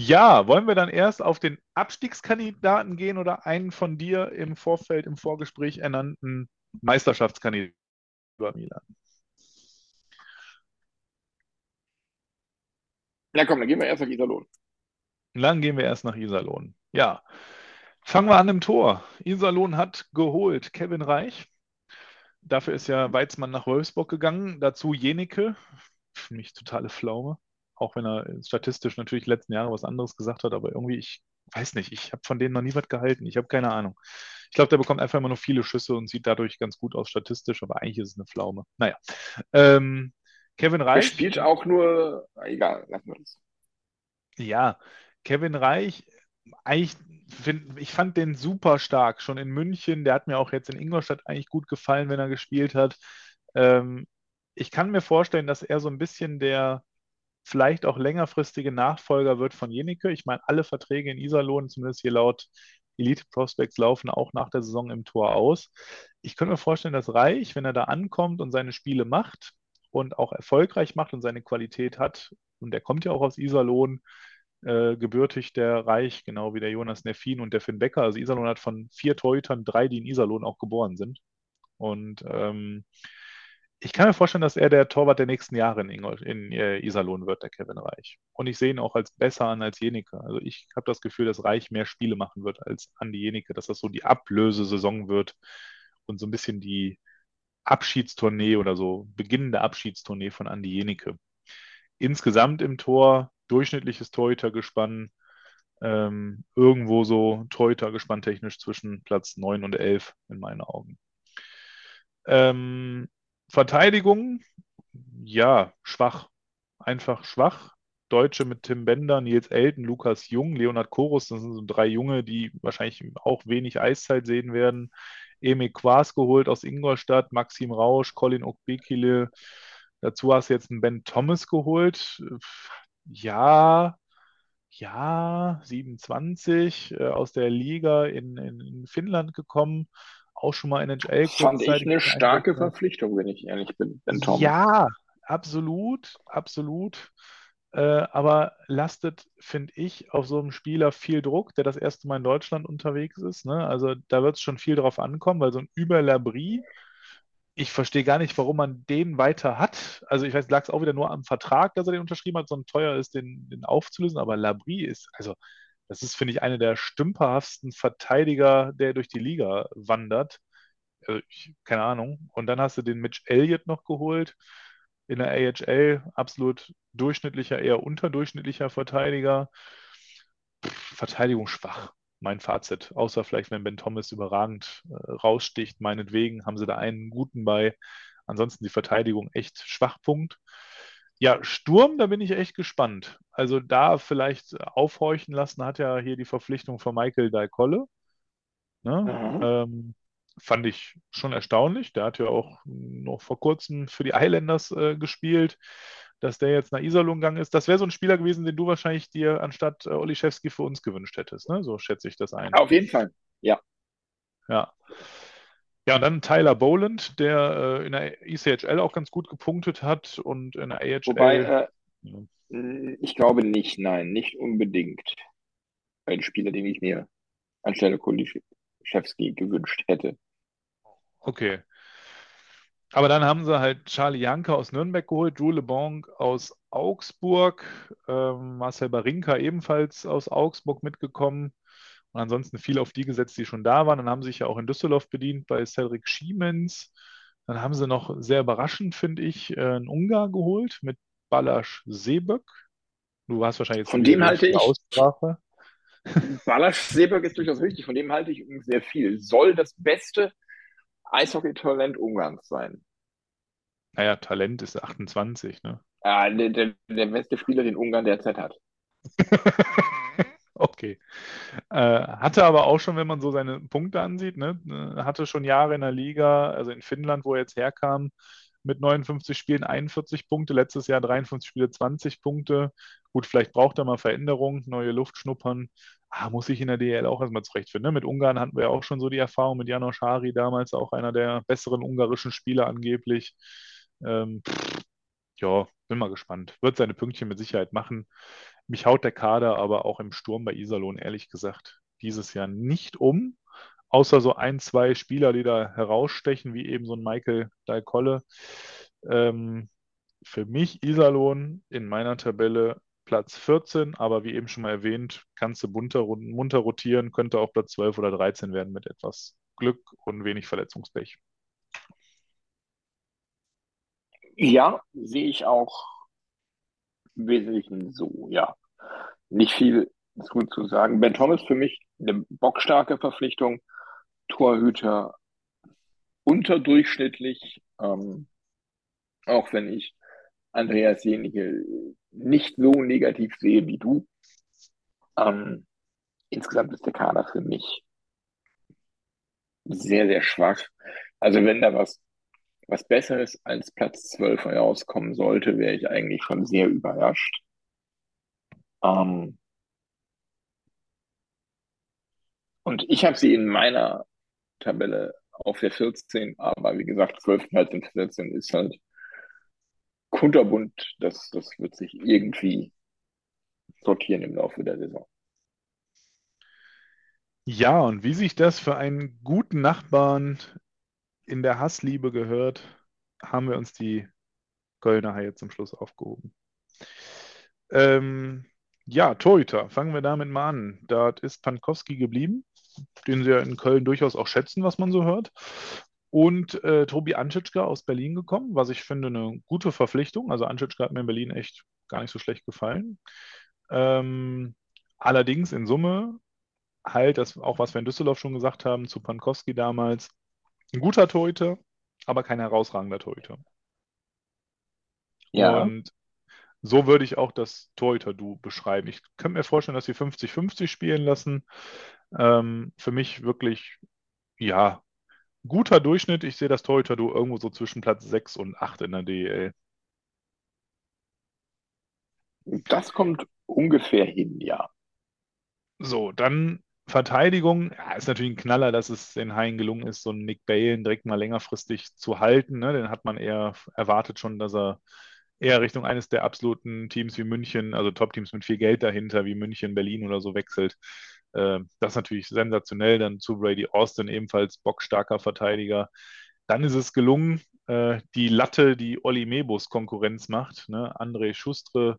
Ja, wollen wir dann erst auf den Abstiegskandidaten gehen oder einen von dir im Vorfeld, im Vorgespräch ernannten Meisterschaftskandidaten über Milan? Na komm, dann gehen wir erst nach Iserlohn. Dann gehen wir erst nach Iserlohn. Ja, fangen wir an im Tor. Iserlohn hat geholt Kevin Reich. Dafür ist ja Weizmann nach Wolfsburg gegangen. Dazu Jenike. Für mich totale Pflaume. Auch wenn er statistisch natürlich letzten Jahre was anderes gesagt hat, aber irgendwie, ich weiß nicht, ich habe von denen noch nie was gehalten. Ich habe keine Ahnung. Ich glaube, der bekommt einfach immer nur viele Schüsse und sieht dadurch ganz gut aus statistisch, aber eigentlich ist es eine Pflaume. Naja. Ähm, Kevin Er Reich. spielt auch nur, egal, lassen wir das. Ja, Kevin Reich, eigentlich find, ich fand den super stark, schon in München. Der hat mir auch jetzt in Ingolstadt eigentlich gut gefallen, wenn er gespielt hat. Ähm, ich kann mir vorstellen, dass er so ein bisschen der vielleicht auch längerfristige Nachfolger wird von Jenike. Ich meine, alle Verträge in Iserlohn, zumindest hier laut Elite Prospects, laufen auch nach der Saison im Tor aus. Ich könnte mir vorstellen, dass Reich, wenn er da ankommt und seine Spiele macht und auch erfolgreich macht und seine Qualität hat, und der kommt ja auch aus Iserlohn, äh, gebürtig der Reich, genau wie der Jonas Neffin und der Finn Becker. Also Iserlohn hat von vier Torhütern drei, die in Iserlohn auch geboren sind. Und ähm, ich kann mir vorstellen, dass er der Torwart der nächsten Jahre in, Ingol in äh, Iserlohn wird, der Kevin Reich. Und ich sehe ihn auch als besser an als Jenike. Also ich habe das Gefühl, dass Reich mehr Spiele machen wird als Andi Jenike, dass das so die Ablösesaison wird und so ein bisschen die Abschiedstournee oder so beginnende Abschiedstournee von Andi Jenike. Insgesamt im Tor durchschnittliches Torhütergespann, ähm, irgendwo so Torhütergespann technisch zwischen Platz 9 und 11 in meinen Augen. Ähm, Verteidigung, ja, schwach. Einfach schwach. Deutsche mit Tim Bender, Nils Elton, Lukas Jung, Leonhard Korus, das sind so drei Junge, die wahrscheinlich auch wenig Eiszeit sehen werden. Emil Quas geholt aus Ingolstadt, Maxim Rausch, Colin Okbekile. Dazu hast du jetzt einen Ben Thomas geholt. Ja, ja, 27 äh, aus der Liga in, in, in Finnland gekommen, auch schon mal NHL Fand ich eine starke eingesetzt. Verpflichtung, wenn ich ehrlich bin, Ben Thomas. Ja, absolut, absolut. Äh, aber lastet, finde ich, auf so einem Spieler viel Druck, der das erste Mal in Deutschland unterwegs ist. Ne? Also da wird es schon viel drauf ankommen, weil so ein Über-Labrie, ich verstehe gar nicht, warum man den weiter hat. Also ich weiß, lag es auch wieder nur am Vertrag, dass er den unterschrieben hat, so ein teuer ist, den, den aufzulösen. Aber Labrie ist, also das ist, finde ich, einer der stümperhaftesten Verteidiger, der durch die Liga wandert. Also ich, keine Ahnung. Und dann hast du den Mitch Elliott noch geholt in der AHL. Absolut durchschnittlicher, eher unterdurchschnittlicher Verteidiger. Verteidigung schwach, mein Fazit. Außer vielleicht, wenn Ben Thomas überragend äh, raussticht, meinetwegen haben sie da einen guten bei. ansonsten die Verteidigung echt Schwachpunkt. Ja, Sturm, da bin ich echt gespannt. Also da vielleicht aufhorchen lassen hat ja hier die Verpflichtung von Michael Daikolle. Ne? Mhm. Ähm, fand ich schon erstaunlich. Der hat ja auch noch vor kurzem für die Islanders äh, gespielt. Dass der jetzt nach Iserlohn gegangen ist, das wäre so ein Spieler gewesen, den du wahrscheinlich dir anstatt äh, Oliszewski für uns gewünscht hättest. Ne? So schätze ich das ein. Auf jeden Fall. Ja. Ja. Ja, und dann Tyler Boland, der äh, in der ECHL auch ganz gut gepunktet hat und in der AHL. Wobei, äh, Ja. ich glaube nicht, nein, nicht unbedingt. Ein Spieler, den ich mir anstelle Kuliszewski gewünscht hätte. Okay. Aber dann haben sie halt Charlie Janka aus Nürnberg geholt, Drew LeBlanc aus Augsburg, ähm, Marcel Barinka ebenfalls aus Augsburg mitgekommen und ansonsten viel auf die gesetzt, die schon da waren. Dann haben sie sich ja auch in Düsseldorf bedient bei Cedric Schiemens. Dann haben sie noch sehr überraschend, finde ich, äh, einen Ungar geholt mit Balázs Sebök. Du hast wahrscheinlich jetzt Von dem halte ich- Aussprache. Balázs Sebek ist durchaus richtig, von dem halte ich sehr viel. Soll das beste Eishockey-Talent Ungarns sein. Naja, Talent ist 28, ne? Ah, der, der, der beste Spieler, den Ungarn derzeit hat. Okay. Äh, hatte aber auch schon, wenn man so seine Punkte ansieht, ne, äh, hatte schon Jahre in der Liga, also in Finnland, wo er jetzt herkam, mit 59 Spielen 41 Punkte, letztes Jahr 53 Spiele 20 Punkte. Gut, vielleicht braucht er mal Veränderung, neue Luft schnuppern. Ah, muss ich in der DL auch erstmal zurechtfinden. Ne? Mit Ungarn hatten wir ja auch schon so die Erfahrung, mit Janos Hari damals auch einer der besseren ungarischen Spieler angeblich. Ähm, ja, bin mal gespannt. Wird seine Pünktchen mit Sicherheit machen. Mich haut der Kader aber auch im Sturm bei Iserlohn ehrlich gesagt dieses Jahr nicht um. Außer so ein, zwei Spieler, die da herausstechen, wie eben so ein Michael Dalcolle. Ähm, für mich Iserlohn in meiner Tabelle Platz 14, aber wie eben schon mal erwähnt, kannst du bunter, munter rotieren, könnte auch Platz 12 oder 13 werden mit etwas Glück und wenig Verletzungspech. Ja, sehe ich auch im Wesentlichen so, ja. Nicht viel zu, zu sagen. Ben Thomas für mich eine bockstarke Verpflichtung. Torhüter unterdurchschnittlich, ähm, auch wenn ich Andreas Jenige nicht so negativ sehe wie du. Ähm, insgesamt ist der Kader für mich sehr, sehr schwach. Also wenn da was, was Besseres als Platz 12 herauskommen sollte, wäre ich eigentlich schon sehr überrascht. Ähm, und ich habe sie in meiner Tabelle auf der 14, aber wie gesagt, 12, 13, 14 ist halt kunterbunt. Das, das wird sich irgendwie sortieren im Laufe der Saison. Ja, und wie sich das für einen guten Nachbarn in der Hassliebe gehört, haben wir uns die Kölner Haie zum Schluss aufgehoben. Ähm, ja, Torhüter, fangen wir damit mal an. Da ist Pankowski geblieben, den sie ja in Köln durchaus auch schätzen, was man so hört. Und äh, Tobi Anschitschka aus Berlin gekommen, was ich finde eine gute Verpflichtung. Also Anschitschka hat mir in Berlin echt gar nicht so schlecht gefallen. Ähm, allerdings in Summe halt, das auch was wir in Düsseldorf schon gesagt haben, zu Pankowski damals, ein guter Torhüter, aber kein herausragender Torhüter. Ja, Und so würde ich auch das Torhüter-Du beschreiben. Ich könnte mir vorstellen, dass sie 50-50 spielen lassen. Ähm, für mich wirklich, ja, guter Durchschnitt. Ich sehe das Torhüter-Du irgendwo so zwischen Platz 6 und 8 in der DEL. das kommt ungefähr hin, ja. So, dann Verteidigung. Ja, ist natürlich ein Knaller, dass es den Haien gelungen ist, so einen Nick Balen direkt mal längerfristig zu halten. Ne? Den hat man eher erwartet schon, dass er eher Richtung eines der absoluten Teams wie München, also Top-Teams mit viel Geld dahinter, wie München, Berlin oder so wechselt. Äh, das ist natürlich sensationell. Dann zu Brady Austin, ebenfalls bockstarker Verteidiger. Dann ist es gelungen, äh, die Latte, die Olli Mebus Konkurrenz macht, ne? André Schustre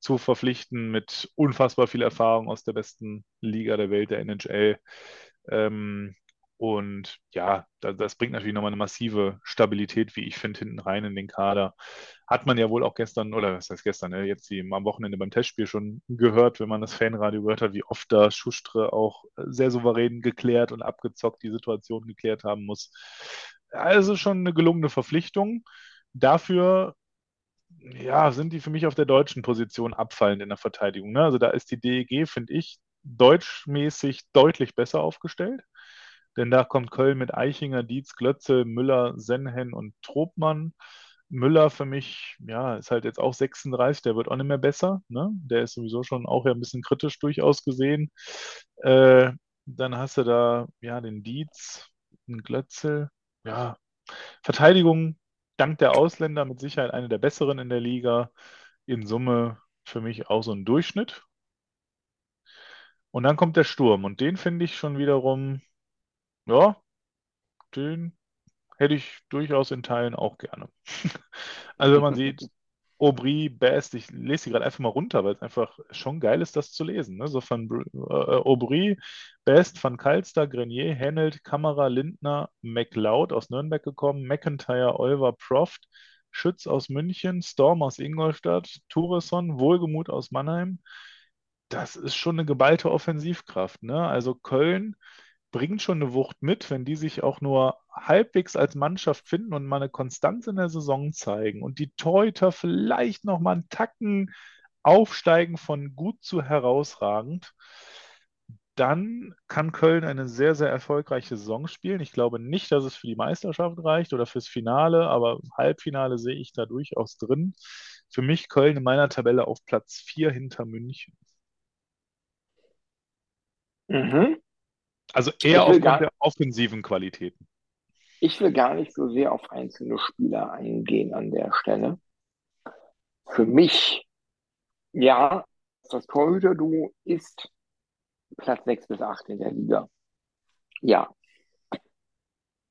zu verpflichten mit unfassbar viel Erfahrung aus der besten Liga der Welt, der NHL. Ähm, Und ja, das, bringt natürlich nochmal eine massive Stabilität, wie ich finde, hinten rein in den Kader. Hat man ja wohl auch gestern, oder was heißt gestern, ne, jetzt am Wochenende beim Testspiel schon gehört, wenn man das Fanradio gehört hat, wie oft da Schustre auch sehr souverän geklärt und abgezockt die Situation geklärt haben muss. Also schon eine gelungene Verpflichtung. Dafür ja, sind die für mich auf der deutschen Position abfallend in der Verteidigung. Ne? Also da ist die DEG, finde ich, deutschmäßig deutlich besser aufgestellt. Denn da kommt Köln mit Eichinger, Dietz, Glötze, Müller, Senhen und Tropmann. Müller für mich, ja, ist halt jetzt auch 36, der wird auch nicht mehr besser. Ne? Der ist sowieso schon auch ja ein bisschen kritisch durchaus gesehen. Äh, dann hast du da, ja, den Dietz, den Glötze, ja, Verteidigung dank der Ausländer mit Sicherheit eine der besseren in der Liga. In Summe für mich auch so ein Durchschnitt. Und dann kommt der Sturm und den finde ich schon wiederum, ja, den hätte ich durchaus in Teilen auch gerne. also man sieht, Aubry, Best, ich lese sie gerade einfach mal runter, weil es einfach schon geil ist, das zu lesen. Ne? So von äh, Aubry, Best, Van Kalster, Grenier, Hennelt, Kamera, Lindner, McLeod aus Nürnberg gekommen, McIntyre, Olver, Proft, Schütz aus München, Storm aus Ingolstadt, Tureson, Wohlgemut aus Mannheim. Das ist schon eine geballte Offensivkraft. Ne? Also Köln bringt schon eine Wucht mit, wenn die sich auch nur halbwegs als Mannschaft finden und mal eine Konstanz in der Saison zeigen und die Torhüter vielleicht noch mal einen Tacken aufsteigen von gut zu herausragend, dann kann Köln eine sehr, sehr erfolgreiche Saison spielen. Ich glaube nicht, dass es für die Meisterschaft reicht oder fürs Finale, aber Halbfinale sehe ich da durchaus drin. Für mich Köln in meiner Tabelle auf Platz 4 hinter München. Mhm. Also eher aufgrund gar, der offensiven Qualitäten. Ich will gar nicht so sehr auf einzelne Spieler eingehen an der Stelle. Für mich, ja, das Torhüter-Duo ist Platz 6 bis 8 in der Liga. Ja.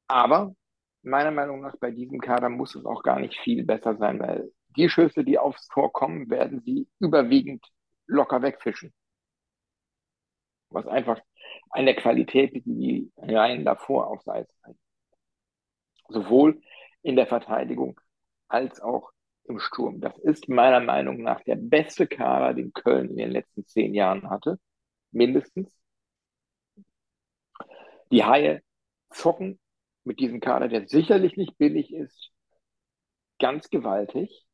Aber meiner Meinung nach bei diesem Kader muss es auch gar nicht viel besser sein, weil die Schüsse, die aufs Tor kommen, werden sie überwiegend locker wegfischen. Was einfach der Qualität, die die Reihen davor auf Seite halten. Sowohl in der Verteidigung als auch im Sturm. Das ist meiner Meinung nach der beste Kader, den Köln in den letzten zehn Jahren hatte. Mindestens. Die Haie zocken mit diesem Kader, der sicherlich nicht billig ist, ganz gewaltig.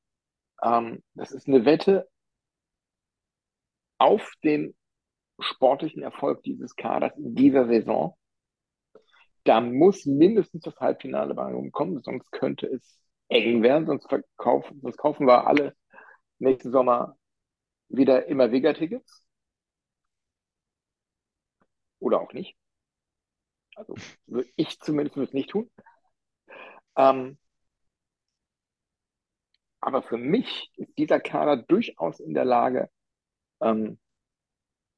Ähm, das ist eine Wette auf den sportlichen Erfolg dieses Kaders in dieser Saison. Da muss mindestens das Halbfinale bei rumkommen, sonst könnte es eng werden, sonst, verkaufen, sonst kaufen wir alle nächsten Sommer wieder immer Vega-Tickets. Oder auch nicht. Also würde ich zumindest würde es nicht tun. Ähm, aber für mich ist dieser Kader durchaus in der Lage, ähm,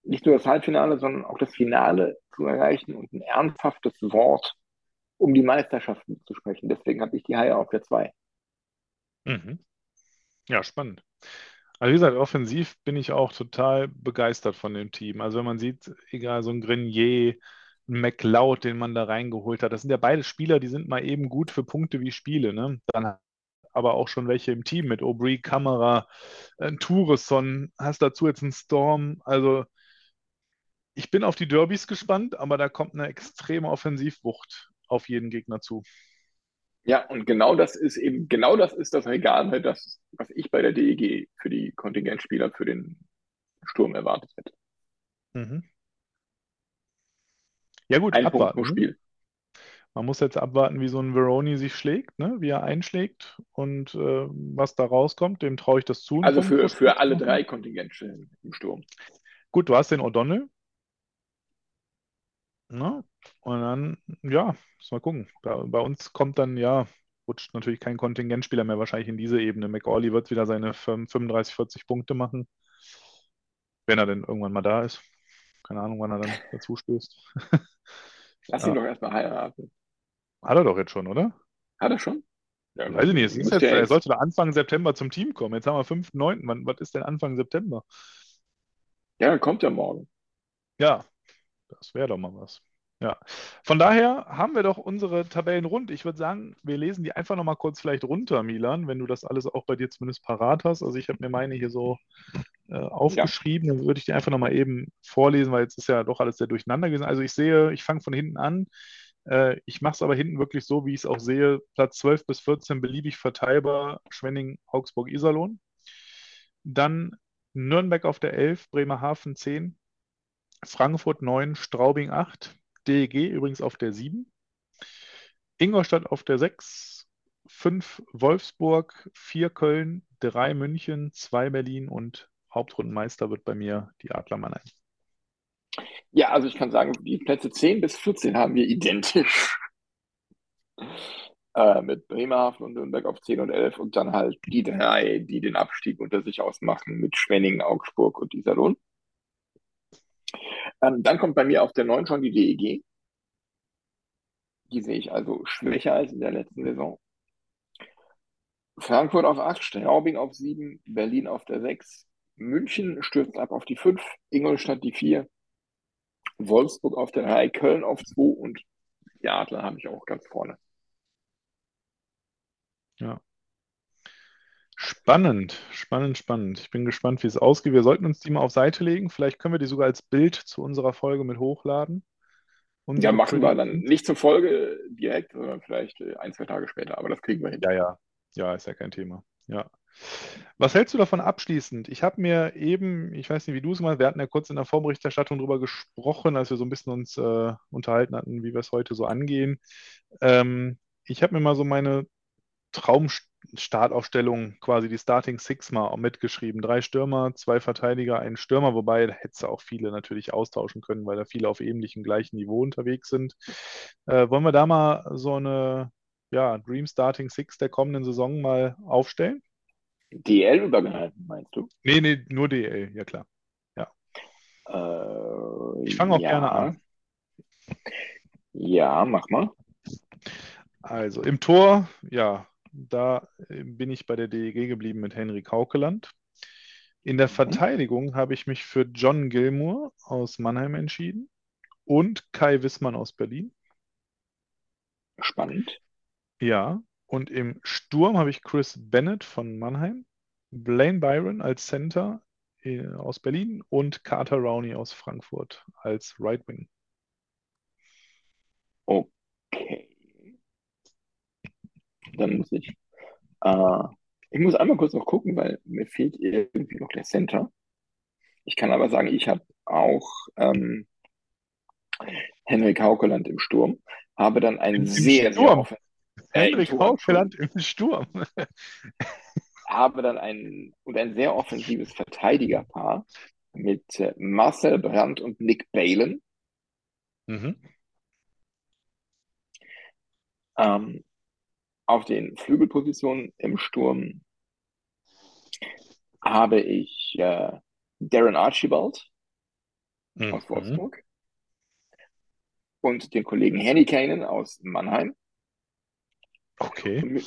nicht nur das Halbfinale, sondern auch das Finale zu erreichen und ein ernsthaftes Wort, um die Meisterschaften zu sprechen. Deswegen habe ich die Haie auf der 2. Mhm. Ja, spannend. Also wie gesagt, offensiv bin ich auch total begeistert von dem Team. Also wenn man sieht, egal, so ein Grenier, ein McLeod, den man da reingeholt hat, das sind ja beide Spieler, die sind mal eben gut für Punkte wie Spiele. Ne? Dann aber auch schon welche im Team mit Aubry, Kamera, Toureson, hast dazu jetzt einen Storm. Also ich bin auf die Derbys gespannt, aber da kommt eine extreme Offensivwucht auf jeden Gegner zu. Ja, und genau das ist eben, genau das ist das Regal, das, was ich bei der DEG für die Kontingentspieler für den Sturm erwartet hätte. Mhm. Ja, gut, Ein abwarten. Punkt pro Spiel. Man muss jetzt abwarten, wie so ein Veroni sich schlägt, ne? wie er einschlägt und äh, was da rauskommt. Dem traue ich das zu. Also für, für alle drei Kontingentstellen im Sturm. Gut, du hast den O'Donnell, Ne? Und dann, ja, muss mal gucken. Bei, bei uns kommt dann, ja, rutscht natürlich kein Kontingentspieler mehr wahrscheinlich in diese Ebene. McAuley wird wieder seine 35, 40 Punkte machen, wenn er denn irgendwann mal da ist. Keine Ahnung, wann er dann dazu stößt. Lass ihn doch erstmal heiraten. Hat er doch jetzt schon, oder? Hat er schon? Ja, Weiß ich nicht. Es ist jetzt, er sollte da Anfang September zum Team kommen. Jetzt haben wir 5.9. Was ist denn Anfang September? Ja, dann kommt er morgen. Ja, das wäre doch mal was. Ja, von daher haben wir doch unsere Tabellen rund. Ich würde sagen, wir lesen die einfach nochmal kurz vielleicht runter, Milan, wenn du das alles auch bei dir zumindest parat hast. Also ich habe mir meine hier so äh, aufgeschrieben, dann würde ich die einfach nochmal eben vorlesen, weil jetzt ist ja doch alles sehr durcheinander gewesen. Also ich sehe, ich fange von hinten an. Äh, ich mache es aber hinten wirklich so, wie ich es auch sehe. Platz 12 bis 14 beliebig verteilbar, Schwenning, Augsburg, Iserlohn. Dann Nürnberg auf der 11, Bremerhaven 10, Frankfurt 9, Straubing 8, DEG übrigens auf der 7, Ingolstadt auf der 6, 5 Wolfsburg, 4 Köln, 3 München, 2 Berlin und Hauptrundenmeister wird bei mir die Adler Mannheim. Ja, also ich kann sagen, die Plätze 10 bis 14 haben wir identisch. Äh, mit Bremerhaven und Nürnberg auf 10 und 11 und dann halt die drei, die den Abstieg unter sich ausmachen, mit Schwenning, Augsburg und Iserlohn. Ähm, dann kommt bei mir auf der 9 schon die DEG. Die sehe ich also schwächer als in der letzten Saison. Frankfurt auf 8, Straubing auf 7, Berlin auf der 6, München stürzt ab auf die 5, Ingolstadt die 4, Wolfsburg auf der 3, Köln auf 2 und die Adler habe ich auch ganz vorne. Ja. Spannend, spannend, spannend. Ich bin gespannt, wie es ausgeht. Wir sollten uns die mal auf Seite legen. Vielleicht können wir die sogar als Bild zu unserer Folge mit hochladen. Unsere ja, machen wir dann nicht zur Folge direkt, sondern vielleicht äh, ein, zwei Tage später. Aber das kriegen wir hin. Ja, ja. Ja, ist ja kein Thema. Ja. Was hältst du davon abschließend? Ich habe mir eben, ich weiß nicht, wie du es mal, wir hatten ja kurz in der Vorberichterstattung darüber gesprochen, als wir so ein bisschen uns äh, unterhalten hatten, wie wir es heute so angehen. Ähm, ich habe mir mal so meine Traumstartaufstellung, quasi die Starting Six mal mitgeschrieben. Drei Stürmer, zwei Verteidiger, ein Stürmer, wobei da hätte auch viele natürlich austauschen können, weil da viele auf ähnlichem gleichen Niveau unterwegs sind. Äh, wollen wir da mal so eine ja, Dream Starting Six der kommenden Saison mal aufstellen? DL übergehalten, meinst du? Nee, nee, nur DL, ja klar. Ja. Äh, ich fange auch ja. gerne an. Ja, mach mal. Also im Tor, ja, da äh, bin ich bei der DEG geblieben mit Henry Kaukeland. In der mhm. Verteidigung habe ich mich für John Gilmour aus Mannheim entschieden und Kai Wissmann aus Berlin. Spannend. Ja, und im Sturm habe ich Chris Bennett von Mannheim, Blaine Byron als Center äh, aus Berlin und Carter Rowney aus Frankfurt als Right Wing. Okay dann muss ich, äh, ich muss einmal kurz noch gucken, weil mir fehlt irgendwie noch der Center. Ich kann aber sagen, ich habe auch ähm, Henrik Haukeland im Sturm, habe dann einen Im, sehr, im sehr äh, Henrik Haukeland im Sturm. habe dann ein, und ein sehr offensives Verteidigerpaar mit äh, Marcel Brandt und Nick Balen. Mhm. Ähm, auf den Flügelpositionen im Sturm habe ich äh, Darren Archibald mhm. aus Wolfsburg und den Kollegen Henny Kanen aus Mannheim. Okay. Und,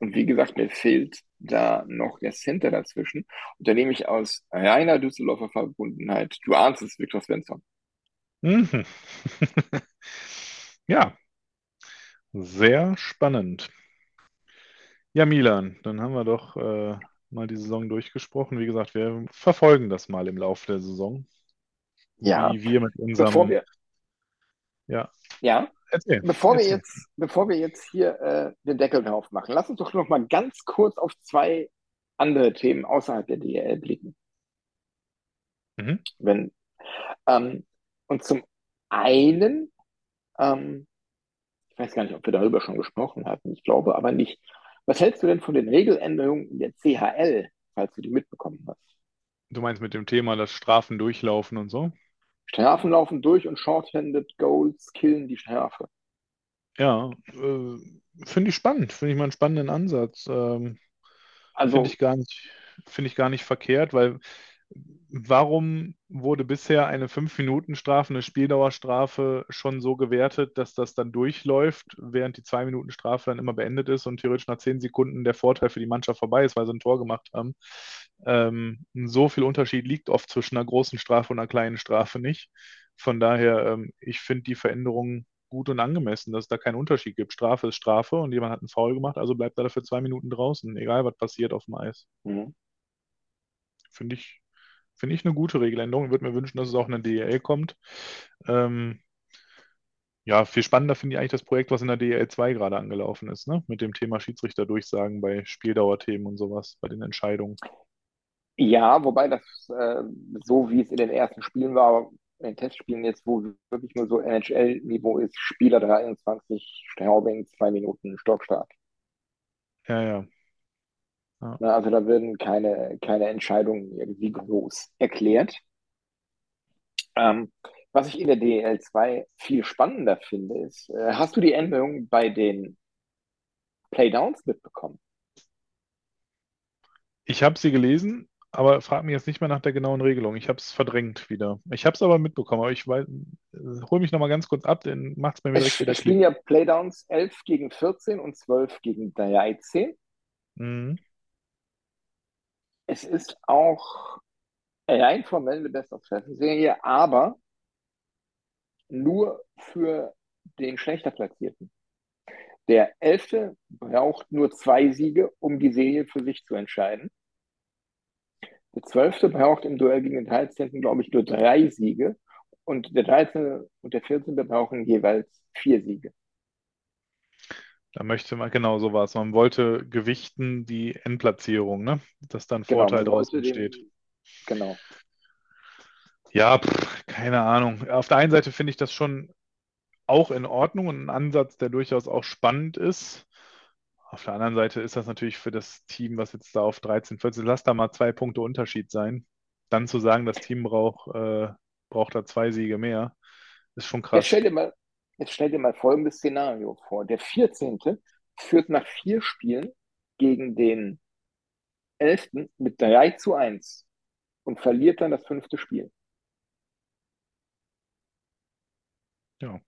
und, wie gesagt, mir fehlt da noch der Center dazwischen. Und da nehme ich aus reiner Düsseldorfer Verbundenheit, du ahnst es, Viktor Svensson. Mhm. ja, sehr spannend. Ja, Milan, dann haben wir doch äh, mal die Saison durchgesprochen. Wie gesagt, wir verfolgen das mal im Laufe der Saison. Ja, wie wir mit unserem. bevor wir, ja, ja, erzähl, bevor wir erzähl. jetzt, bevor wir jetzt hier äh, den Deckel drauf machen, lass uns doch noch mal ganz kurz auf zwei andere Themen außerhalb der DL blicken. Mhm. Wenn, ähm, und zum einen ähm, weiß gar nicht, ob wir darüber schon gesprochen hatten. Ich glaube aber nicht. Was hältst du denn von den Regeländerungen der CHL, falls du die mitbekommen hast? Du meinst mit dem Thema, dass Strafen durchlaufen und so? Strafen laufen durch und Shorthanded Goals killen die Strafe. Ja, äh, finde ich spannend. Finde ich mal einen spannenden Ansatz. Ähm, also, finde ich gar nicht, finde ich gar nicht verkehrt, weil warum wurde bisher eine 5-Minuten-Strafe, eine Spieldauerstrafe schon so gewertet, dass das dann durchläuft, während die 2-Minuten-Strafe dann immer beendet ist und theoretisch nach 10 Sekunden der Vorteil für die Mannschaft vorbei ist, weil sie ein Tor gemacht haben? Ähm, so viel Unterschied liegt oft zwischen einer großen Strafe und einer kleinen Strafe nicht. Von daher, ähm, ich finde die Veränderung gut und angemessen, dass es da keinen Unterschied gibt. Strafe ist Strafe und jemand hat einen Foul gemacht, also bleibt er dafür zwei Minuten draußen, egal was passiert auf dem Eis. Mhm. Finde ich, finde ich eine gute Regeländerung. Ich würde mir wünschen, dass es auch in der DEL kommt. Ähm, ja, viel spannender finde ich eigentlich das Projekt, was in der DEL 2 gerade angelaufen ist, ne? Mit dem Thema Schiedsrichterdurchsagen bei Spieldauerthemen und sowas, bei den Entscheidungen. Ja, wobei das äh, so wie es in den ersten Spielen war, in den Testspielen jetzt, wo wirklich nur so NHL-Niveau ist, Spieler 23, Straubing, zwei Minuten, Stockstart. Ja, ja. Na, also da werden keine, keine Entscheidungen irgendwie groß erklärt. Ähm, was ich in der DL2 viel spannender finde, ist, äh, hast du die Änderung bei den Playdowns mitbekommen? Ich habe sie gelesen, aber frag mich jetzt nicht mehr nach der genauen Regelung. Ich habe es verdrängt wieder. Ich habe es aber mitbekommen, aber ich weiß, hol mich nochmal ganz kurz ab, dann macht es mir Es wieder spielen Klick. ja Playdowns 11 gegen 14 und 12 gegen 13. Mhm. Es ist auch rein formell eine Best-of-Seven-Serie, aber nur für den schlechter Platzierten. Der Elfte braucht nur zwei Siege, um die Serie für sich zu entscheiden. Der Zwölfte braucht im Duell gegen den 13. glaube ich, nur drei Siege. Und der 13. und der 14. brauchen jeweils vier Siege. Da möchte man, genau so war es. Man wollte gewichten die Endplatzierung, ne? Dass dann Genau, Vorteil draus entsteht. den, genau. Ja, pff, keine Ahnung. Auf der einen Seite finde ich das schon auch in Ordnung und ein Ansatz, der durchaus auch spannend ist. Auf der anderen Seite ist das natürlich für das Team, was jetzt da auf 13, 14, lass da mal zwei Punkte Unterschied sein. Dann zu sagen, das Team braucht, äh, braucht da zwei Siege mehr, ist schon krass. stell dir mal, jetzt stell dir mal folgendes Szenario vor. Der 14. führt nach vier Spielen gegen den 11. mit 3 zu 1 und verliert dann das fünfte Spiel. Ja,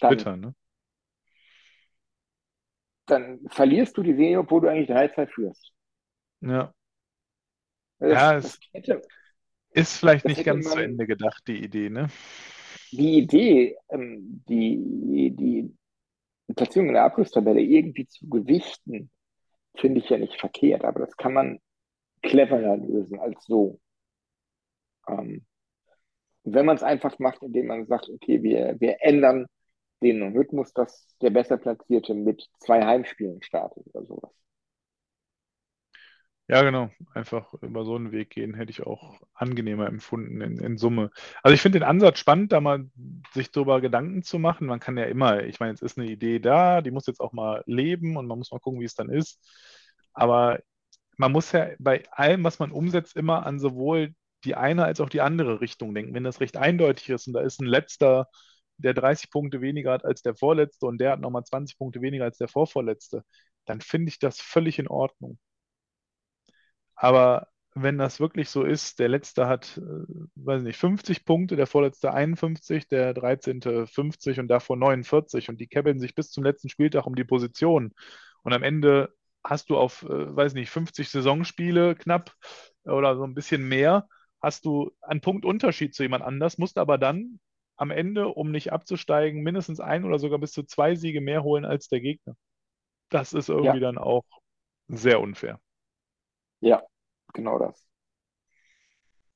Dann, bitter, ne? dann verlierst du die Serie, obwohl du eigentlich 3-2 führst. Ja. Das, Ja, das es hätte, ist vielleicht das nicht ganz zu man, Ende gedacht, die Idee, ne? die Idee, ähm, die, die Platzierung in der Abschlusstabelle irgendwie zu gewichten, finde ich ja nicht verkehrt, aber das kann man cleverer lösen als so. Ähm, wenn man es einfach macht, indem man sagt, okay, wir, wir ändern den Rhythmus, dass der besser Platzierte mit zwei Heimspielen startet oder sowas. Ja, genau. Einfach über so einen Weg gehen, hätte ich auch angenehmer empfunden in, in Summe. Also ich finde den Ansatz spannend, da mal sich darüber Gedanken zu machen. Man kann ja immer, ich meine, es ist eine Idee da, die muss jetzt auch mal leben und man muss mal gucken, wie es dann ist. Aber man muss ja bei allem, was man umsetzt, immer an sowohl die eine als auch die andere Richtung denken. Wenn das recht eindeutig ist und da ist ein letzter, der 30 Punkte weniger hat als der vorletzte und der hat nochmal 20 Punkte weniger als der vorvorletzte, dann finde ich das völlig in Ordnung. Aber wenn das wirklich so ist, der letzte hat, äh, weiß nicht, 50 Punkte, der vorletzte 51, der 13. 50 und davor 49 und die käbbeln sich bis zum letzten Spieltag um die Position. Und am Ende hast du auf, äh, weiß nicht, 50 Saisonspiele knapp oder so ein bisschen mehr, hast du einen Punkt Unterschied zu jemand anders, musst aber dann am Ende, um nicht abzusteigen, mindestens ein oder sogar bis zu zwei Siege mehr holen als der Gegner. Das ist irgendwie Ja, dann auch sehr unfair. ja, genau das.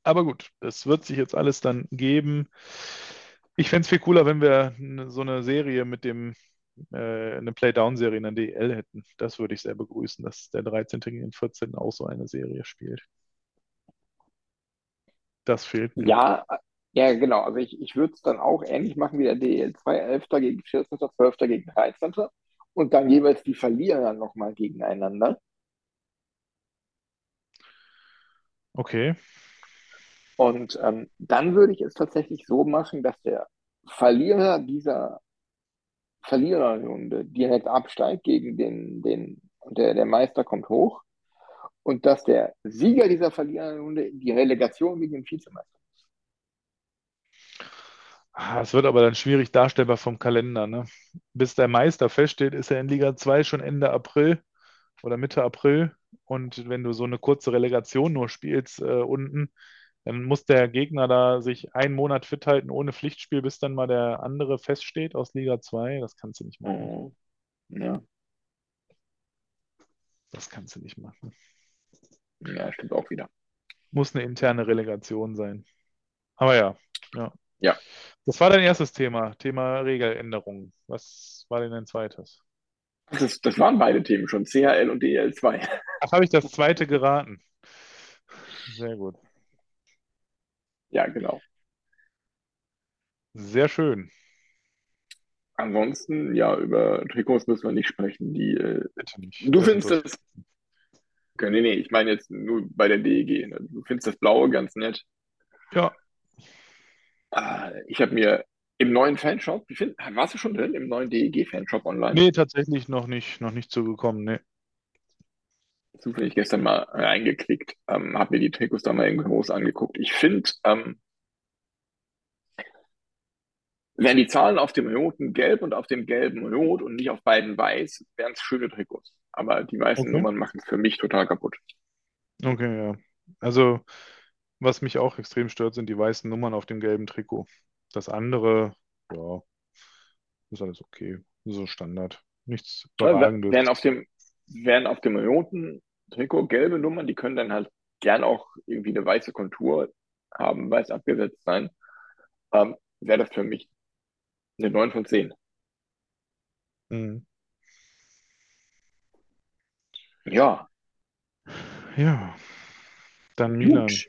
Aber gut, das wird sich jetzt alles dann geben. Ich fände es viel cooler, wenn wir so eine Serie mit dem, äh, eine Playdown-Serie in der DL hätten. Das würde ich sehr begrüßen, dass der 13. gegen den 14. auch so eine Serie spielt. Das fehlt mir. Ja, ja, genau. Also ich, ich würde es dann auch ähnlich machen wie der DL2, 11. gegen 14., 12. gegen 13. und dann jeweils die Verlierer nochmal gegeneinander. Okay. Und ähm, dann würde ich es tatsächlich so machen, dass der Verlierer dieser Verliererrunde direkt absteigt gegen den, den, und der, der Meister kommt hoch. und dass der Sieger dieser verlierenden Runde die Relegation gegen den Vizemeister. Ah, Es wird aber dann schwierig darstellbar vom Kalender, ne? Bis der Meister feststeht, ist er in Liga 2 schon Ende April oder Mitte April. Und wenn du so eine kurze Relegation nur spielst äh, unten, dann muss der Gegner da sich einen Monat fit halten ohne Pflichtspiel, bis dann mal der andere feststeht aus Liga 2. Das kannst du nicht machen. Mhm. Ja, Das kannst du nicht machen. ja, stimmt auch wieder. Muss eine interne Relegation sein. Aber ja, ja. Ja. Das war dein erstes Thema, Thema Regeländerung. Was war denn dein zweites? Das, das waren beide Themen schon, CHL und DEL 2. Ach, habe ich das zweite geraten? Sehr gut. Ja, genau. Sehr schön. Ansonsten, ja, über Trikots müssen wir nicht sprechen. Die, äh, nicht. du findest das, okay, nee, nee, ich meine jetzt nur bei der DEG. Ne? Du findest das Blaue ganz nett. Ja, Ah, Ich habe mir im neuen Fanshop, wie find, warst du schon drin, im neuen DEG-Fanshop online? nee, tatsächlich noch nicht, noch nicht zugekommen. Nee. Zufällig gestern mal reingeklickt, ähm, habe mir die Trikots da mal eben groß angeguckt. Ich finde, ähm, wären die Zahlen auf dem roten gelb und auf dem gelben rot und nicht auf beiden weiß, wären es schöne Trikots. Aber die weißen Okay. Nummern machen es für mich total kaputt. Okay, ja. Also, was mich auch extrem stört, sind die weißen Nummern auf dem gelben Trikot. Das andere, ja, ist alles okay. So Standard. Nichts Überragendes. Wären auf dem, wären auf dem roten Trikot gelbe Nummern, die können dann halt gern auch irgendwie eine weiße Kontur haben, weiß abgesetzt sein. Ähm, wäre das für mich eine 9 von 10. Mhm. Ja, Ja. Dann Milan. gut.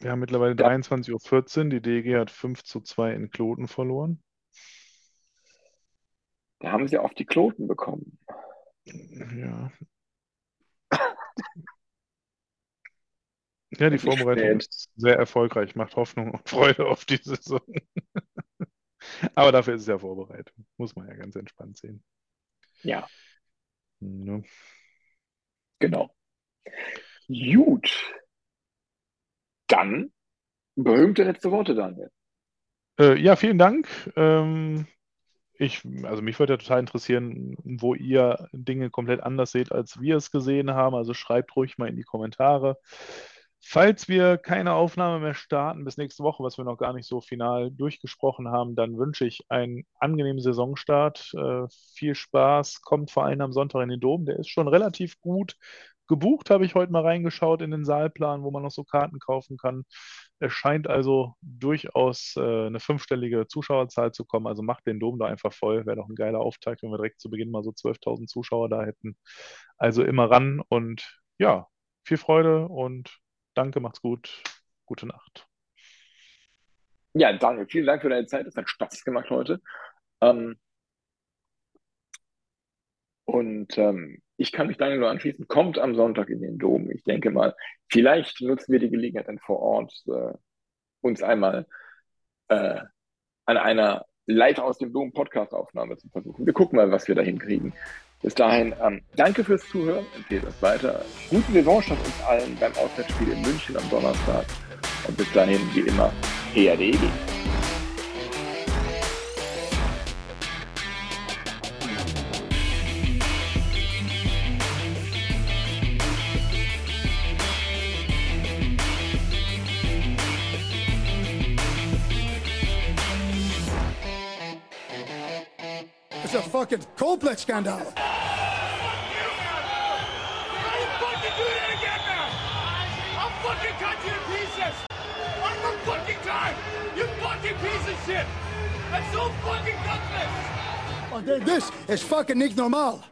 Wir haben mittlerweile Ja. 23.14 Uhr. Die DEG hat 5 zu 2 in Kloten verloren. Da haben sie auf die Kloten bekommen. Ja. Ja, die Vorbereitung ist sehr erfolgreich, macht Hoffnung und Freude auf die Saison. Aber dafür ist es ja Vorbereitung. Muss man ja ganz entspannt sehen. Ja, Ne? genau. Gut. Dann berühmte letzte Worte, Daniel. Äh, ja, vielen Dank. Ähm, ich, also mich würde ja total interessieren, wo ihr Dinge komplett anders seht, als wir es gesehen haben. Also schreibt ruhig mal in die Kommentare. Falls wir keine Aufnahme mehr starten bis nächste Woche, was wir noch gar nicht so final durchgesprochen haben, dann wünsche ich einen angenehmen Saisonstart. Äh, viel Spaß. Kommt vor allem am Sonntag in den Dom. Der ist schon relativ gut gebucht, habe ich heute mal reingeschaut in den Saalplan, wo man noch so Karten kaufen kann. Es scheint also durchaus äh, eine fünfstellige Zuschauerzahl zu kommen. Also macht den Dom da einfach voll. Wäre doch ein geiler Auftakt, wenn wir direkt zu Beginn mal so 12.000 Zuschauer da hätten. Also immer ran und ja, viel Freude und danke, macht's gut. Gute Nacht. Ja, Daniel, vielen Dank für deine Zeit. Es hat Spaß gemacht heute. Ähm, und ähm, ich kann mich Daniel nur anschließen. Kommt am Sonntag in den Dom. Ich denke mal, vielleicht nutzen wir die Gelegenheit dann vor Ort, äh, uns einmal äh, an einer live aus dem Dom Podcast-Aufnahme zu versuchen. Wir gucken mal, was wir da hinkriegen. Bis dahin, ähm, danke fürs Zuhören. Empfehlt uns weiter. Guten Saisonstart uns allen beim Auswärtsspiel in München am Donnerstag. Und bis dahin, wie immer, PRDG. Fucking complex scandal. Fucking do that again now? I'll fucking cut you to pieces. One more fucking time. You fucking piece of shit. That's so fucking gutless. Oh, This is fucking normal.